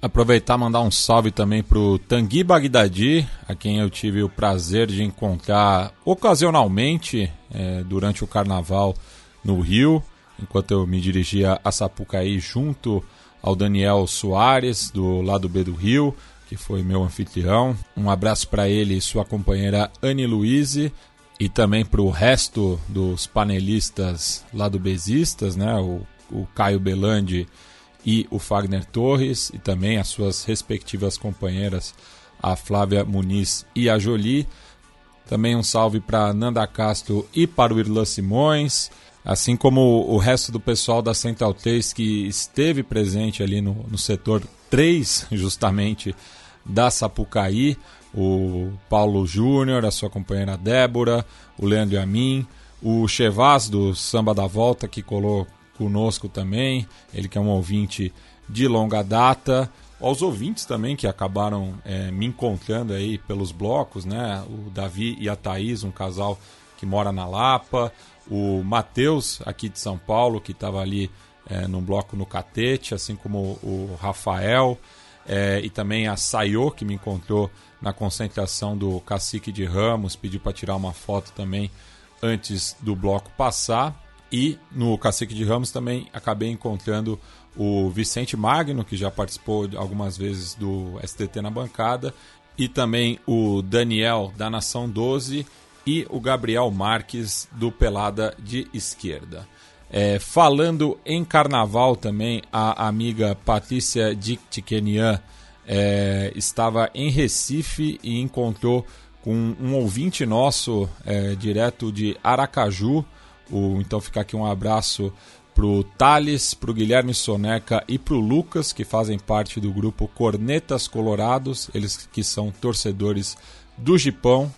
Aproveitar e mandar um salve também pro Tanguy Bagdadi, a quem eu tive o prazer de encontrar ocasionalmente eh, durante o carnaval no Rio, enquanto eu me dirigia a Sapucaí junto ao Daniel Soares, do lado B do Rio, que foi meu anfitrião. Um abraço para ele e sua companheira Anne Luize, e também para o resto dos panelistas lá do Besistas, né? O, o Caio Belandi e o Fagner Torres, e também as suas respectivas companheiras, a Flávia Muniz e a Jolie. Também um salve para Nanda Castro e para o Irlan Simões, assim como o resto do pessoal da Central 3 que esteve presente ali no, no setor 3, justamente, da Sapucaí, o Paulo Júnior, a sua companheira Débora, o Leandro Amin, o Chevaz do Samba da Volta que colou conosco também, ele que é um ouvinte de longa data, aos ouvintes também que acabaram eh, me encontrando aí pelos blocos, né? O Davi e a Thaís, um casal que mora na Lapa, o Matheus, aqui de São Paulo, que estava ali eh, num bloco no Catete, assim como o Rafael, eh, e também a Sayô, que me encontrou na concentração do Cacique de Ramos, pediu para tirar uma foto também antes do bloco passar. E no Cacique de Ramos também acabei encontrando o Vicente Magno, que já participou algumas vezes do STT na bancada, e também o Daniel da Nação 12 e o Gabriel Marques do Pelada de Esquerda. É, falando em carnaval também, a amiga Patrícia Dictikenian é, estava em Recife e encontrou com um ouvinte nosso é, direto de Aracaju. O, então fica aqui um abraço pro Thales, pro Guilherme Soneca e pro Lucas, que fazem parte do grupo Cornetas Colorados, eles que são torcedores do Gipão.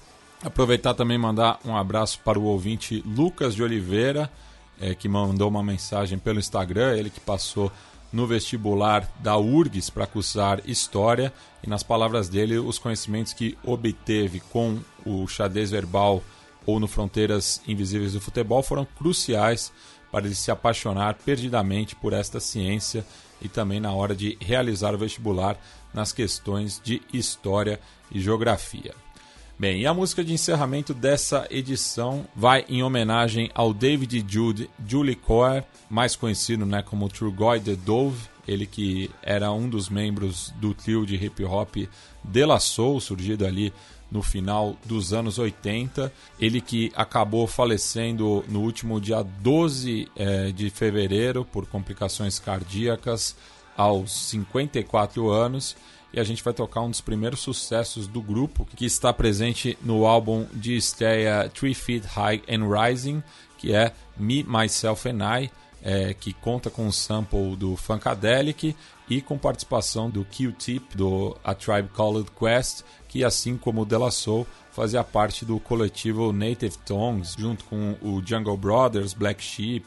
Aproveitar também mandar um abraço para o ouvinte Lucas de Oliveira, eh, que mandou uma mensagem pelo Instagram, ele que passou no vestibular da URGS para cursar História e nas palavras dele os conhecimentos que obteve com o xadrez verbal ou no Fronteiras Invisíveis do Futebol foram cruciais para ele se apaixonar perdidamente por esta ciência e também na hora de realizar o vestibular nas questões de História e Geografia. Bem, e a música de encerramento dessa edição vai em homenagem ao David Jude Julie Coer, mais conhecido né, como Trugoy the Dove, ele que era um dos membros do trio de hip hop De La Soul, surgido ali no final dos anos 80. Ele que acabou falecendo no último dia 12 eh, de fevereiro por complicações cardíacas aos 54 anos e a gente vai tocar um dos primeiros sucessos do grupo, que está presente no álbum de estreia Three Feet High and Rising, que é Me, Myself and I, é, que conta com um sample do Funkadelic e com participação do Q-Tip do A Tribe Called Quest, que assim como o De La Soul fazia parte do coletivo Native Tongues, junto com o Jungle Brothers, Black Sheep,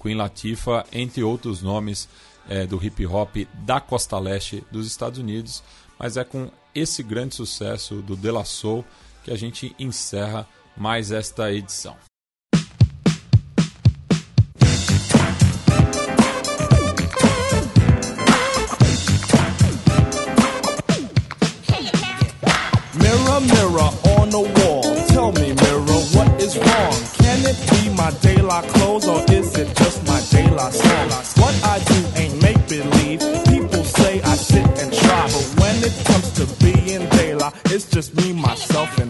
Queen Latifah, entre outros nomes é, do hip hop da costa leste dos Estados Unidos, mas é com esse grande sucesso do De La Soul que a gente encerra mais esta edição. Mirror, mirror on the wall, tell me, mirror, what is wrong? Can it be my daylight clothes or is it just my daylight song? What I do ain't to being daylight, it's just me, myself, and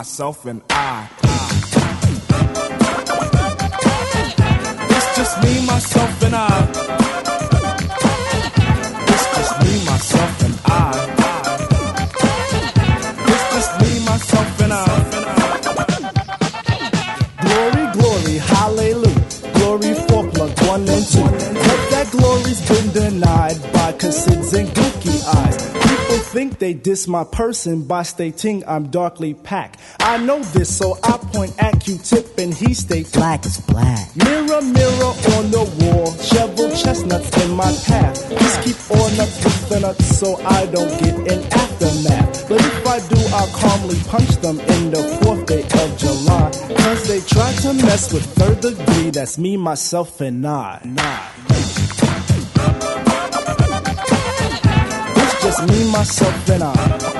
myself, and I. It's just me, myself, and I. It's just me, myself, and I. It's just me, myself, and I. Glory, glory, hallelujah. Glory for plug one and two. But that glory's been denied by cassids and gooky eyes. People think they diss my person by stating I'm darkly packed. I know this, so I point at Q-tip and he states black is black. Mirror, mirror on the wall, shovel chestnuts in my path. Just keep all nuts with the nuts so I don't get an aftermath. But if I do, I'll calmly punch them in the fourth day of July. Cause they try to mess with third degree, that's me, myself, and I. Nah. It's just me, myself, and I.